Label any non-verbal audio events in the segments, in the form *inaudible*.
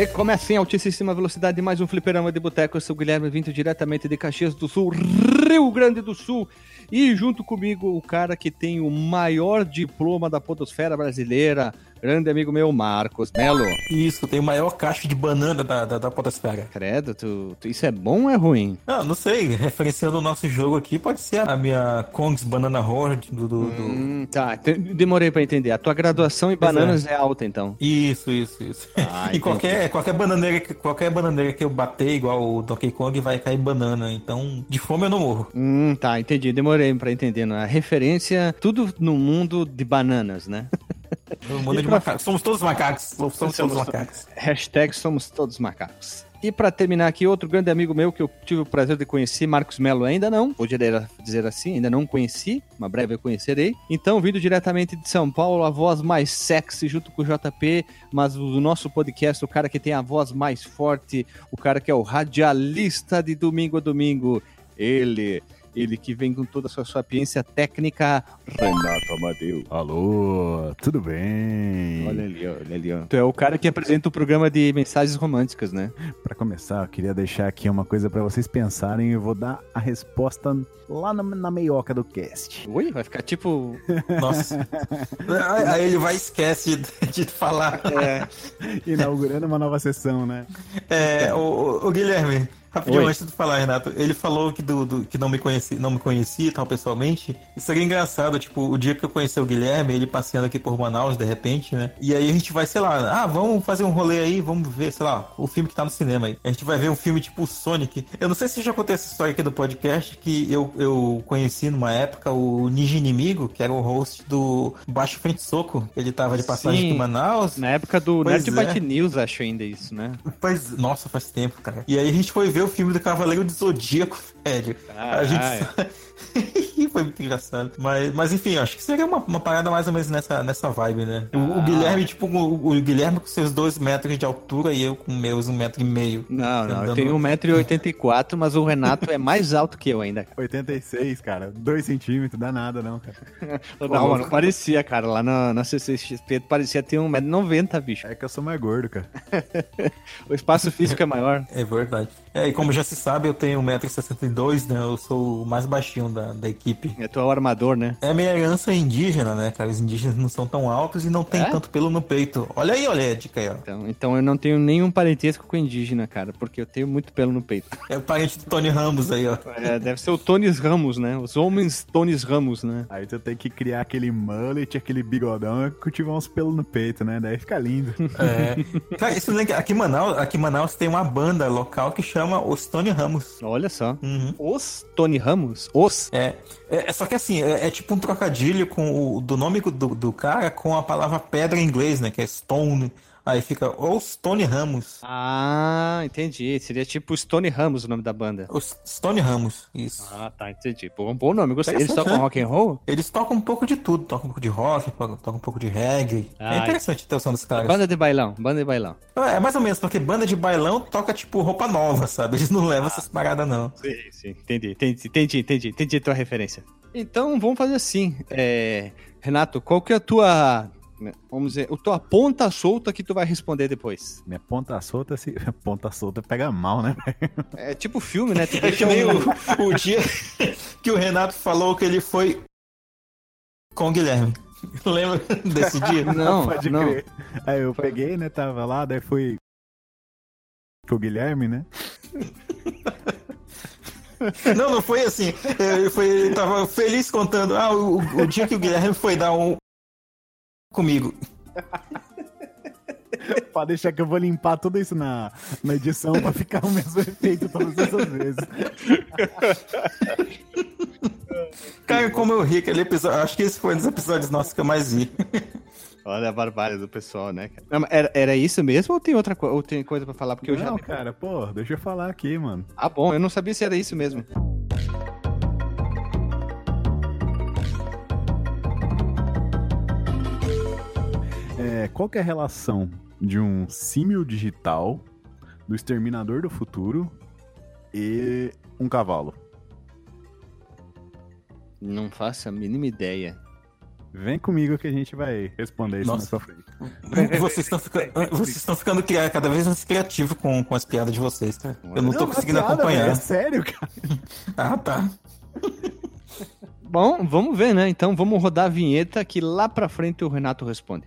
Recomeça em altíssima velocidade mais um fliperama de boteco. Eu sou o Guilherme, vindo diretamente de Caxias do Sul, Rio Grande do Sul. E junto comigo o cara que tem o maior diploma da podosfera brasileira, grande amigo meu, Marcos Melo. Isso, tem o maior cacho de banana da, da, da podosfera. Credo, tu, tu- isso é bom ou é ruim? Ah, não sei, referenciando o nosso jogo aqui, pode ser a minha Kongs Banana Horde do... do, do- Hum, tá, te- demorei pra entender. A tua graduação em Pois bananas é. alta, então. Isso, isso, isso. Ah, *laughs* e entendi. qualquer, qualquer, bananeira, que- qualquer bananeira que eu bater igual o Donkey Kong vai cair banana. Então, de fome eu não morro. Hum, tá, entendi. Demorei pra entender. né? A referência, tudo no mundo de bananas, né? *laughs* Mundo é E de pra-. Somos todos macacos. Somos, todos macacos. Hashtag somos todos macacos. E pra terminar aqui, outro grande amigo meu que eu tive o prazer de conhecer, Marcos Melo, ainda não, poderia dizer assim, ainda não conheci, uma breve eu conhecerei. Então, vindo diretamente de São Paulo, a voz mais sexy junto com o JP, mas o nosso podcast, o cara que tem a voz mais forte, o cara que é o radialista de domingo a domingo, ele, ele que vem com toda a sua sapiência técnica, Renato Amadeu. Alô, tudo bem? Olha ali, olha ali, ó. Tu é o cara que apresenta o programa de mensagens românticas, né? Pra começar, eu queria deixar aqui uma coisa pra vocês pensarem e eu vou dar a resposta lá na, na meioca do cast. Oi, vai ficar tipo. *laughs* Nossa. Aí aí ele vai e esquece de falar. É, Inaugurando uma nova sessão, né? É, o, o- o Guilherme, rapidinho antes de falar, Renato, ele falou que, do, do- que não me conhecia, não me conhecia tal pessoalmente. Isso seria engraçado, tipo, o dia que eu conheci o Guilherme, ele passeando aqui por Manaus, de repente, né? E aí a gente vai, sei lá, ah, vamos fazer um rolê aí, vamos ver, sei lá, o filme que tá no cinema aí. A gente vai ver um filme tipo Sonic. Eu não sei se já contei essa história aqui do podcast, que eu, eu conheci numa época o Ninja Inimigo, que era o host do Baixo Frente Soco. Ele tava de passagem Sim. em Manaus. na época do Pois Nerd é. Byte News, acho ainda isso, né? Faz, nossa, faz tempo, cara. E aí a gente foi ver o filme do Cavaleiro do Zodíaco, velho. A gente. *laughs* foi muito engraçado. Mas, mas enfim, acho que seria uma, uma parada mais ou menos nessa, nessa vibe, né? O, o Ah. Guilherme, tipo, o, o Guilherme com seus dois metros de altura e eu com meus um metro e meio. Não, não, eu tenho 1,84m, mas o Renato é mais alto que eu ainda. *laughs* cara. 86, cara. 2 centímetros, dá nada não, cara. Não, mano, parecia, cara. Lá na, na CCXP parecia ter 1,90m, bicho. É que eu sou mais gordo, cara. *laughs* O espaço físico é maior. É verdade. É, e como já se sabe, eu tenho 1,62m, né? Eu sou o mais baixinho da, da equipe. É tu é o armador, né? É minha herança indígena, né, cara? Os indígenas não são tão altos e não tem É? tanto pelo no peito. Olha aí, olha a dica aí, ó. Então, então eu não tenho nenhum parentesco com indígena, cara, porque eu tenho muito pelo no peito. É o parente do Tony Ramos aí, ó. É, deve ser o Tonis Ramos, né? Os homens Tonis Ramos, né? Aí tu tem que criar aquele mullet, aquele bigodão e cultivar uns pelos no peito, né? Daí fica lindo. É. Cara, isso lembra- aqui em Manaus, aqui em Manaus tem uma banda local que chama Os Tony Ramos. Olha só. Uhum. Os Tony Ramos? Os? É, é, é só que assim, é, é tipo um trocadilho com o do nome do, do cara com a palavra pedra em inglês, né? Que é stone. Aí fica Os Tony Ramos. Ah, entendi. Seria tipo Stone Ramos o nome da banda. Os Stone Ramos, isso. Ah, tá, entendi. Um bom nome, gostei. Eles tocam né? rock and roll? Eles tocam um pouco de tudo, tocam um pouco de rock, tocam um pouco de reggae. Ah, é interessante a atenção dos caras. Banda de bailão, banda de bailão. É, mais ou menos, porque banda de bailão toca tipo roupa nova, sabe? Eles não levam essas paradas, não. Sim, sim. Entendi, entendi, entendi, entendi, entendi a tua referência. Então, vamos fazer assim. É, Renato, qual que é a tua, vamos dizer, a tua ponta solta que tu vai responder depois? Minha ponta solta, se... *laughs* ponta solta pega mal, né? É tipo filme, né? É que nem o, o dia *laughs* que o Renato falou que ele foi com o Guilherme. *laughs* Lembra desse dia? Não, Pode não. crer. Aí eu peguei, né? Tava lá, daí fui com o Guilherme, né? Não, não foi assim. Ele, foi, ele tava feliz contando. Ah, o, o dia que o Guilherme foi dar um comigo. *laughs* Pra deixar que eu vou limpar tudo isso na, na edição pra ficar o mesmo efeito todas essas vezes. *laughs* Cara, como eu ri aquele episódio. Acho que esse foi um dos episódios nossos que eu mais vi. *laughs* Olha a barbárie do pessoal, né, cara? Não, era, era isso mesmo ou tem outra co ou tem coisa pra falar? Porque eu já. Não, cara, pô, deixa eu falar aqui, mano. Ah, bom, eu não sabia se era isso mesmo. É, qual que é a relação de um símil digital, do Exterminador do Futuro e um cavalo? Não faço a mínima ideia. Vem comigo que a gente vai responder isso Nossa. mais pra frente. Vocês estão ficando, vocês estão ficando cada vez mais criativos com, com as piadas de vocês, cara. Eu não tô mas conseguindo piada, acompanhar. velho, É sério, cara. *laughs* Ah, tá. Bom, vamos ver, né? Então vamos rodar a vinheta que lá pra frente o Renato responde.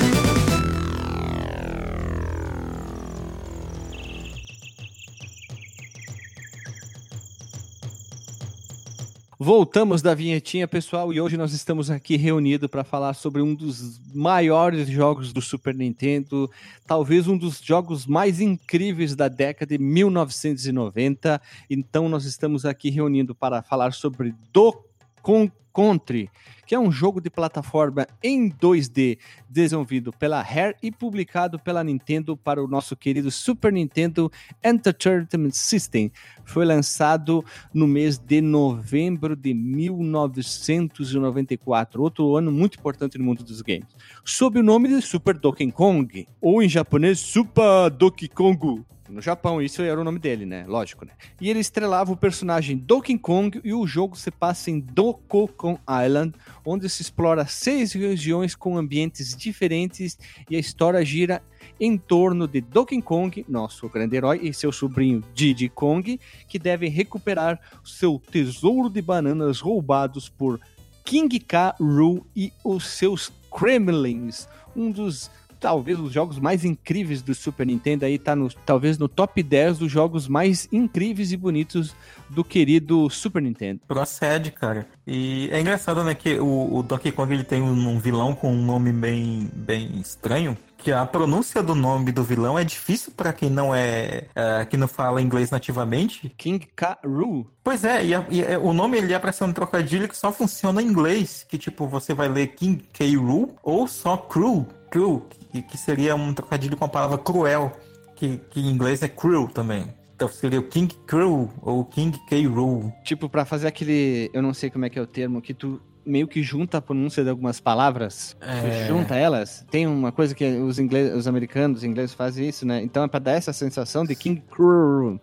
Voltamos da vinhetinha, pessoal, e hoje nós estamos aqui reunidos para falar sobre um dos maiores jogos do Super Nintendo, talvez um dos jogos mais incríveis da década de 1990. Então nós estamos aqui reunindo para falar sobre Do Country, que é um jogo de plataforma em 2D desenvolvido pela Rare e publicado pela Nintendo para o nosso querido Super Nintendo Entertainment System. Foi lançado no mês de novembro de 1994, outro ano muito importante no mundo dos games, sob o nome de Super Donkey Kong, ou em japonês Super Donkey Kong. No Japão, isso era o nome dele, né? Lógico, né? E ele estrelava o personagem Donkey Kong e o jogo se passa em Dokokon Island, onde se explora seis regiões com ambientes diferentes e a história gira em torno de Donkey Kong, nosso grande herói, e seu sobrinho Diddy Kong, que devem recuperar seu tesouro de bananas roubados por King K. Rool e os seus Kremlins, um dos talvez os jogos mais incríveis do Super Nintendo aí tá no, talvez no top 10 dos jogos mais incríveis e bonitos do querido Super Nintendo. Procede, cara. E é engraçado, né, que o, o Donkey Kong ele tem um, um vilão com um nome bem, bem estranho. Que a pronúncia do nome do vilão é difícil pra quem não é, é, que não fala inglês nativamente. King K. Rool. Pois é, e, a- e é- o nome ele é pra ser um trocadilho que só funciona em inglês. Que tipo, você vai ler King K. Rool ou só Cruel, Cruel, que, que seria um trocadilho com a palavra cruel, que, que em inglês é cruel também. Então seria o King Cruel ou King K. Rool. Tipo, pra fazer aquele. Eu não sei como é que é o termo, que tu meio que junta a pronúncia de algumas palavras. É. Junta elas. Tem uma coisa que os, ingleses, os americanos, os ingleses fazem isso, né? Então é pra dar essa sensação de King Cruel.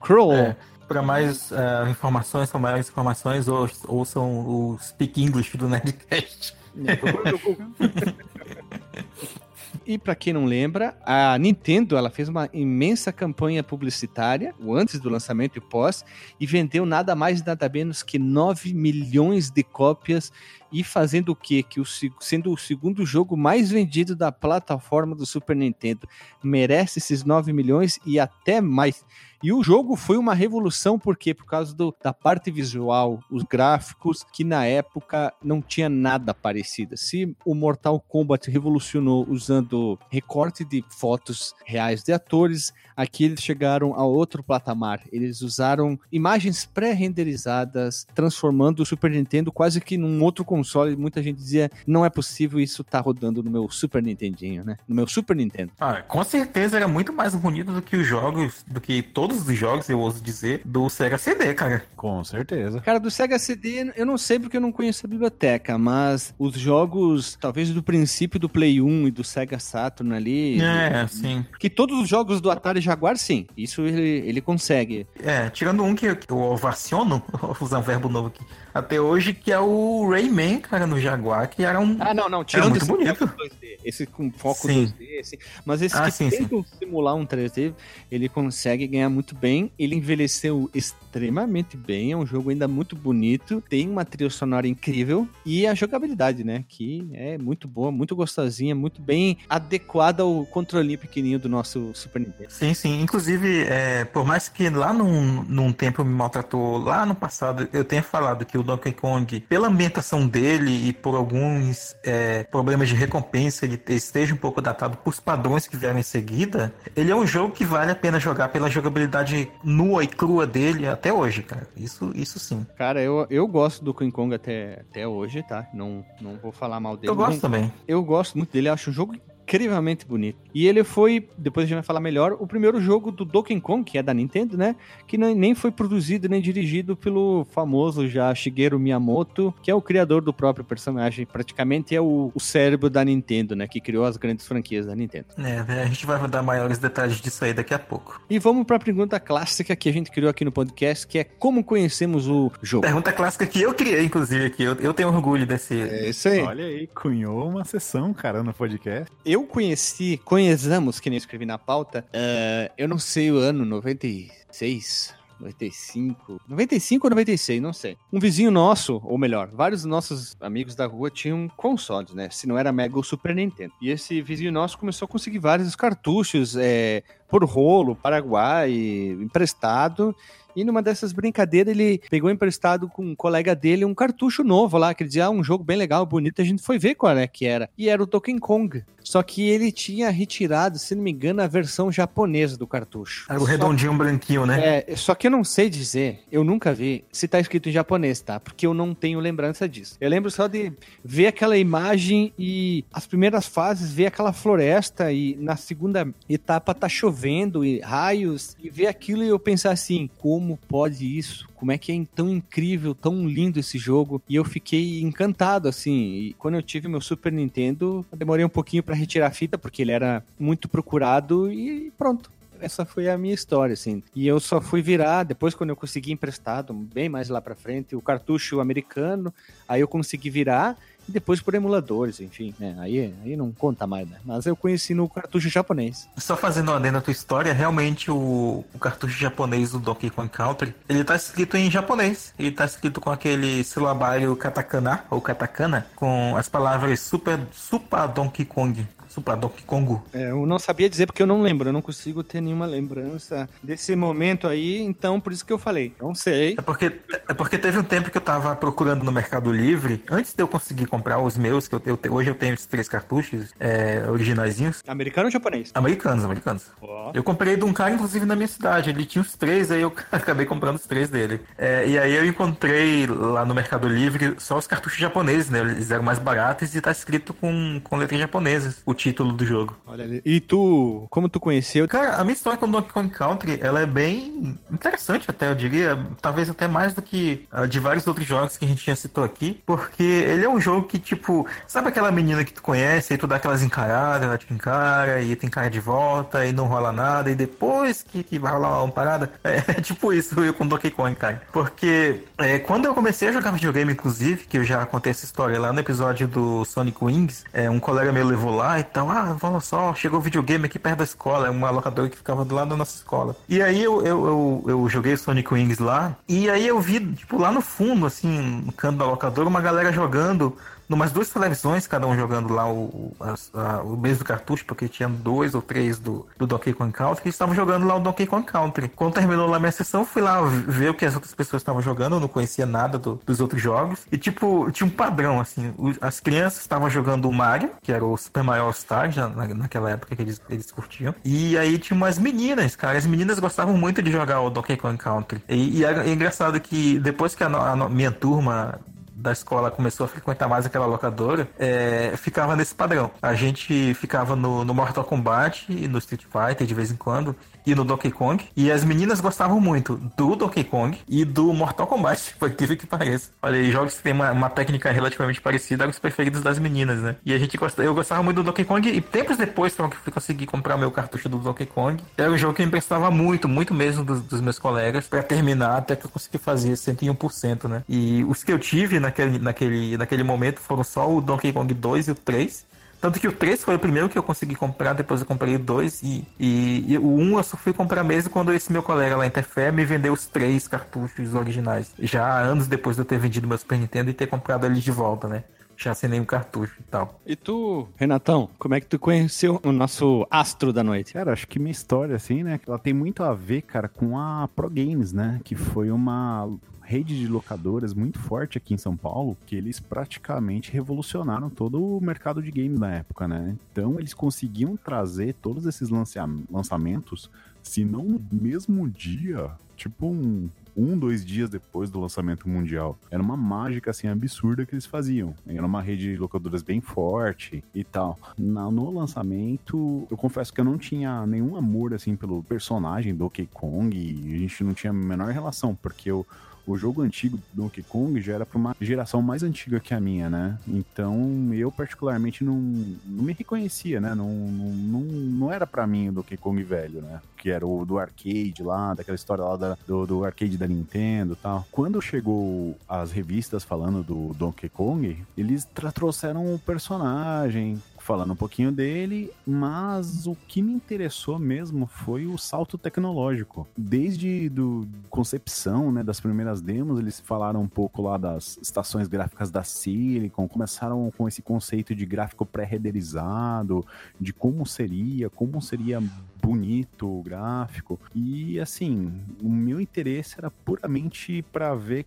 Cruel. É. Para mais eh, informações, para maiores informações, ou- ouçam o Speak English do Nerdcast. *laughs* *laughs* E pra quem não lembra, a Nintendo ela fez uma imensa campanha publicitária, o antes do lançamento e pós, e vendeu nada mais e nada menos que 9 milhões de cópias e fazendo o quê? Que o, se- sendo o segundo jogo mais vendido da plataforma do Super Nintendo. Merece esses 9 milhões e até mais. E o jogo foi uma revolução, por quê? Por causa do- da parte visual, os gráficos, que na época não tinha nada parecido. Se o Mortal Kombat revolucionou usando recorte de fotos reais de atores, aqui eles chegaram a outro patamar. Eles usaram imagens pré-renderizadas, transformando o Super Nintendo quase que num outro console. Muita gente dizia, não é possível isso tá rodando no meu Super Nintendinho, né? No meu Super Nintendo. Ah, com certeza era muito mais bonito do que os jogos, do que todos os jogos, eu ouso dizer, do Sega CD, cara. Com certeza. Cara, do Sega CD, eu não sei porque eu não conheço a biblioteca, mas os jogos, talvez do princípio do Play 1 e do Sega Saturn ali, É, sim. que todos os jogos do Atari Jaguar, sim, isso ele, ele consegue. É, tirando um que eu ovaciono, *laughs* vou usar um verbo novo aqui, até hoje, que é o Rayman, cara, no Jaguar, que era um. Ah, não, não, tirando muito esse bonito. foco 2D, esse com foco Sim. 2D, assim, mas esse Ah, que sim, tentam simular um 3D, ele consegue ganhar muito bem, ele envelheceu extremamente bem, é um jogo ainda muito bonito, tem uma trilha sonora incrível e a jogabilidade, né, que é muito boa, muito gostosinha, muito bem adequada ao controlinho pequenininho do nosso Super Nintendo. Sim, sim. Inclusive, é, por mais que lá num, num tempo me maltratou, lá no passado, eu tenha falado que o Donkey Kong, pela ambientação dele e por alguns é, problemas de recompensa, ele esteja um pouco datado por padrões que vieram em seguida, ele é um jogo que vale a pena jogar pela jogabilidade jogabilidade nua e crua dele até hoje, cara. Isso, isso sim. Cara, eu, eu gosto do King Kong até, até hoje, tá? Não, não vou falar mal dele. Eu gosto Não- também. Eu gosto muito dele, acho um jogo incrivelmente bonito. E ele foi, depois a gente vai falar melhor, o primeiro jogo do Donkey Kong, que é da Nintendo, né? Que nem nem foi produzido nem dirigido pelo famoso já Shigeru Miyamoto, que é o criador do próprio personagem. Praticamente é o, o cérebro da Nintendo, né? Que criou as grandes franquias da Nintendo. É, a gente vai dar maiores detalhes disso aí daqui a pouco. E vamos para a pergunta clássica que a gente criou aqui no podcast, que é como conhecemos o jogo. Pergunta clássica que eu criei, inclusive, aqui. Eu, eu tenho orgulho desse. É isso aí. Olha aí, cunhou uma sessão, cara, no podcast. Eu conheci, conhecemos, que nem eu escrevi na pauta, eh, eu não sei o ano, 96, 95, 95 ou 96, não sei. Um vizinho nosso, ou melhor, vários dos nossos amigos da rua tinham consoles, né? Se não era Mega ou Super Nintendo. E esse vizinho nosso começou a conseguir vários cartuchos eh, por rolo, Paraguai, emprestado. E numa dessas brincadeiras, ele pegou emprestado com um colega dele um cartucho novo lá, que ele dizia, ah, um jogo bem legal, bonito. A gente foi ver qual é que era. E era o Donkey Kong. Só que ele tinha retirado, se não me engano, a versão japonesa do cartucho. Era o redondinho branquinho, né? É, só que eu não sei dizer, eu nunca vi se tá escrito em japonês, tá? Porque eu não tenho lembrança disso. Eu lembro só de ver aquela imagem e as primeiras fases, ver aquela floresta e na segunda etapa tá chovendo e raios e ver aquilo e eu pensar assim, como pode isso? Como é que é tão incrível, tão lindo esse jogo? E eu fiquei encantado, assim. E quando eu tive meu Super Nintendo, demorei um pouquinho pra retirar a fita, porque ele era muito procurado e pronto essa foi a minha história, assim. E eu só fui virar, depois quando eu consegui emprestado, bem mais lá pra frente, o cartucho americano, aí eu consegui virar, e depois por emuladores, enfim, né? Aí, aí não conta mais, né? Mas eu conheci no cartucho japonês. Só fazendo uma adendo à tua história, realmente o, o cartucho japonês do Donkey Kong Country, ele tá escrito em japonês. Ele tá escrito com aquele silabário katakana, ou katakana, com as palavras Super, Super Donkey Kong. Super Donkey Kong. É, eu não sabia dizer porque eu não lembro, eu não consigo ter nenhuma lembrança desse momento aí, então por isso que eu falei. Não sei. É porque, é porque teve um tempo que eu tava procurando no Mercado Livre, antes de eu conseguir comprar os meus, que eu, eu- hoje eu tenho esses três cartuchos é, originaizinhos, Americano ou japonês? americanos, americanos. Ó. Eu comprei de um cara, inclusive, na minha cidade. Ele tinha os três, aí eu *laughs* acabei comprando os três dele. É, e aí eu encontrei lá no Mercado Livre só os cartuchos japoneses, né? Eles eram mais baratos e tá escrito com, com letras japonesas o título do jogo. Olha ali. E tu, como tu conheceu? Cara, a minha história com Donkey Kong Country, ela é bem interessante até, eu diria. Talvez até mais do que a de vários outros jogos que a gente já citou aqui. Porque ele é um jogo que, tipo, sabe aquela menina que tu conhece e tu dá aquelas encaradas, ela te encara e tem cara de volta e não rola nada. E depois que, que vai rolar uma parada. *laughs* É, tipo isso eu com Donkey Kong, cara. Porque é, quando eu comecei a jogar videogame, inclusive, que eu já contei essa história lá no episódio do Sonic Wings, é, um colega meu levou lá e tal. Ah, olha só, chegou o videogame aqui perto da escola. É uma locadora que ficava do lado da nossa escola. E aí eu, eu, eu, eu joguei Sonic Wings lá. E aí eu vi, tipo, lá no fundo, assim, no canto da locadora, uma galera jogando numas duas televisões, cada um jogando lá o, as- a- o mesmo cartucho, porque tinha dois ou três do, do Donkey Kong Country, que estavam jogando lá o Donkey Kong Country. Quando terminou lá a minha sessão, fui lá ver o que as outras pessoas estavam jogando, eu não conhecia nada do- dos outros jogos. E tipo, tinha um padrão, assim, as crianças estavam jogando o Mario, que era o Super Mario All Star, já na, naquela época que eles, eles curtiam. E aí tinha umas meninas, cara, as meninas gostavam muito de jogar o Donkey Kong Country. E, e era engraçado que depois que a, a minha turma da escola começou a frequentar mais aquela locadora, é, ficava nesse padrão. A gente ficava no, no Mortal Kombat e no Street Fighter de vez em quando, e no Donkey Kong. E as meninas gostavam muito do Donkey Kong e do Mortal Kombat, *laughs* por incrível que pareça. Olha aí, jogos que tem uma, uma técnica relativamente parecida eram os preferidos das meninas, né? E a gente eu gostava muito do Donkey Kong e tempos depois que eu fui conseguir comprar meu cartucho do Donkey Kong, era um jogo que eu emprestava muito, muito mesmo dos, dos meus colegas pra terminar até que eu consegui fazer 101%, né? E os que eu tive naquele, naquele, naquele momento foram só o Donkey Kong 2 e o 3. Tanto que o 3 foi o primeiro que eu consegui comprar, depois eu comprei o 2 e, e, e o 1 eu só fui comprar mesmo quando esse meu colega lá em Tefé me vendeu os três cartuchos originais. Já anos depois de eu ter vendido meu Super Nintendo e ter comprado eles de volta, né? Já sem nenhum cartucho e tal. E tu, Renatão, como é que tu conheceu o nosso astro da noite? Cara, acho que minha história, assim, né? Ela tem muito a ver, cara, com a Pro Games, né? Que foi uma rede de locadoras muito forte aqui em São Paulo, que eles praticamente revolucionaram todo o mercado de games na época, né? Então eles conseguiam trazer todos esses lança lançamentos, se não no mesmo dia, tipo um, um, dois dias depois do lançamento mundial. Era uma mágica, assim, absurda que eles faziam. Era uma rede de locadoras bem forte e tal. Na, no lançamento, eu confesso que eu não tinha nenhum amor, assim, pelo personagem do Donkey Kong. E a gente não tinha a menor relação, porque eu o jogo antigo do Donkey Kong já era para uma geração mais antiga que a minha, né? Então eu particularmente não, não me reconhecia, né? Não, não, não era para mim o Donkey Kong velho, né? Que era o do arcade lá, daquela história lá da, do, do arcade da Nintendo tal. Quando chegou as revistas falando do Donkey Kong, eles trouxeram o personagem, falando um pouquinho dele, mas o que me interessou mesmo foi o salto tecnológico. Desde do concepção, né, das primeiras demos, eles falaram um pouco lá das estações gráficas da Silicon, começaram com esse conceito de gráfico pré-renderizado, de como seria, como seria bonito o gráfico. E assim, o meu interesse era puramente para ver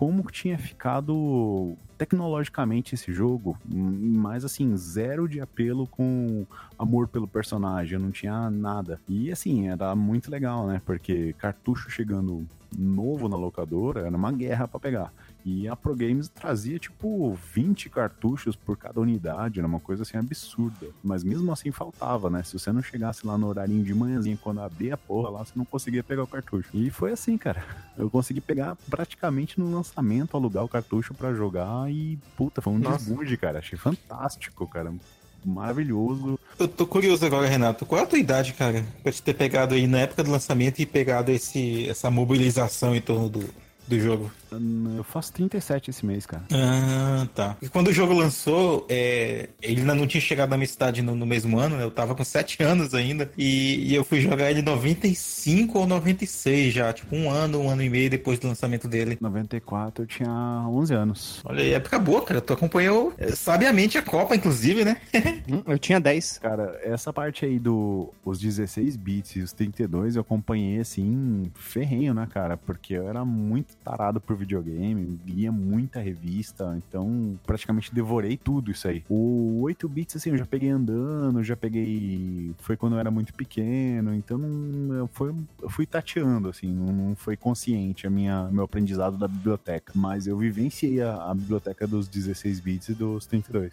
como tinha ficado tecnologicamente esse jogo, mas assim, zero de apelo com amor pelo personagem, não tinha nada. E assim, era muito legal, né? Porque cartucho chegando novo na locadora era uma guerra para pegar. E a Pro Games trazia tipo 20 cartuchos por cada unidade, era uma coisa assim absurda. Mas mesmo assim faltava, né? Se você não chegasse lá no horarinho de manhãzinha, quando abria a porra lá, você não conseguia pegar o cartucho. E foi assim, cara. Eu consegui pegar praticamente no lançamento, alugar o cartucho para jogar e, puta, foi um desbude, cara. Achei fantástico, cara maravilhoso. Eu tô curioso agora, Renato. Qual é a tua idade, cara? Pra te ter pegado aí na época do lançamento e pegado esse, essa mobilização em torno do, do jogo? Eu faço 37 esse mês, cara. Ah, tá. E quando o jogo lançou, é... ele ainda não tinha chegado na minha cidade no, no mesmo ano, né? Eu tava com 7 *laughs* anos ainda. E, e, eu fui jogar ele em 95 ou 96 já. Tipo, um ano, um ano e meio depois do lançamento dele. 94 eu tinha 11 anos. Olha aí, época boa, cara. Tu acompanhou é, sabiamente a Copa, inclusive, né? *laughs* Hum, eu tinha 10. Cara, essa parte aí dos do, 16 bits e os 32 eu acompanhei assim, ferrenho, né, cara? Porque eu era muito tarado por videogame, lia muita revista, então praticamente devorei tudo isso aí. O 8 bits, assim, eu já peguei andando, já peguei. Foi quando eu era muito pequeno, então não, foi, eu fui tateando, assim, não, não foi consciente a minha, meu aprendizado da biblioteca, mas eu vivenciei a, a biblioteca dos 16 bits e dos 32.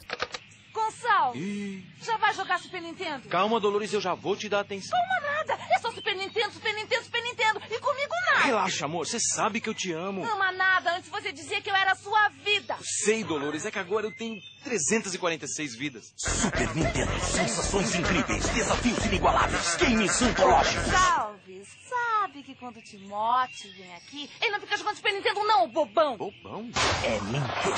Gonçalo, já vai jogar Super Nintendo? Calma, Dolores, eu já vou te dar atenção. Calma nada, é só Super Nintendo, Super Nintendo, Super Nintendo, e comigo nada. Relaxa, amor, você sabe que eu te amo. Ama nada, antes você dizia que eu era a sua vida. Sei, Dolores, é que agora eu tenho 346 vidas. Super Nintendo, sensações incríveis, desafios inigualáveis, games antológicos. Salve, sabe que quando o Timote vem aqui, ele não fica jogando Super Nintendo não, bobão. Bobão? É Nintendo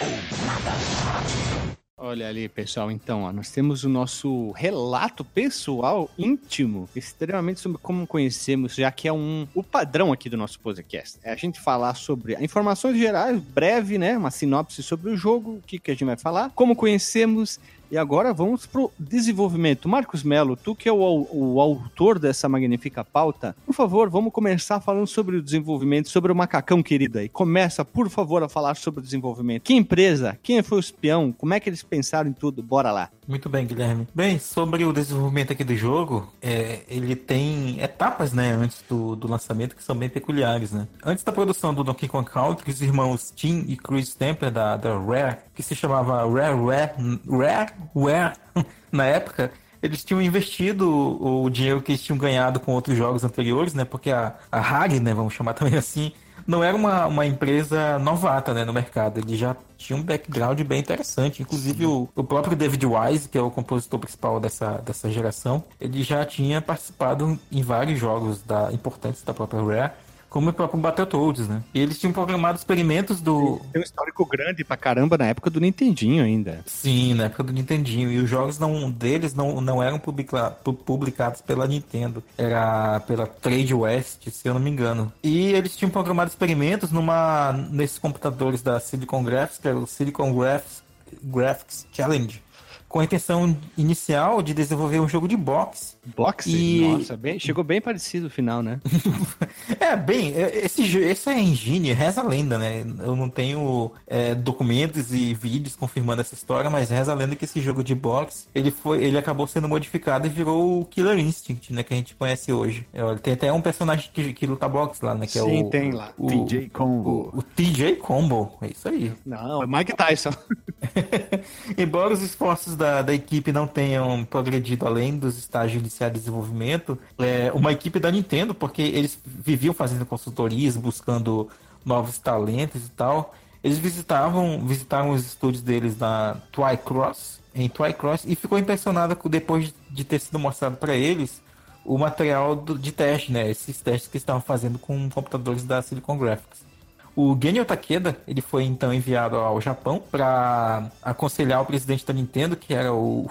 ou nada. Olha ali, pessoal. Então, ó, nós temos o nosso relato pessoal íntimo, extremamente sobre como conhecemos, já que é um o padrão aqui do nosso podcast. É a gente falar sobre informações gerais, breve, né? Uma sinopse sobre o jogo, o que, que a gente vai falar, como conhecemos e agora vamos pro desenvolvimento. Marcos Melo, tu que é o, o, autor dessa magnífica pauta, por favor, vamos começar falando sobre o desenvolvimento, sobre o macacão querido aí. Começa, por favor, a falar sobre o desenvolvimento. Que empresa? Quem foi o espião? Como é que eles pensaram em tudo? Bora lá. Muito bem, Guilherme. Bem, sobre o desenvolvimento aqui do jogo, é, ele tem etapas, né, antes do, do lançamento que são bem peculiares, né? Antes da produção do Donkey Kong Country, os irmãos Tim e Chris Templer da, da Rare, que se chamava Rare Rare, Rare Rare, *laughs* na época, eles tinham investido o dinheiro que eles tinham ganhado com outros jogos anteriores, né? Porque a, a Hag, né, vamos chamar também assim, não era uma, uma empresa novata né, no mercado. Ele já tinha um background bem interessante. Inclusive, o, o, próprio David Wise, que é o compositor principal dessa, dessa geração, ele já tinha participado em vários jogos da, importantes da própria Rare como o próprio Battletoads, né? E eles tinham programado experimentos do. Tem um histórico grande pra caramba na época do Nintendinho ainda. Sim, na época do Nintendinho. E os jogos não, deles não, não eram publica, publicados pela Nintendo. Era pela Trade West, se eu não me engano. E eles tinham programado experimentos numa, nesses computadores da Silicon Graphics, que era o Silicon Graphics, Graphics Challenge com a intenção inicial de desenvolver um jogo de boxe. Boxe? E... Nossa, bem, chegou bem parecido o final, né? *laughs* É, bem, é, esse, jo- essa engine reza a lenda, né? Eu não tenho é, documentos e vídeos confirmando essa história, mas reza a lenda que esse jogo de boxe, ele foi, ele acabou sendo modificado e virou o Killer Instinct, né? Que a gente conhece hoje. É, tem até um personagem que, que luta boxe lá, né? Que é Sim, o, tem lá. o, TJ Combo. o, o TJ Combo, é isso aí. Não, é Mike Tyson. *laughs* Embora os esforços da, da equipe não tenham progredido além dos estágios iniciais de desenvolvimento, é uma equipe da Nintendo, porque eles viviam fazendo consultorias, buscando novos talentos e tal, eles visitavam, visitaram os estúdios deles na Twycross, em Twycross, e ficou impressionada com- depois de ter sido mostrado para eles o material do- de teste, né? Esses testes que estavam fazendo com computadores da Silicon Graphics. O Genio Takeda, ele foi então enviado ao Japão para aconselhar o presidente da Nintendo, que era o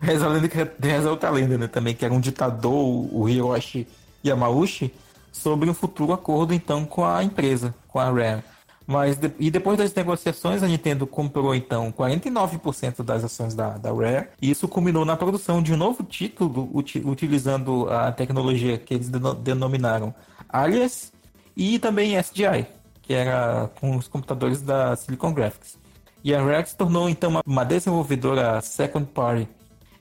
reza a lenda que reza outra lenda, né, também, que era um ditador, o Hiroshi Yamauchi, sobre um futuro acordo então com a empresa, com a Rare. Mas e depois das negociações, a Nintendo comprou então 49% das ações da, da Rare, e isso culminou na produção de um novo título uti- utilizando a tecnologia que eles deno- denominaram Alias e também SDI, que era com os computadores da Silicon Graphics. E a Rare se tornou então uma, uma desenvolvedora second party.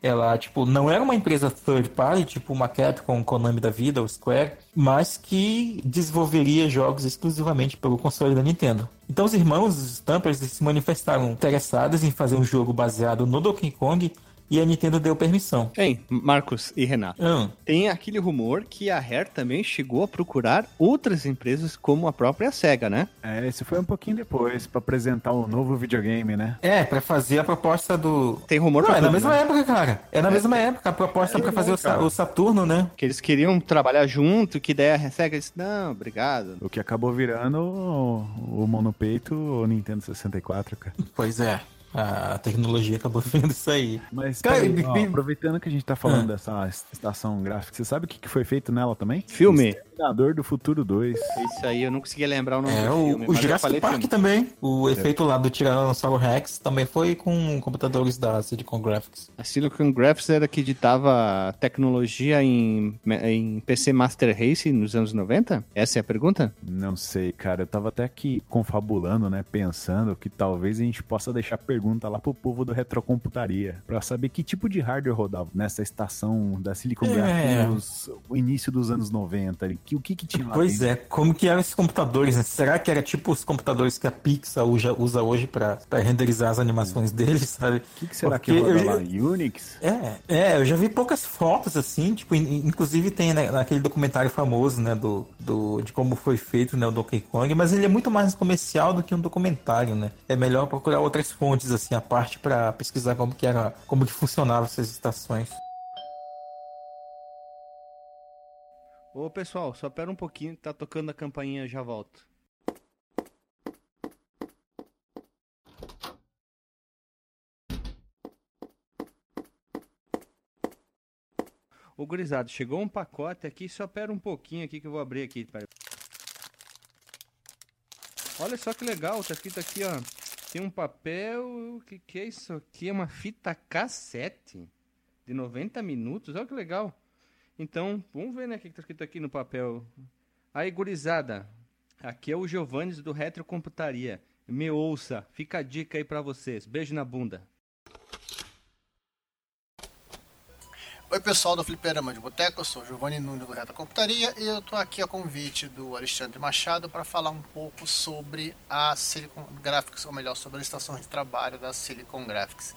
Ela, tipo, não era uma empresa third party, tipo uma Capcom, Konami da vida, ou Square, mas que desenvolveria jogos exclusivamente pelo console da Nintendo. Então os irmãos os Stampers se manifestaram interessados em fazer um jogo baseado no Donkey Kong e a Nintendo deu permissão. Hein, Marcos e Renato. Hum, Tem aquele rumor que a Rare também chegou a procurar outras empresas como a própria SEGA, né? É, esse foi um pouquinho depois, pra apresentar o novo videogame, né? É, pra fazer a proposta do. Tem rumor Não, pra é na tudo, mesma né? época, cara. É na mesma época. A proposta pra fazer o, Sa- o Saturno, né? Que eles queriam trabalhar junto, que daí a SEGA disse, não, obrigado. O que acabou virando o, o monopeito o Nintendo 64, cara. Pois é. A tecnologia acabou *laughs* vendo isso aí. Mas Cara, e- ó, aproveitando que a gente tá falando Ah. dessa estação gráfica, você sabe o que que foi feito nela também? Filme. Exterminador do Futuro 2. Isso aí eu não conseguia lembrar o nome É, do o, filme. o Jurassic Park filme. também. O efeito lá do Tiranossauro Rex também foi com computadores da Silicon Graphics. A Silicon Graphics era que editava tecnologia em, em PC Master Race nos anos 90? Essa é a pergunta? Não sei, cara. Eu tava até aqui confabulando, né? Pensando que talvez a gente possa deixar pergunta lá pro povo do Retrocomputaria. Pra saber que tipo de hardware rodava nessa estação da Silicon É. Graphics nos- o início dos anos 90. ali. Que, o que que tinha lá Pois dentro? é, como que eram esses computadores? né? Será que era tipo os computadores que a Pixar usa, hoje pra renderizar as animações deles, sabe? O que, que será Porque que roda lá? Unix? É, é, eu já vi poucas fotos assim, tipo, in- inclusive tem né, naquele documentário famoso, né, do, do, de como foi feito, né, o Donkey Kong, mas ele é muito mais comercial do que um documentário, né? É melhor procurar outras fontes, assim, a parte pra pesquisar como que era, como que funcionavam essas estações. Ô pessoal, só pera um pouquinho tá tocando a campainha já volto. Ô gurizado, chegou um pacote aqui, só pera um pouquinho aqui que eu vou abrir aqui. pera. Olha só que legal, tá escrito aqui, ó. Tem um papel, o que que é isso aqui? É uma fita cassete de 90 minutos, olha que legal. Então, vamos ver, né, o que que tá escrito aqui no papel. Aí, gurizada, aqui é o Giovannis do Retrocomputaria. Me ouça, fica a dica aí pra vocês. Beijo na bunda. Oi pessoal do Fliperama de Boteco, eu sou o Giovanni Nunes do Reta Computaria e eu estou aqui a convite do Alexandre Machado para falar um pouco sobre a Silicon Graphics, ou melhor, sobre as estações de trabalho da Silicon Graphics.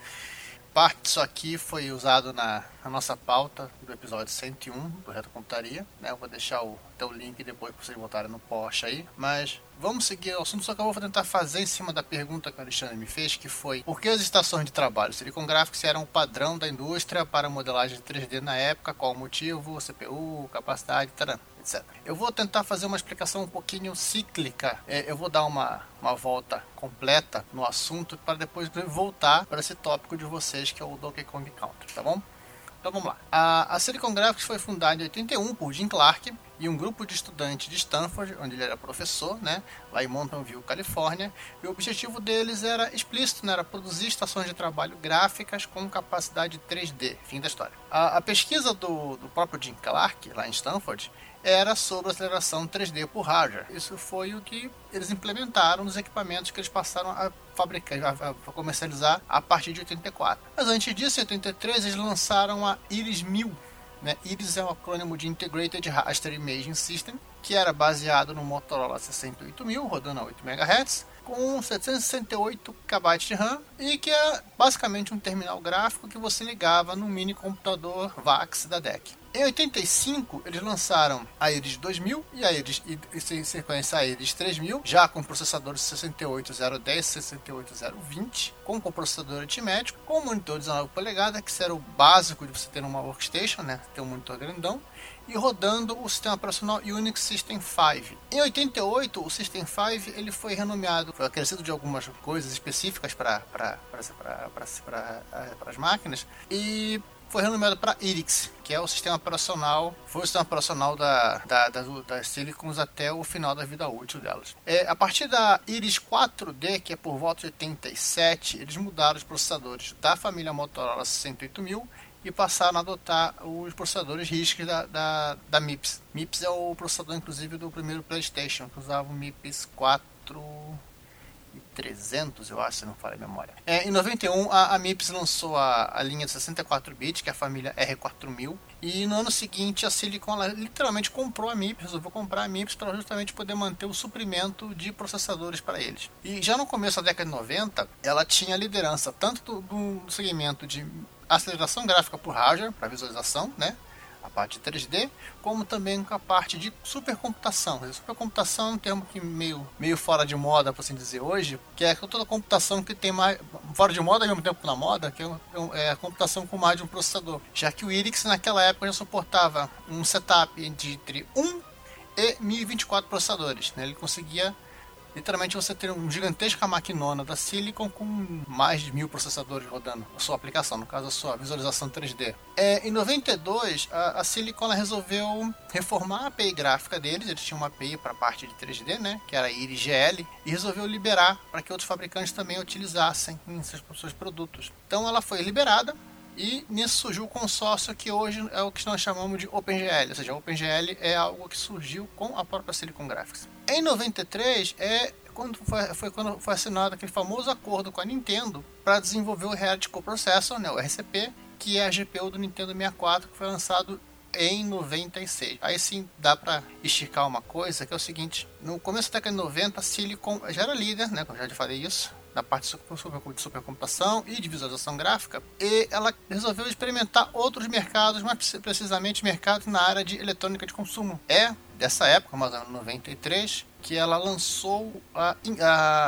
Parte disso aqui foi usado na, na nossa pauta do episódio 101 do Reta Computaria. Né? Eu vou deixar o, até o link depois para vocês botarem no post aí. Mas vamos seguir o assunto, só que eu vou tentar fazer em cima da pergunta que o Alexandre me fez, que foi por que as estações de trabalho Silicon Graphics eram o padrão da indústria para modelagem 3D na época, qual o motivo, CPU, capacidade, taran, etc. Eu vou tentar fazer uma explicação um pouquinho cíclica. É, eu vou dar uma, uma volta completa no assunto para depois voltar para esse tópico de vocês que é o Donkey Kong Country, tá bom? Então vamos lá. A, a Silicon Graphics foi fundada em 81 por Jim Clark e um grupo de estudantes de Stanford, onde ele era professor, né, lá em Mountain View, Califórnia. E o objetivo deles era explícito, né, era produzir estações de trabalho gráficas com capacidade 3D. Fim da história. A, a pesquisa do, do próprio Jim Clark, lá em Stanford, era sobre aceleração 3D por hardware. Isso foi o que eles implementaram nos equipamentos que eles passaram a fabricar, a, a comercializar a partir de 84. Mas antes disso, em 83, eles lançaram a Iris 1000, né? IRIS é um acrônimo de Integrated Raster Imaging System, que era baseado no Motorola 68000, rodando a 8 MHz, com 768 KB de RAM e que é basicamente um terminal gráfico que você ligava no mini computador VAX da DEC. Em 85, eles lançaram a Iris 2000 e a Iris, e, em sequência a Iris 3000, já com processadores 68010 e 68020, com processador aritmético, com monitor de 19 polegadas, que era o básico de você ter uma workstation, né, ter um monitor grandão, e rodando o sistema operacional Unix System 5. Em 88, o System 5 ele foi renomeado, foi acrescido de algumas coisas específicas para as máquinas, e foi renomeado para Irix, que é o sistema operacional, foi o sistema operacional da, da, da, das Silicons até o final da vida útil delas. É, a partir da Iris 4D, que é por volta de 87, eles mudaram os processadores da família Motorola 68000 e passaram a adotar os processadores RISC da, da, da MIPS. MIPS é o processador, inclusive, do primeiro PlayStation, que usava o MIPS 4 300, eu acho, se não falha a memória. É, em 91, a, a MIPS lançou a, a linha de 64 bits, que é a família R4000, e no ano seguinte a Silicon ela, literalmente comprou a MIPS, resolveu comprar a MIPS para justamente poder manter o suprimento de processadores para eles. E já no começo da década de 90, ela tinha liderança tanto do, do segmento de aceleração gráfica por hardware, para visualização, né? Parte 3D, como também com a parte de supercomputação. Supercomputação é um termo que meio, meio fora de moda, por assim dizer, hoje, que é toda computação que tem mais. fora de moda ao mesmo tempo na moda, que é, é a computação com mais de um processador. Já que o Irix naquela época já suportava um setup de entre 1 e 1024 processadores. Né? Ele conseguia literalmente você ter uma gigantesca maquinona da Silicon com mais de mil processadores rodando a sua aplicação, no caso a sua visualização 3D. É, em 92, a, a Silicon resolveu reformar a API gráfica deles, eles tinham uma API para a parte de 3D, né, que era a Iris GL, e resolveu liberar para que outros fabricantes também utilizassem em seus, seus produtos. Então ela foi liberada, e nisso surgiu o consórcio que hoje é o que nós chamamos de OpenGL, ou seja, OpenGL é algo que surgiu com a própria Silicon Graphics. Em 93 é quando foi, foi quando foi assinado aquele famoso acordo com a Nintendo para desenvolver o Reality Coprocessor, né, o RCP, que é a GPU do Nintendo 64 que foi lançado em 96. Aí sim dá para esticar uma coisa que é o seguinte: no começo da década de 90, a Silicon já era líder, né? Como já falei isso, na parte de supercomputação e de visualização gráfica, e ela resolveu experimentar outros mercados, mais precisamente mercados na área de eletrônica de consumo. É dessa época, mais ou menos 93, que ela lançou a,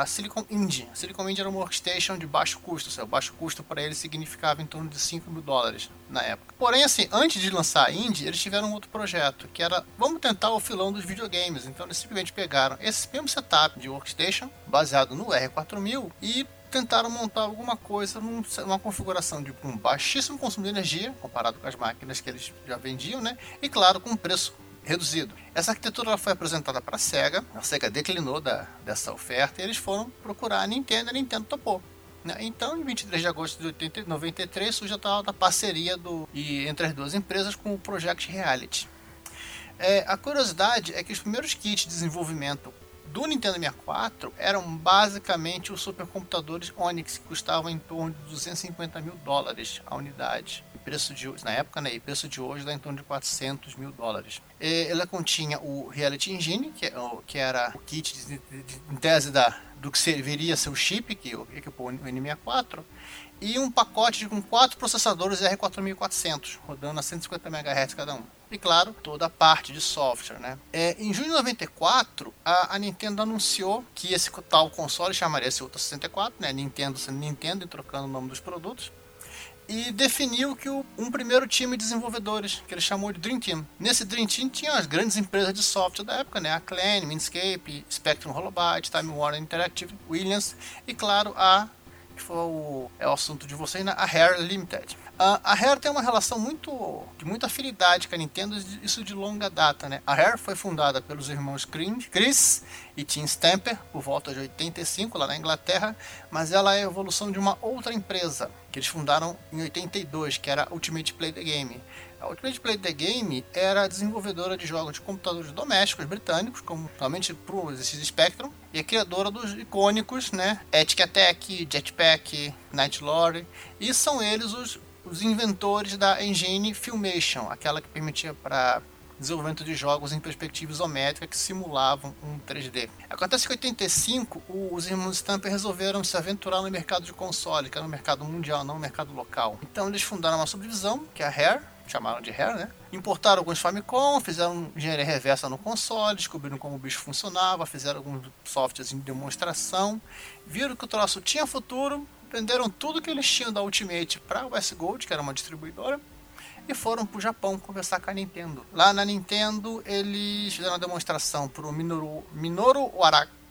a Silicon Indie. A Silicon Indie era uma workstation de baixo custo, seja, baixo custo para ele significava em torno de 5 mil dólares na época. Porém, assim, antes de lançar a Indie, eles tiveram um outro projeto, que era, vamos tentar o filão dos videogames. Então eles simplesmente pegaram esse mesmo setup de workstation, baseado no R4000, e tentaram montar alguma coisa numa configuração de um baixíssimo consumo de energia, comparado com as máquinas que eles já vendiam, né? E claro, com um preço reduzido. Essa arquitetura foi apresentada para a SEGA, a SEGA declinou da, dessa oferta e eles foram procurar a Nintendo e a Nintendo topou. Né? Então, em 23 de agosto de 80, 93, surge a tal da parceria do, e, entre as duas empresas com o Project Reality. É, a curiosidade é que os primeiros kits de desenvolvimento do Nintendo 64 eram basicamente os supercomputadores Onix, que custavam em torno de 250 mil dólares a unidade preço de na época, né, e preço de hoje dá em torno de 400 mil dólares. E ela continha o Reality Engine, que, é, que era o kit de, de, de, em tese da, do que serviria seu chip, que equipou o N64, e um pacote com quatro processadores R4400, rodando a 150 MHz cada um. E claro, toda a parte de software. Né? É, em junho de 94, a, a, Nintendo anunciou que esse tal console chamaria-se Ultra 64, né? Nintendo sendo Nintendo e trocando o nome dos produtos e definiu que o, um primeiro time de desenvolvedores, que ele chamou de Dream Team. Nesse Dream Team tinha as grandes empresas de software da época, né? A Clan, Minscape, Spectrum Holobyte, Time Warner Interactive, Williams e, claro, a que foi o, é o assunto de vocês, né? a Hair Limited. A, a Rare tem uma relação muito de muita afinidade com a Nintendo, isso de longa data, né? A Rare foi fundada pelos irmãos Chris e Tim Stamper por volta de 85 lá na Inglaterra, mas ela é a evolução de uma outra empresa que eles fundaram em 82, que era Ultimate Play the Game. A Ultimate Play the Game era desenvolvedora de jogos de computadores domésticos britânicos, como somente para o Spectrum, e a criadora dos icônicos, né? Ethic Attack, Jetpack, Night Lore, e são eles os, os inventores da engine Filmation, aquela que permitia para desenvolvimento de jogos em perspectiva isométrica que simulavam um 3D. Acontece que em 85 os irmãos Stamper resolveram se aventurar no mercado de console, que era no mercado mundial, não no mercado local. Então eles fundaram uma subdivisão, que é a Rare, chamaram de Rare, né? Importaram alguns Famicom, fizeram engenharia reversa no console, descobriram como o bicho funcionava, fizeram alguns softwares em demonstração, viram que o troço tinha futuro, venderam tudo que eles tinham da Ultimate para a Westgold, que era uma distribuidora, e foram para o Japão conversar com a Nintendo. Lá na Nintendo, eles fizeram uma demonstração para o Minoru, Minoru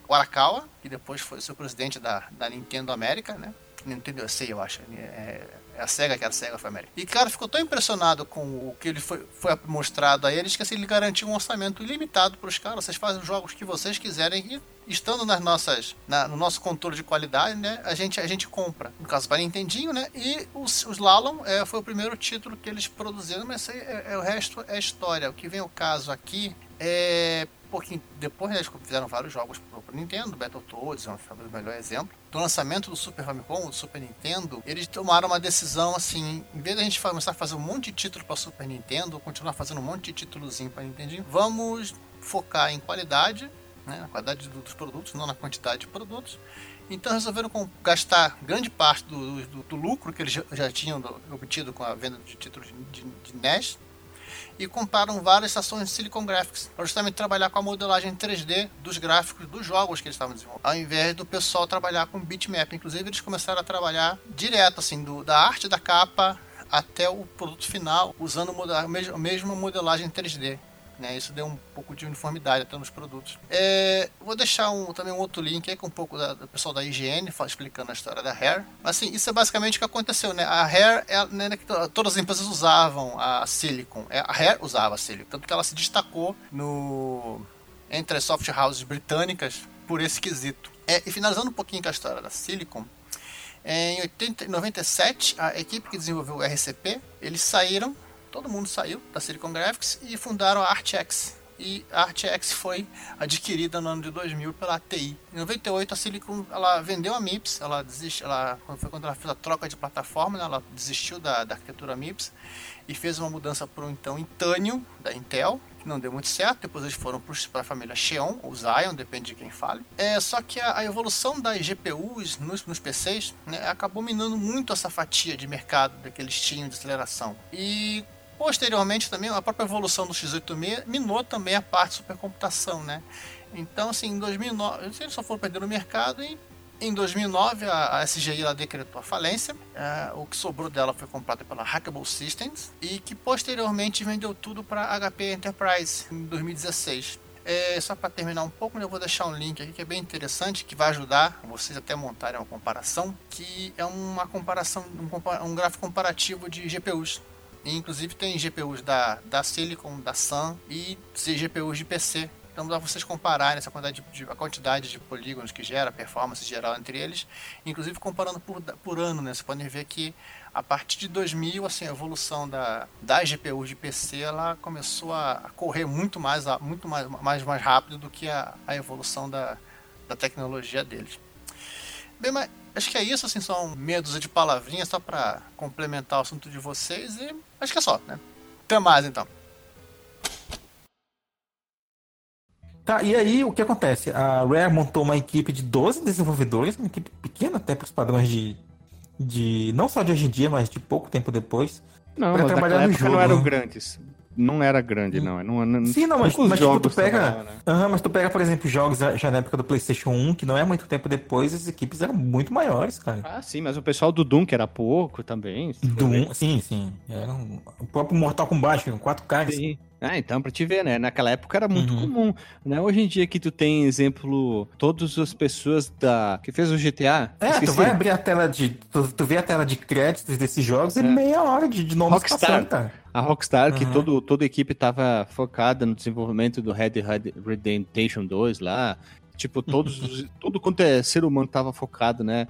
Arakawa, que depois foi o seu presidente da, da Nintendo América, né? Nintendo USA, eu acho. É, é a SEGA que era a SEGA foi América. E, cara, ficou tão impressionado com o que ele foi, foi mostrado a eles que assim, ele garantiu um orçamento ilimitado para os caras. Vocês fazem os jogos que vocês quiserem e estando nas nossas, na, no nosso controle de qualidade, né, a gente, a gente compra. No caso, para Nintendinho, né, e os, os Slalom é, foi o primeiro título que eles produziram, mas é, é, o resto é história. O que vem o caso aqui é pouquinho depois eles fizeram vários jogos para o Nintendo, Battletoads é um melhor exemplo. Do lançamento do Super Famicom, do Super Nintendo, eles tomaram uma decisão assim, em vez de a gente começar a fazer um monte de título para Super Nintendo, continuar fazendo um monte de títulozinho para Nintendo, vamos focar em qualidade, né, na qualidade dos produtos, não na quantidade de produtos. Então resolveram gastar grande parte do, do, do lucro que eles já tinham obtido com a venda de títulos de, de NES e compraram várias estações de Silicon Graphics para justamente trabalhar com a modelagem 3D dos gráficos dos jogos que eles estavam desenvolvendo, ao invés do pessoal trabalhar com bitmap. Inclusive, eles começaram a trabalhar direto, assim, do, da arte da capa até o produto final, usando a mesma modelagem 3D. Né? Isso deu um pouco de uniformidade até nos produtos. É, vou deixar um, também um outro link aí com um pouco da, do pessoal da IGN explicando a história da Hair. Mas assim, isso é basicamente o que aconteceu, né? A Hair, é, né, né todas as empresas usavam a Silicon. É, a Hair usava a Silicon, tanto que ela se destacou no entre as soft houses britânicas por esse quesito. É, e finalizando um pouquinho com a história da Silicon, em 80, 97, a equipe que desenvolveu o RCP, eles saíram todo mundo saiu da Silicon Graphics e fundaram a ArtX. E a ArtX foi adquirida no ano de 2000 pela ATI. Em 98 a Silicon ela vendeu a MIPS, ela desistiu, ela foi quando ela fez a troca de plataforma, né, ela desistiu da, da arquitetura MIPS e fez uma mudança para o então Intânio da Intel, que não deu muito certo. Depois eles foram para a família Xeon ou Zion, depende de quem fale. É, só que a, a evolução das GPUs nos, nos PCs né, acabou minando muito essa fatia de mercado que eles tinham de aceleração. E Posteriormente também a própria evolução do x86 minou também a parte de supercomputação, né? Então, assim, em 2009, eles só foram perder o mercado e em 2009 a, a SGI ela decretou a falência. É, o que sobrou dela foi comprado pela Hackable Systems e que posteriormente vendeu tudo para HP Enterprise em 2016. É, só para terminar um pouco, né, eu vou deixar um link aqui que é bem interessante, que vai ajudar vocês até montarem uma comparação, que é uma comparação, um, um gráfico comparativo de GPUs. Inclusive tem GPUs da, da Silicon, da Sun e GPUs de PC. Então dá pra vocês compararem essa quantidade de, a quantidade de polígonos que gera, a performance geral entre eles, inclusive comparando por, por ano, né? Vocês podem ver que a partir de 2000, assim, a evolução da, das GPUs de PC, ela começou a correr muito mais, muito mais, mais, mais rápido do que a, a evolução da, da tecnologia deles. Bem, mas acho que é isso, assim, são meia dúzia de palavrinhas só para complementar o assunto de vocês e acho que é só, né? Até mais então. Tá, e aí o que acontece? A Rare montou uma equipe de 12 desenvolvedores, uma equipe pequena até para os padrões de, de. não só de hoje em dia, mas de pouco tempo depois. Não, mas trabalhar no jogo. não eram grandes não era grande, não. não, não Sim, não, mas, mas tipo, tu pega. né? uhum, mas tu pega, por exemplo, jogos já na época do PlayStation 1, que não é muito tempo depois, as equipes eram muito maiores, cara. Ah, sim, mas o pessoal do Doom, que era pouco também. Doom, sim, sim. Era um... O próprio Mortal Kombat, com 4 caras. Ah, então, pra te ver, né? Naquela época era muito Uhum. comum. Né? Hoje em dia que tu tem exemplo, todas as pessoas da que fez o GTA. É, tu esqueci. vai abrir a tela de. Tu, tu vê a tela de créditos desses jogos e É. meia hora de, de nomes Rockstar. passando, cara. A Rockstar, que Uhum. todo, toda a equipe tava focada no desenvolvimento do Red Dead Redemption 2 lá. Tipo, todos, os- *laughs* tudo quanto é ser humano tava focado, né?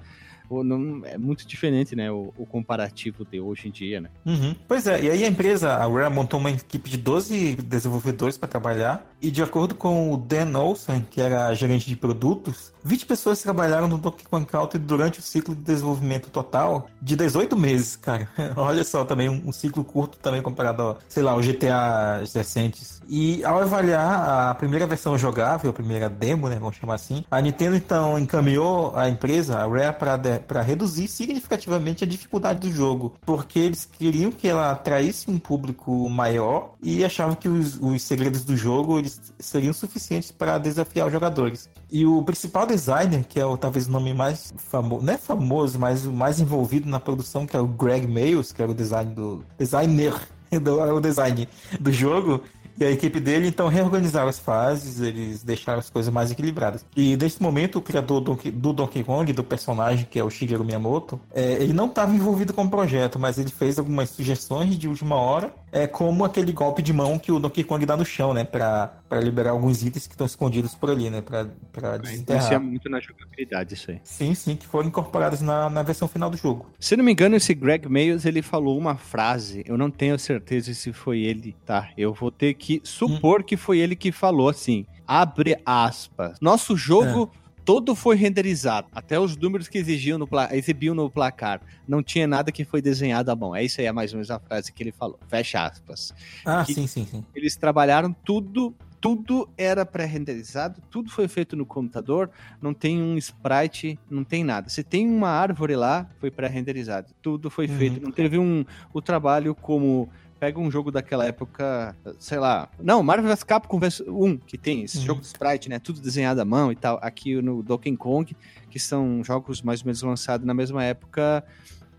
O- não- é muito diferente, né? O, o comparativo de hoje em dia, né? Uhum. Pois é, e aí a empresa, a Rare, montou uma equipe de 12 desenvolvedores para trabalhar, e de acordo com o Dan Olsen, que era gerente de produtos, 20 pessoas trabalharam no Donkey Kong Country durante o ciclo de desenvolvimento total de 18 meses, cara. *laughs* Olha só, também um, um ciclo curto também comparado, ao, sei lá, ao GTA recentes. E ao avaliar a primeira versão jogável, a primeira demo, né, vamos chamar assim, a Nintendo então encaminhou a empresa, a Rare, para reduzir significativamente a dificuldade do jogo, porque eles queriam que ela atraísse um público maior e achavam que os, os segredos do jogo eles seriam suficientes para desafiar os jogadores. E o principal designer, que é o, talvez o nome mais famoso, não é famoso, mas o mais envolvido na produção, que é o Greg Mayles, que era o design do designer *laughs* do o design do jogo, e a equipe dele então reorganizaram as fases, eles deixaram as coisas mais equilibradas. E nesse momento, o criador do, do Donkey Kong, do personagem que é o Shigeru Miyamoto, é, ele não estava envolvido com o projeto, mas ele fez algumas sugestões de última hora, é, como aquele golpe de mão que o Donkey Kong dá no chão, né? Pra, pra liberar alguns itens que estão escondidos por ali, né? Pra, pra desenterrar. muito na jogabilidade isso aí. Sim, sim, que foram incorporados na, na versão final do jogo. Se não me engano, esse Greg Mayles, ele falou uma frase, eu não tenho certeza se foi ele, tá? Eu vou ter que supor que foi ele que falou assim, abre aspas. Nosso jogo todo foi renderizado, até os números que exigiam no exibiam no placar. Não tinha nada que foi desenhado à mão. É isso aí, é mais ou menos a frase que ele falou. Fecha aspas. Ah, Que- sim, sim, sim. Eles trabalharam tudo, tudo era pré-renderizado, tudo foi feito no computador, não tem um sprite, não tem nada. Se tem uma árvore lá, foi pré-renderizado. Tudo foi Uhum. feito, não teve um o trabalho como pega um jogo daquela época, sei lá, não, Marvel vs Capcom vs 1, que tem esse Uhum. jogo de sprite, né, tudo desenhado à mão e tal. Aqui no Donkey Kong, que são jogos mais ou menos lançados na mesma época,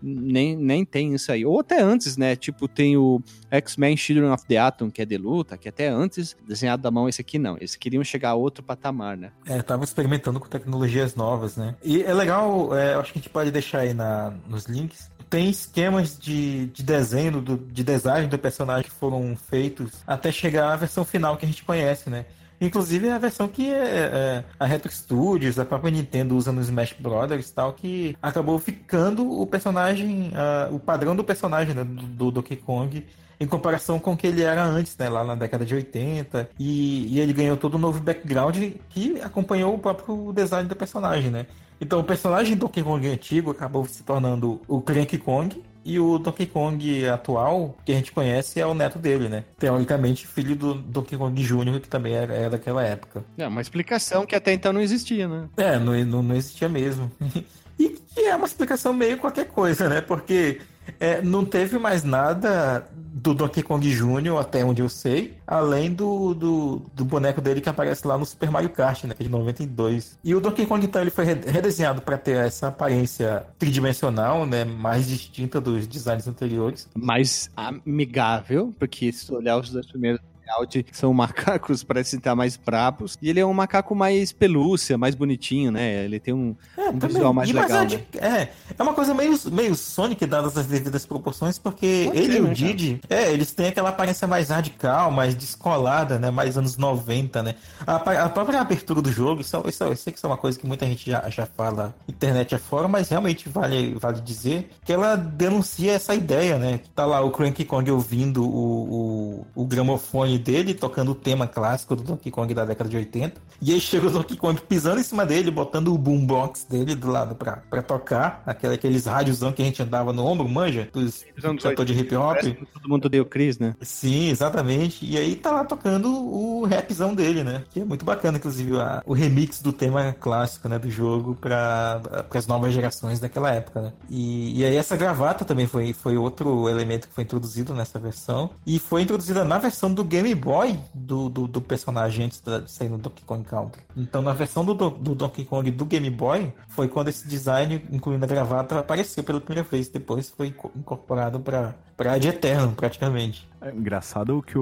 nem, nem tem isso aí. Ou até antes, né? Tipo, tem o X-Men Children of the Atom, que é de luta, que até antes, desenhado da mão, esse aqui não. Eles queriam chegar a outro patamar, né? É, tava experimentando com tecnologias novas, né? E é legal, é, eu acho que a gente pode deixar aí na, nos links. Tem esquemas de, de desenho, do, de design do personagem que foram feitos até chegar à versão final que a gente conhece, né? Inclusive a versão que é, é, a Retro Studios, a própria Nintendo usa no Smash Brothers e tal, que acabou ficando o personagem, ah, o padrão do personagem né, do, do Donkey Kong em comparação com o que ele era antes, né, lá na década de 80, e, e ele ganhou todo um novo background que acompanhou o próprio design do personagem, né? Então o personagem do Donkey Kong antigo acabou se tornando o Cranky Kong, e o Donkey Kong atual, que a gente conhece, é o neto dele, né? Teoricamente, filho do Donkey Kong Jr., que também era, era daquela época. É uma explicação que até então não existia, né? É, não, não, não existia mesmo. *laughs* E que é uma explicação meio qualquer coisa, né? Porque é, não teve mais nada do Donkey Kong Jr., até onde eu sei, além do, do, do boneco dele que aparece lá no Super Mario Kart, né? É de 92. E o Donkey Kong, então, ele foi re- redesenhado para ter essa aparência tridimensional, né? Mais distinta dos designs anteriores. Mais amigável, porque se olhar os dois primeiros layout, são *laughs* macacos, parecem estar mais brabos. E ele é um macaco mais pelúcia, mais bonitinho, né? Ele tem um, É, um também. visual mais mais legal, né? É, é uma coisa meio, meio Sonic, dadas as devidas proporções, porque Pode ele ser, e o né, Didi, é, eles têm aquela aparência mais radical, mais descolada, né? Mais anos 90, né? A, a própria abertura do jogo, isso, é- isso, é- eu sei que isso é uma coisa que muita gente já, já fala internet afora, mas realmente vale, vale dizer que ela denuncia essa ideia, né? Tá lá o Cranky Kong ouvindo o, o, o gramofone dele, tocando o tema clássico do Donkey Kong da década de 80. E aí chega o Donkey Kong pisando em cima dele, botando o boombox dele do lado pra, pra tocar, aquele, aqueles rádiozão que a gente andava no ombro, manja? Dos Dos anos cantor de hip hop. Todo mundo o Chris, né? Sim, exatamente. E aí tá lá tocando o rapzão dele, né? Que é muito bacana, inclusive, a- o remix do tema clássico, né, do jogo para as novas gerações daquela época, né? E, e aí essa gravata também foi, foi outro elemento que foi introduzido nessa versão. E foi introduzida na versão do Game Boy do, do, do personagem antes de sair no Donkey Kong Country. Então na versão do, do, do Donkey Kong do Game Boy foi quando esse design, incluindo a gravata, apareceu pela primeira vez. Depois foi inco- incorporado para para de eterno, praticamente. É engraçado que o,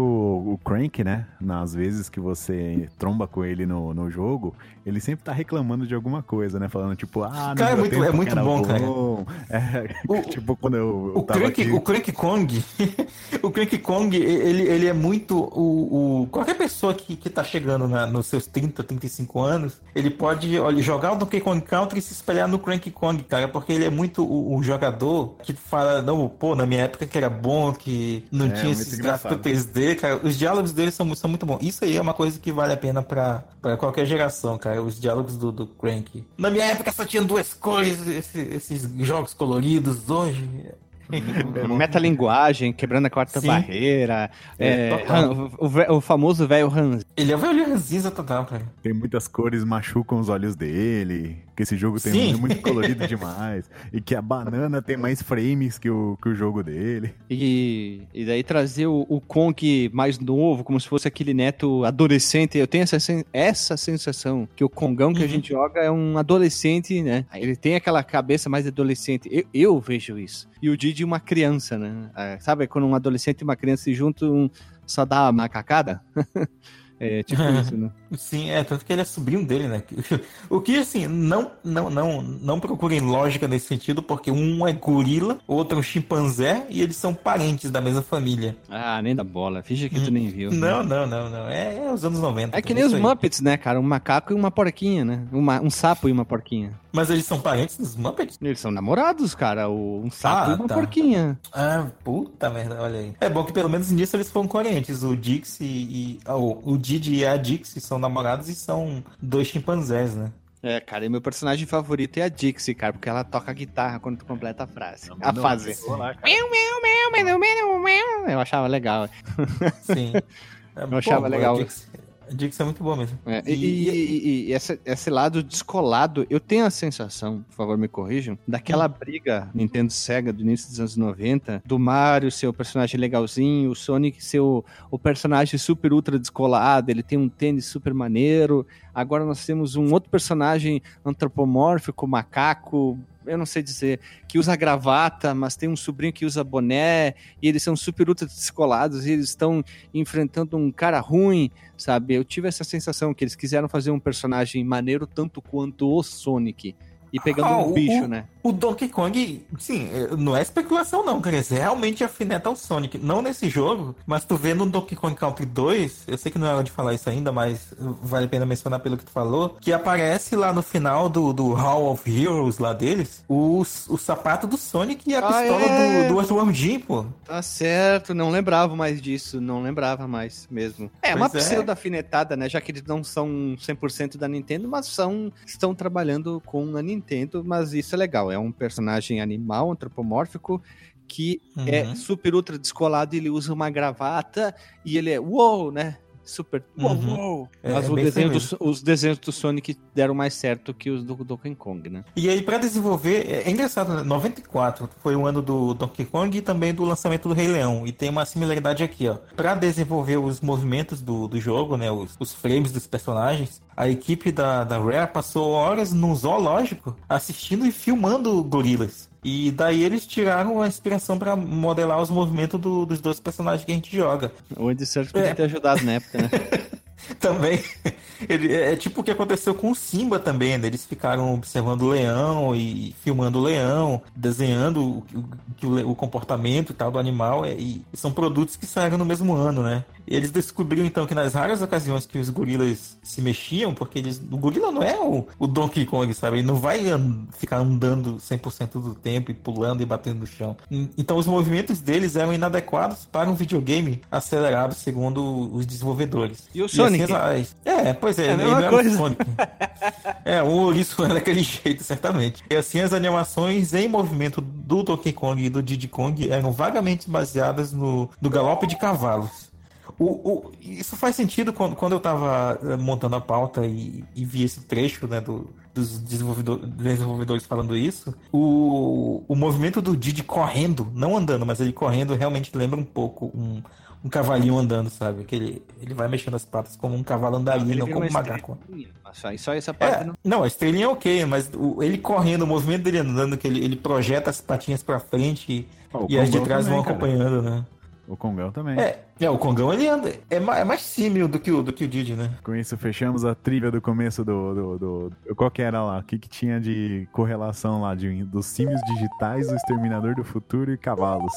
o Crank, né? Nas vezes que você tromba com ele no, no jogo, ele sempre tá reclamando de alguma coisa, né? Falando tipo, ah, Cara, é muito- é muito bom, cara. É, O- *laughs* tipo, quando eu, eu O Crank, aqui... o Crank Kong, *laughs* o Crank Kong, ele, ele é muito o, o- qualquer pessoa que, que tá chegando na- nos seus 30, 35 anos, ele pode olha, jogar o Donkey Kong Country e se espelhar no Crank Kong, cara, porque ele é muito o, o jogador que fala, não, pô, na minha época que era bom, que não É, tinha esses engraçado. gráficos 3D, cara, os diálogos dele são, são muito bons. Isso aí é uma coisa que vale a pena pra, pra qualquer geração, cara, os diálogos do, do Crank. Na minha época só tinha duas cores, esse- esses jogos coloridos, hoje... Metalinguagem, quebrando a quarta Sim. barreira. É, é. Han- o, o famoso velho Hans. Ele é o velho ranzinza total, cara. Tem muitas cores, machucam os olhos dele. Que esse jogo tem Sim. é muito colorido demais. E que a banana tem mais frames que o, que o jogo dele. E, e daí trazer o, o Kong mais novo, como se fosse aquele neto adolescente. Eu tenho essa, essa sensação que o Kongão que a Uhum. gente joga é um adolescente, né? Ele tem aquela cabeça mais adolescente. Eu, eu vejo isso. E o Didi uma criança, né? Ah, sabe quando um adolescente e uma criança se juntam, um só dá uma macacada? *laughs* é tipo *laughs* isso, né? Sim, é, tanto que ele é sobrinho dele, né? *laughs* O que, assim, não, não, não, não procurem lógica nesse sentido, porque um é gorila, o outro é um chimpanzé, e eles são parentes da mesma família. Ah, nem da bola. Finge que tu nem viu. Não, não, não, não. É, é os anos 90. É que nem os. Muppets, né, cara? Um macaco e uma porquinha, né? Uma- um sapo e uma porquinha. Mas eles são parentes dos Muppets? Eles são namorados, cara. O- Um sapo Ah, e uma tá. porquinha. Ah, puta merda, olha aí. É bom que pelo menos nisso eles foram coerentes. O Dixie e. ah, o, o Didi e a Dixie são namorados e são dois chimpanzés, né? É, cara, e meu personagem favorito é a Dixie, cara, porque ela toca guitarra quando tu completa a frase. Não, a não, fase. lá. Meu, meu, meu, meu, meu, meu, meu. Eu achava legal. Sim. É, *laughs* Eu achava legal. A Dixie, a Dixie é muito boa mesmo. É, e e- e- e essa- esse lado descolado, eu tenho a sensação, por favor me corrijam, daquela briga Nintendo Sega do início dos anos 90, do Mario ser o personagem legalzinho, o Sonic ser o, o personagem super ultra descolado, ele tem um tênis super maneiro. Agora nós temos um outro personagem antropomórfico, macaco, eu não sei dizer, que usa gravata, mas tem um sobrinho que usa boné, e eles são super ultra descolados, e eles estão enfrentando um cara ruim, sabe? Eu tive essa sensação que eles quiseram fazer um personagem maneiro tanto quanto o Sonic. E pegando Ah, um bicho, o- né? O Donkey Kong, sim, é, não é especulação não, cara. Eles realmente afineta o Sonic. Não nesse jogo, mas tu vê no Donkey Kong Country 2, eu sei que não é hora de falar isso ainda, mas vale a pena mencionar pelo que tu falou, que aparece lá no final do, do Hall of Heroes lá deles, o, o sapato do Sonic e a Ah, pistola é? do, do Earthworm Jim, pô. Tá certo, não lembrava mais disso, não lembrava mais mesmo. É, uma Pois é. pseudo afinetada, né? Já que eles não são 100% da Nintendo, mas são estão trabalhando com a Nintendo, mas isso é legal, é um personagem animal, antropomórfico, que é Uhum. super ultra descolado, ele usa uma gravata e ele é uou, né? Super Uhum. uou. É, Mas é desenho do- os desenhos do Sonic deram mais certo que os do Donkey Kong, né? E aí, pra desenvolver, é é engraçado, né? 94 foi o ano do Donkey Kong e também do lançamento do Rei Leão. E tem uma similaridade aqui, ó. Pra desenvolver os movimentos do, do jogo, né? Os, os frames dos personagens, a equipe da, da Rare passou horas num zoológico assistindo e filmando gorilas. E daí eles tiraram a inspiração pra modelar os movimentos do- dos dois personagens que a gente joga. O Andy Serkis podia É. ter ajudado na época, né? *laughs* Também. Ele, é é tipo o que aconteceu com o Simba também, né? Eles ficaram observando o leão e filmando o leão, desenhando o, o- o comportamento e tal do animal. é, E, são produtos que saíram no mesmo ano, né? E eles descobriram então que nas raras ocasiões que os gorilas se mexiam, porque eles. O gorila não é o, o Donkey Kong, sabe? Ele não vai an- ficar andando 100% do tempo e pulando e batendo no chão. En- Então os movimentos deles eram inadequados para um videogame acelerado, segundo os desenvolvedores. E o E Sonic? assim, as- é, pois é, É ele não era o. Sonic. É, o ouriço era daquele *laughs* jeito, certamente. E assim, as animações em movimento do Donkey Kong e do Diddy Kong eram vagamente baseadas no, no galope de cavalos. O, o- isso faz sentido quando, quando eu tava eh, montando a pauta e, e vi esse trecho né, do- dos desenvolvedor- desenvolvedores falando isso. O, o movimento do Didi correndo, não andando, mas ele correndo realmente lembra um pouco um, um cavalinho andando, sabe? Que ele, ele vai mexendo as patas como um cavalo andarilho, não vira como um uma macaco. Só, só essa parte É, não. não, a estrelinha é ok, mas o- ele correndo, o movimento dele andando, que ele, ele projeta as patinhas pra frente e, Ó, o e as de trás vão também, cara. acompanhando, né? O Kongão também. É, é, o Kongão ele anda, é mais, é mais símil do que o, do que o Didi, né? Com isso, fechamos a trilha do começo do. do, do- do- qual que era lá? O que, que tinha de correlação lá de, dos símios digitais, o Exterminador do Futuro e cavalos?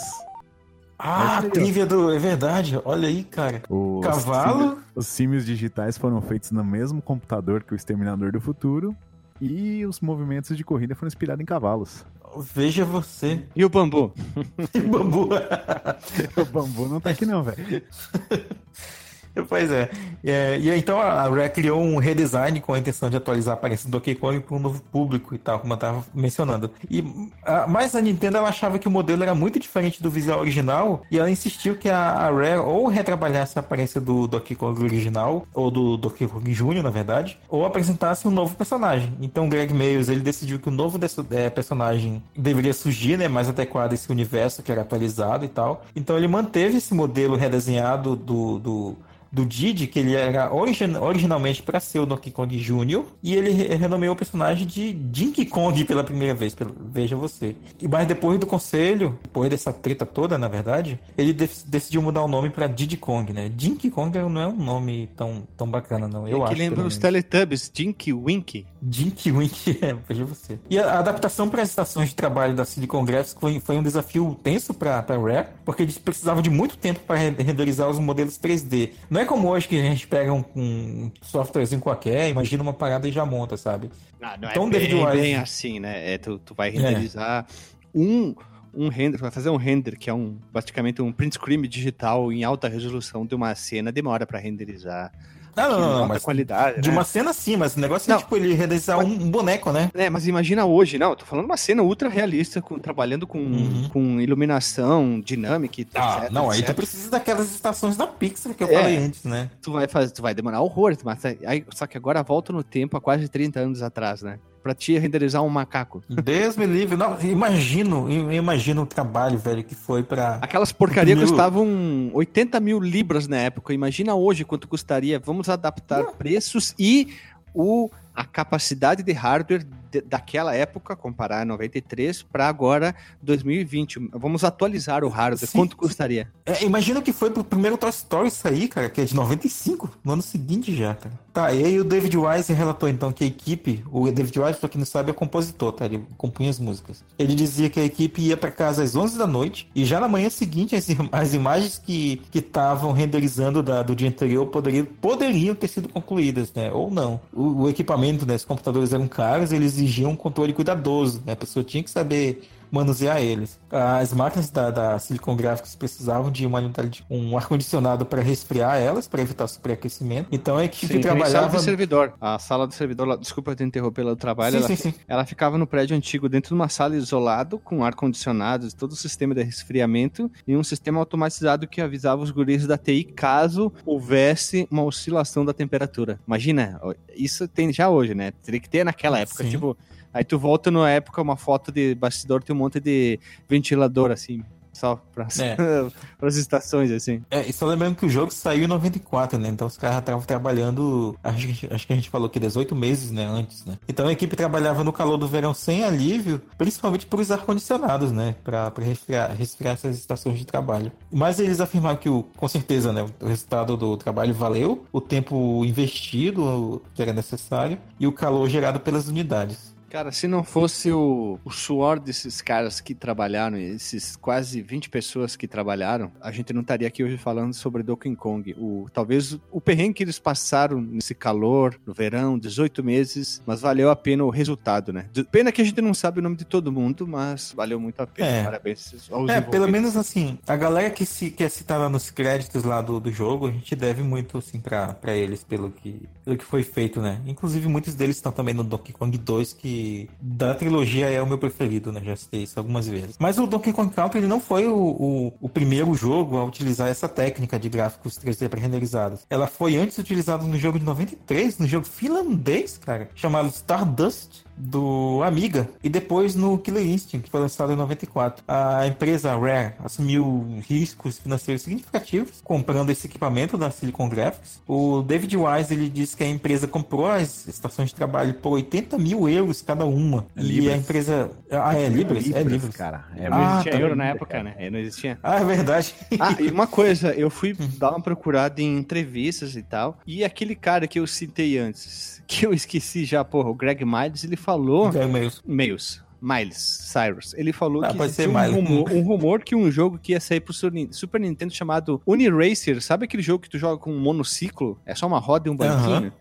Ah, a trivia do. É verdade, olha aí, cara. Os Cavalo? os símios digitais foram feitos no mesmo computador que o Exterminador do Futuro. E os movimentos de corrida foram inspirados em cavalos. Veja você. E o bambu? *laughs* Bambu. *laughs* O bambu não tá aqui não, velho. *laughs* Pois é. É, E, aí, então a Rare criou um redesign com a intenção de atualizar a aparência do Donkey Kong para um novo público e tal, como eu estava mencionando. E a, mas a Nintendo ela achava que o modelo era muito diferente do visual original e ela insistiu que a, a Rare ou retrabalhasse a aparência do Donkey Kong original, ou do Donkey Kong Jr., na verdade, ou apresentasse um novo personagem. Então Greg Mayles ele decidiu que o novo desse- é, personagem deveria surgir, né, mais adequado a esse universo que era atualizado e tal. Então ele manteve esse modelo redesenhado do, do do Didi, que ele era origin- originalmente para ser o Donkey Kong Jr., e ele re- renomeou o personagem de Dinky Kong pela primeira vez, pelo- veja você. E mas depois do conselho, depois dessa treta toda, na verdade, ele de- decidiu mudar o nome para Diddy Kong, né? Dinky Kong não é um nome tão, tão bacana, não. Eu é acho. que lembra os. Teletubbies, Dinky Winky. Dinky Wink, *laughs* é, veja você. E a adaptação para as estações de trabalho da Silicon Graphics foi, foi um desafio tenso para a Rare, porque eles precisavam de muito tempo para renderizar os modelos 3D. Não é como hoje que a gente pega um, um softwarezinho qualquer, imagina uma parada e já monta, sabe? Ah, não Então, é bem, Wise- bem assim, né? É, tu, tu vai renderizar um, um render, vai fazer um render, que é um basicamente um print screen digital em alta resolução de uma cena, demora pra renderizar. Não, não, não, não, alta mas qualidade, de né? uma cena sim, mas o negócio Não. é tipo ele renderizar um, um boneco, né? É, mas imagina hoje, não, eu tô falando uma cena ultra realista, com, trabalhando com, Uhum. com iluminação dinâmica e Ah, etc, não, aí etc. tu precisa daquelas estações da Pixar que eu É. falei antes, né? tu vai fazer, tu vai demorar horrores, mas aí, só que agora volta no tempo, há quase 30 anos atrás, né? Pra te renderizar um macaco. Deus me livre. Não, imagino, imagino o trabalho, velho, que foi pra. Aquelas porcarias Primeiro- custavam 80 mil libras na época. Imagina hoje quanto custaria. Vamos adaptar preços e o, a capacidade de hardware de- daquela época, comparar 93 para agora 2020. Vamos atualizar o hardware. Sim. Quanto custaria? É, imagina que foi pro primeiro Toy Story sair, cara, que é de 95, no ano seguinte já, cara. Tá, e aí o David Wise relatou então que a equipe, o David Wise, pra quem não sabe, é compositor, tá? Ele compunha as músicas. Ele dizia que a equipe ia pra casa às 11 da noite e já na manhã seguinte as, im- as imagens que estavam renderizando da- do dia anterior poderiam, poderiam ter sido concluídas, né? Ou não. O, o equipamento, né? Os computadores eram caros, eles exigiam um controle cuidadoso, né? A pessoa tinha que saber manusear eles. As máquinas da, da Silicon Graphics precisavam de uma unidade, um ar-condicionado para resfriar elas, para evitar superaquecimento. Então a equipe Sim, que nem sala trabalhava. de servidor. A sala de servidor, lá- desculpa te interromper do trabalho, Sim, ela, sim, ela ficava no prédio antigo, dentro de uma sala isolado, com ar-condicionado, todo o sistema de resfriamento e um sistema automatizado que avisava os guris da TI caso houvesse uma oscilação da temperatura. Imagina, isso tem já hoje, né? Teria que ter naquela época, tipo... Aí tu volta na época, uma foto de bastidor, tem um monte de ventilador, assim, só para É. *laughs* as estações, assim. É, e só lembrando que o jogo saiu em 94, né? Então os caras estavam trabalhando, acho que, a gente- acho que a gente falou que 18 meses, né? Antes, né? Então a equipe trabalhava no calor do verão sem alívio, principalmente por os ar-condicionados, né? Pra, pra resfriar, resfriar essas estações de trabalho. Mas eles afirmaram que, o, com certeza, né? O resultado do trabalho valeu, o tempo investido que era necessário e o calor gerado pelas unidades. Cara, se não fosse o, o suor desses caras que trabalharam, esses quase 20 pessoas que trabalharam, a gente não estaria aqui hoje falando sobre Donkey Kong. O, talvez o perrengue que eles passaram nesse calor, no verão, 18 meses, mas valeu a pena o resultado, né? Pena que a gente não sabe o nome de todo mundo, mas valeu muito a pena. É. Parabéns aos É, pelo menos assim, a galera que, se, que é citada nos créditos lá do, do jogo, a gente deve muito, assim, pra, pra eles, pelo que, pelo que foi feito, né? Inclusive, muitos deles estão também no Donkey Kong 2, que da trilogia é o meu preferido, né? Já citei isso algumas vezes. Mas o Donkey Kong Country ele não foi o, o, o primeiro jogo a utilizar essa técnica de gráficos 3D pré-renderizados. Ela foi antes utilizada no jogo de 93, no jogo finlandês, cara, chamado Stardust do Amiga e depois no Killer Instinct, que foi lançado em 94. A empresa Rare assumiu riscos financeiros significativos comprando esse equipamento da Silicon Graphics. O David Wise ele disse que a empresa comprou as estações de trabalho por 80 mil euros cada uma. É e Libras. a empresa. Ah, é Libras? É Libras. cara. É Não Ah, existia tá. euro na época, né? Aí não existia. *laughs* Ah, é verdade. Ah, e uma coisa, eu fui dar uma procurada em entrevistas e tal, e aquele cara que eu citei antes, que eu *laughs* esqueci já, porra, o Greg Miles, ele falou... É mesmo. Miles. Miles Cyrus. Ele falou Ah, que existia ser um Miles. rumor, um rumor que um jogo que ia sair pro Super Nintendo chamado Uniracer, sabe aquele jogo que tu joga com um monociclo? É só uma roda e um banquinho?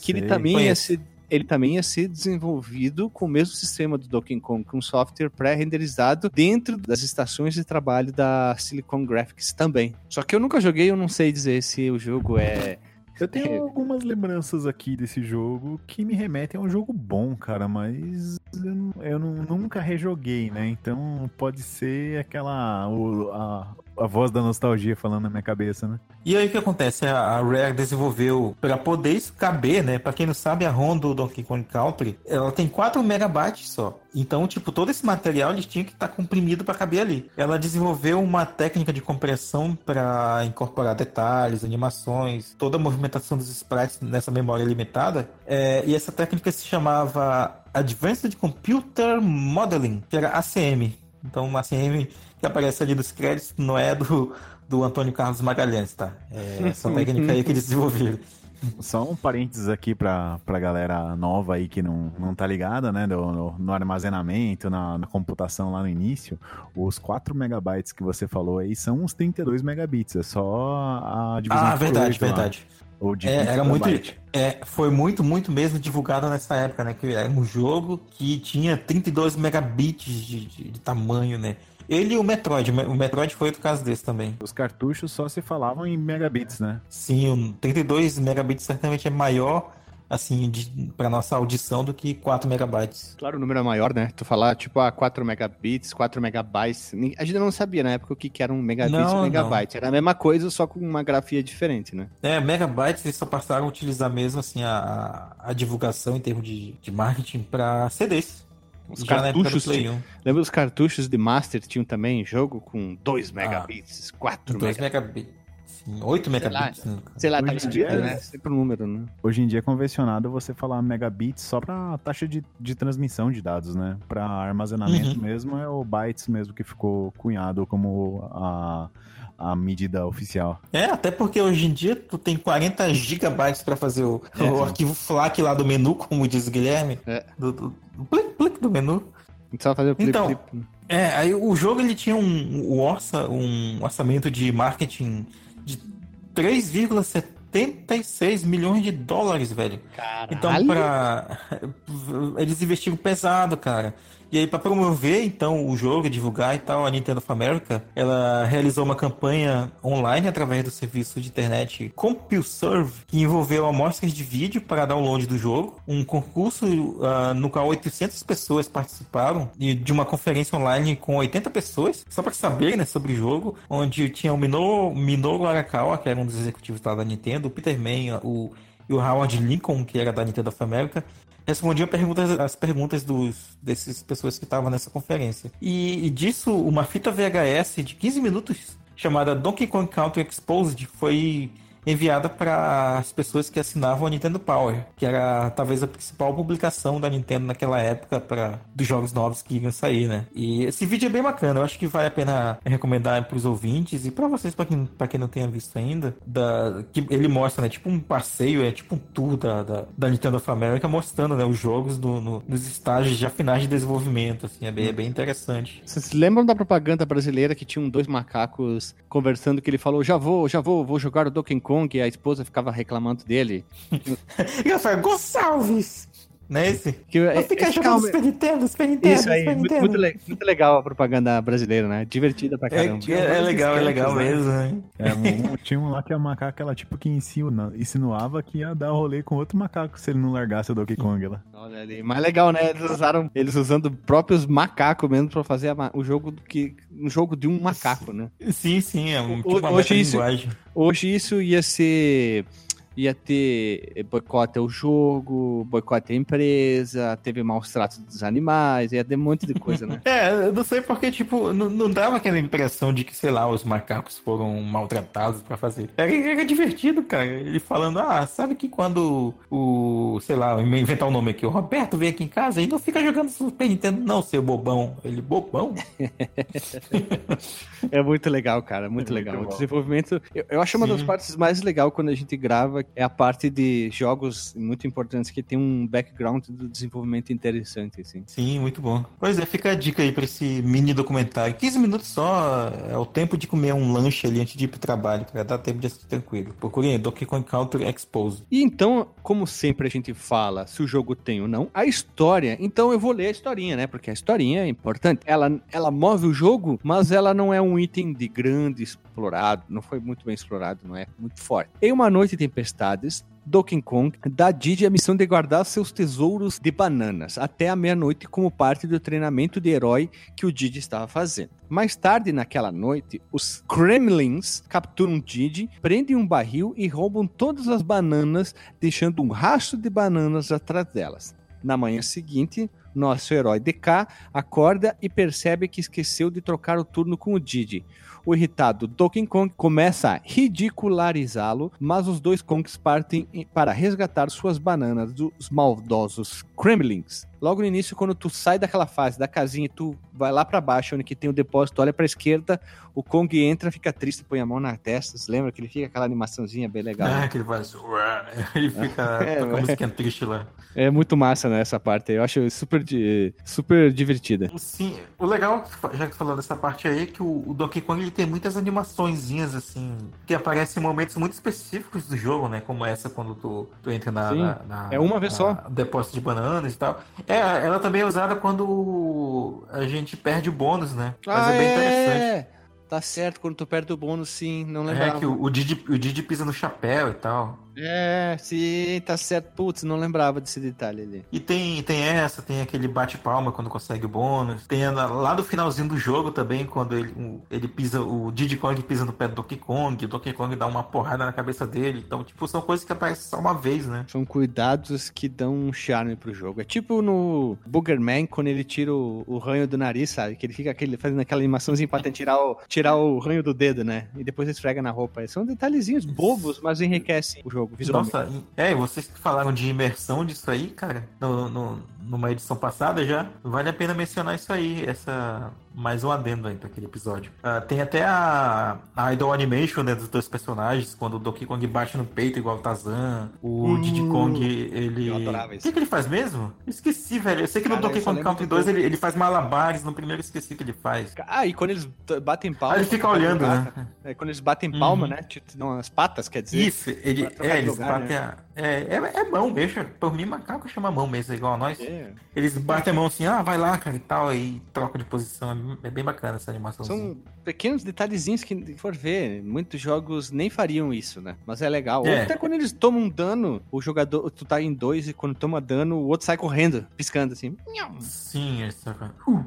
Que ele Sei. também ia ser ele também ia ser desenvolvido com o mesmo sistema do Donkey Kong, com software pré-renderizado dentro das estações de trabalho da Silicon Graphics também. Só que eu nunca joguei, eu não sei dizer se o jogo é Eu tenho algumas lembranças aqui desse jogo que me remetem a um jogo bom, cara, mas eu, eu nunca rejoguei, né? Então pode ser aquela. o- a, a voz da nostalgia falando na minha cabeça, né? E aí o que acontece? A a Rare desenvolveu para poder isso caber, né? Pra quem não sabe, a ROM do Donkey Kong Country, ela tem 4 megabytes só. Então, tipo, todo esse material eles tinham que estar comprimido para caber ali. Ela desenvolveu uma técnica de compressão para incorporar detalhes, animações, toda a movimentação dos sprites nessa memória limitada. É, e essa técnica se chamava Advanced Computer Modeling, que era ACM. Então, uma ACM que aparece ali nos créditos não é do, do Antônio Carlos Magalhães, tá? É essa *laughs* técnica aí que eles desenvolveram. Só um parênteses aqui pra, pra galera nova aí que não, não tá ligada, né? No, no- no armazenamento, na, na computação lá no início. Os 4 megabytes que você falou aí são uns 32 megabits. É só a divisão Ah, verdade, oito lá. Ou de É, 15 era muito, é, foi muito, muito mesmo divulgado nessa época, né? Que era um jogo que tinha 32 megabits de, de- de tamanho, né? Ele e o Metroid. O Metroid foi outro caso desse também. Os cartuchos só se falavam em megabits, né? Sim, o 32 megabits certamente é maior, assim, para nossa audição do que 4 megabytes. Claro, o número é maior, né? Tu falar, tipo, ah, 4 megabits, 4 megabytes. A gente não sabia na época o que que era um megabit e Não, um megabyte. Era a mesma coisa, só com uma grafia diferente, né? É, megabytes eles só passaram a utilizar mesmo, assim, a, a divulgação em termos de, de marketing para CDs. Os Já cartuchos, tinham- 1. lembra os cartuchos de Master tinham também jogo com 2 megabits, 4 2 megabits. Megabits. Sim, 8 megabits. né? Sei lá, tá Hoje em escrito, dia- né? Sempre um número, né? Hoje em dia é convencionado você falar megabits só pra taxa de, de transmissão de dados, né? Pra armazenamento Uhum. mesmo é o bytes mesmo que ficou cunhado como a, a medida oficial. É, até porque hoje em dia tu tem 40 gigabytes para fazer o, É. o arquivo FLAC lá do menu, como diz o Guilherme. É. Do, do, do plic, plic do menu. Só fazer o clip, Então, clip. É, aí o jogo ele tinha um, um, orça, um orçamento de marketing de 3,76 milhões de dólares, velho. Caralho. Então, pra. *laughs* Eles investiram pesado, cara. E aí, pra promover, então, o jogo, divulgar e tal, a Nintendo of America, ela realizou uma campanha online através do serviço de internet CompuServe, que envolveu amostras de vídeo para download do jogo, um concurso ah, no qual 800 pessoas participaram, e de uma conferência online com 80 pessoas, só para saber, né, sobre o jogo, onde tinha o Minoru, Minoru Arakawa, que era um dos executivos da Nintendo, o Peter May, o e o Howard Lincoln, que era da Nintendo of America, respondiam perguntas, as perguntas dos, dessas pessoas que estavam nessa conferência. E, e disso, uma fita VHS de 15 minutos, chamada Donkey Kong Country Exposed, foi enviada para as pessoas que assinavam a Nintendo Power, que era talvez a principal publicação da Nintendo naquela época para dos jogos novos que iam sair, né? E esse vídeo é bem bacana, eu acho que vale a pena recomendar para os ouvintes e para vocês, para quem, pra quem não tenha visto ainda, da, que ele mostra, né? Tipo um passeio, é tipo um tour da, da, da Nintendo of America mostrando, né? Os jogos do, no- nos estágios já finais de desenvolvimento, assim, é bem, é bem interessante. Vocês lembram da propaganda brasileira que tinham dois macacos conversando que ele falou, já vou, já vou, vou jogar o Donkey Kong e a esposa ficava reclamando dele? E eu falei, Gonçalves! Não é esse? Que, Não é, fica esse jogando calma- Super Nintendo, Super Nintendo, Isso aí, Super muito, Nintendo. muito, le- muito legal a propaganda brasileira, né? Divertida pra É, caramba. é, é legal, é legal né? mesmo, né? É, um- tinha um lá que a macaca, ela tipo que ensina, insinuava que ia dar rolê com outro macaco se ele não largasse o Donkey Kong lá. Olha ali, mas legal, né? Eles usaram, eles usando próprios macacos mesmo pra fazer o jogo do que um jogo de um macaco, né? Sim, sim, é um, tipo uma hoje isso-. Hoje isso ia ser ia ter boicote ao jogo, boicote à empresa, teve maus tratos dos animais, ia ter um monte de coisa, né? *laughs* É, eu não sei porque, tipo, não, não dava aquela impressão de que, sei lá, os macacos foram maltratados pra fazer. Era, era divertido, cara. Ele falando, ah, sabe que quando o, sei lá, inventar um nome aqui, o Roberto vem aqui em casa e não fica jogando Super Nintendo, não, seu bobão. Ele, bobão? *laughs* É muito legal, cara, muito É muito legal. o bom. desenvolvimento, eu, eu acho uma das Sim. partes mais legais quando a gente grava é a parte de jogos muito importantes que tem um background do desenvolvimento interessante, assim. Sim, muito bom. Pois é, fica a dica aí pra esse mini documentário. 15 minutos só é o tempo de comer um lanche ali antes de ir pro trabalho, cara. Dá tempo de assistir tranquilo. Procurem aí, Donkey Kong Country Expose. E então, como sempre a gente fala se o jogo tem ou não, a história, então eu vou ler a historinha, né? Porque a historinha é importante. Ela, ela move o jogo, mas ela não é um item de grande explorado, não foi muito bem explorado, não é muito forte. Em uma noite de tempestades, Kong dá a Didi a missão de guardar seus tesouros de bananas até a meia-noite como parte do treinamento de herói que o Didi estava fazendo. Mais tarde naquela noite, os Kremlins capturam Didi, prendem um barril e roubam todas as bananas, deixando um rastro de bananas atrás delas. Na manhã seguinte, nosso herói DK acorda e percebe que esqueceu de trocar o turno com o Didi. O irritado Donkey Kong começa a ridicularizá-lo, mas os dois Kongs partem em- para resgatar suas bananas dos maldosos Kremlins. Logo no início, quando tu sai daquela fase da casinha e tu vai lá pra baixo, onde que tem o depósito, olha pra esquerda, o Kong entra, fica triste, põe a mão na testa. Você lembra que ele fica aquela animaçãozinha bem legal? Ah, que ele faz. *laughs* Ele fica *laughs* É, com a é. musiquinha triste lá. É muito massa, né, essa parte aí. Eu acho super, super divertida. Sim, o legal, já que tu falou dessa parte aí, é que o, o Donkey Kong ele tem muitas animaçõezinhas, assim, que aparecem em momentos muito específicos do jogo, né? Como essa quando tu, tu entra na, Sim, na- na- é uma vez na- só. Depósito de bananas e tal. É, ela também é usada quando a gente perde o bônus, né? Mas é bem interessante. é! Tá certo, quando tu perde o bônus, sim, não É lembrava. que o, o, Didi, o Didi pisa no chapéu e tal. É, sim, tá certo. Putz, não lembrava desse detalhe ali. E tem, tem essa, tem aquele bate-palma quando consegue o bônus. Tem lá do finalzinho do jogo também, quando ele, ele pisa, o Diddy Kong pisa no pé do Donkey Kong, o Donkey Kong dá uma porrada na cabeça dele. Então, tipo, são coisas que aparecem só uma vez, né? São cuidados que dão um charme pro jogo. É tipo no Boogerman, quando ele tira o, o ranho do nariz, sabe? Que ele fica aquele, fazendo aquela animaçãozinha pra tentar tirar o, tirar o ranho do dedo, né? E depois esfrega na roupa. São detalhezinhos bobos, mas enriquecem o jogo visualmente. Nossa, é, vocês que falaram de imersão disso aí, cara, no, no- numa edição passada já, vale a pena mencionar isso aí, essa mais um adendo aí pra aquele episódio. Ah, tem até a, a idol animation né, dos dois personagens, quando o Donkey Kong bate no peito igual o Tarzan, o Hum, Diddy Kong, ele... O que, que ele faz mesmo? Esqueci, velho. Eu sei que no Cara, eu Donkey Kong Country do 2 pouco. ele, ele faz malabares, no primeiro eu esqueci que ele faz. Ah, e quando eles batem palma. Ah, ele fica olhando, né? É, quando eles batem palma, Uhum. né? Tipo, Não, as patas, quer dizer. Isso, ele, é, eles lugar, batem a... É, é, é mão mesmo. Por mim, macaco chama mão mesmo, igual a nós. É. Eles batem a mão assim, ah, vai lá, cara, e tal, aí troca de posição. É bem bacana essa animação. São pequenos detalhezinhos que, for ver, muitos jogos nem fariam isso, né? Mas é legal. É. Ou até quando eles tomam um dano, o jogador, tu tá em dois e quando toma dano, o outro sai correndo, piscando assim. Sim, trocam. Uh,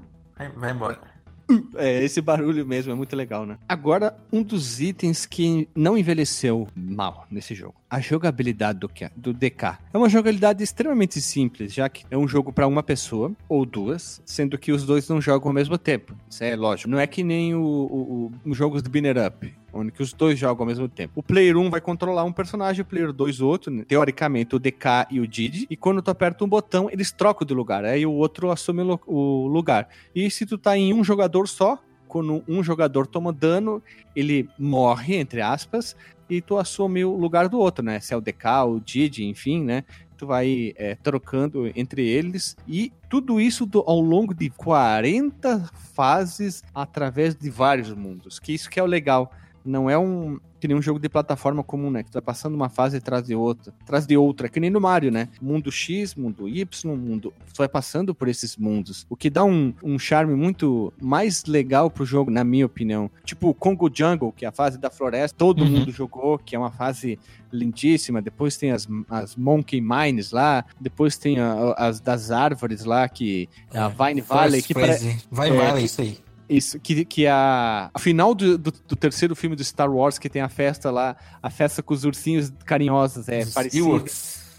vai embora. *laughs* É, esse barulho mesmo é muito legal, né? Agora, um dos itens que não envelheceu mal nesse jogo. A jogabilidade do, do DK. É uma jogabilidade extremamente simples, já que é um jogo para uma pessoa ou duas, sendo que os dois não jogam ao mesmo tempo. Isso é lógico. Não é que nem os jogos de Binner Up, onde que os dois jogam ao mesmo tempo. O player 1 vai controlar um personagem, o player 2 outro, né? teoricamente o DK e o Didi, e quando tu aperta um botão, eles trocam de lugar, aí o outro assume o lugar. E se tu tá em um jogador só, quando um jogador toma dano, ele morre, entre aspas, e tu assume o lugar do outro, né? Se é o DK, o Didi, enfim, né? Tu vai é, trocando entre eles e tudo isso do- ao longo de 40 fases através de vários mundos. Que isso que é o legal. Não é um que nem um jogo de plataforma comum, né? Que tu vai passando uma fase atrás de outra, atrás de outra, que nem no Mario, né? Mundo X, mundo Y, mundo. Tu vai passando por esses mundos. O que dá um, um charme muito mais legal pro jogo, na minha opinião. Tipo o Congo Jungle, que é a fase da floresta, todo Uhum. mundo jogou, que é uma fase lindíssima. Depois tem as, as Monkey Mines lá, depois tem a- as das árvores lá, que é a Vine Valley, que, pare- Vai é, Valley, isso aí. Isso, que, que a, a final do, do, do terceiro filme do Star Wars, que tem a festa lá, a festa com os ursinhos carinhosos, é parecido.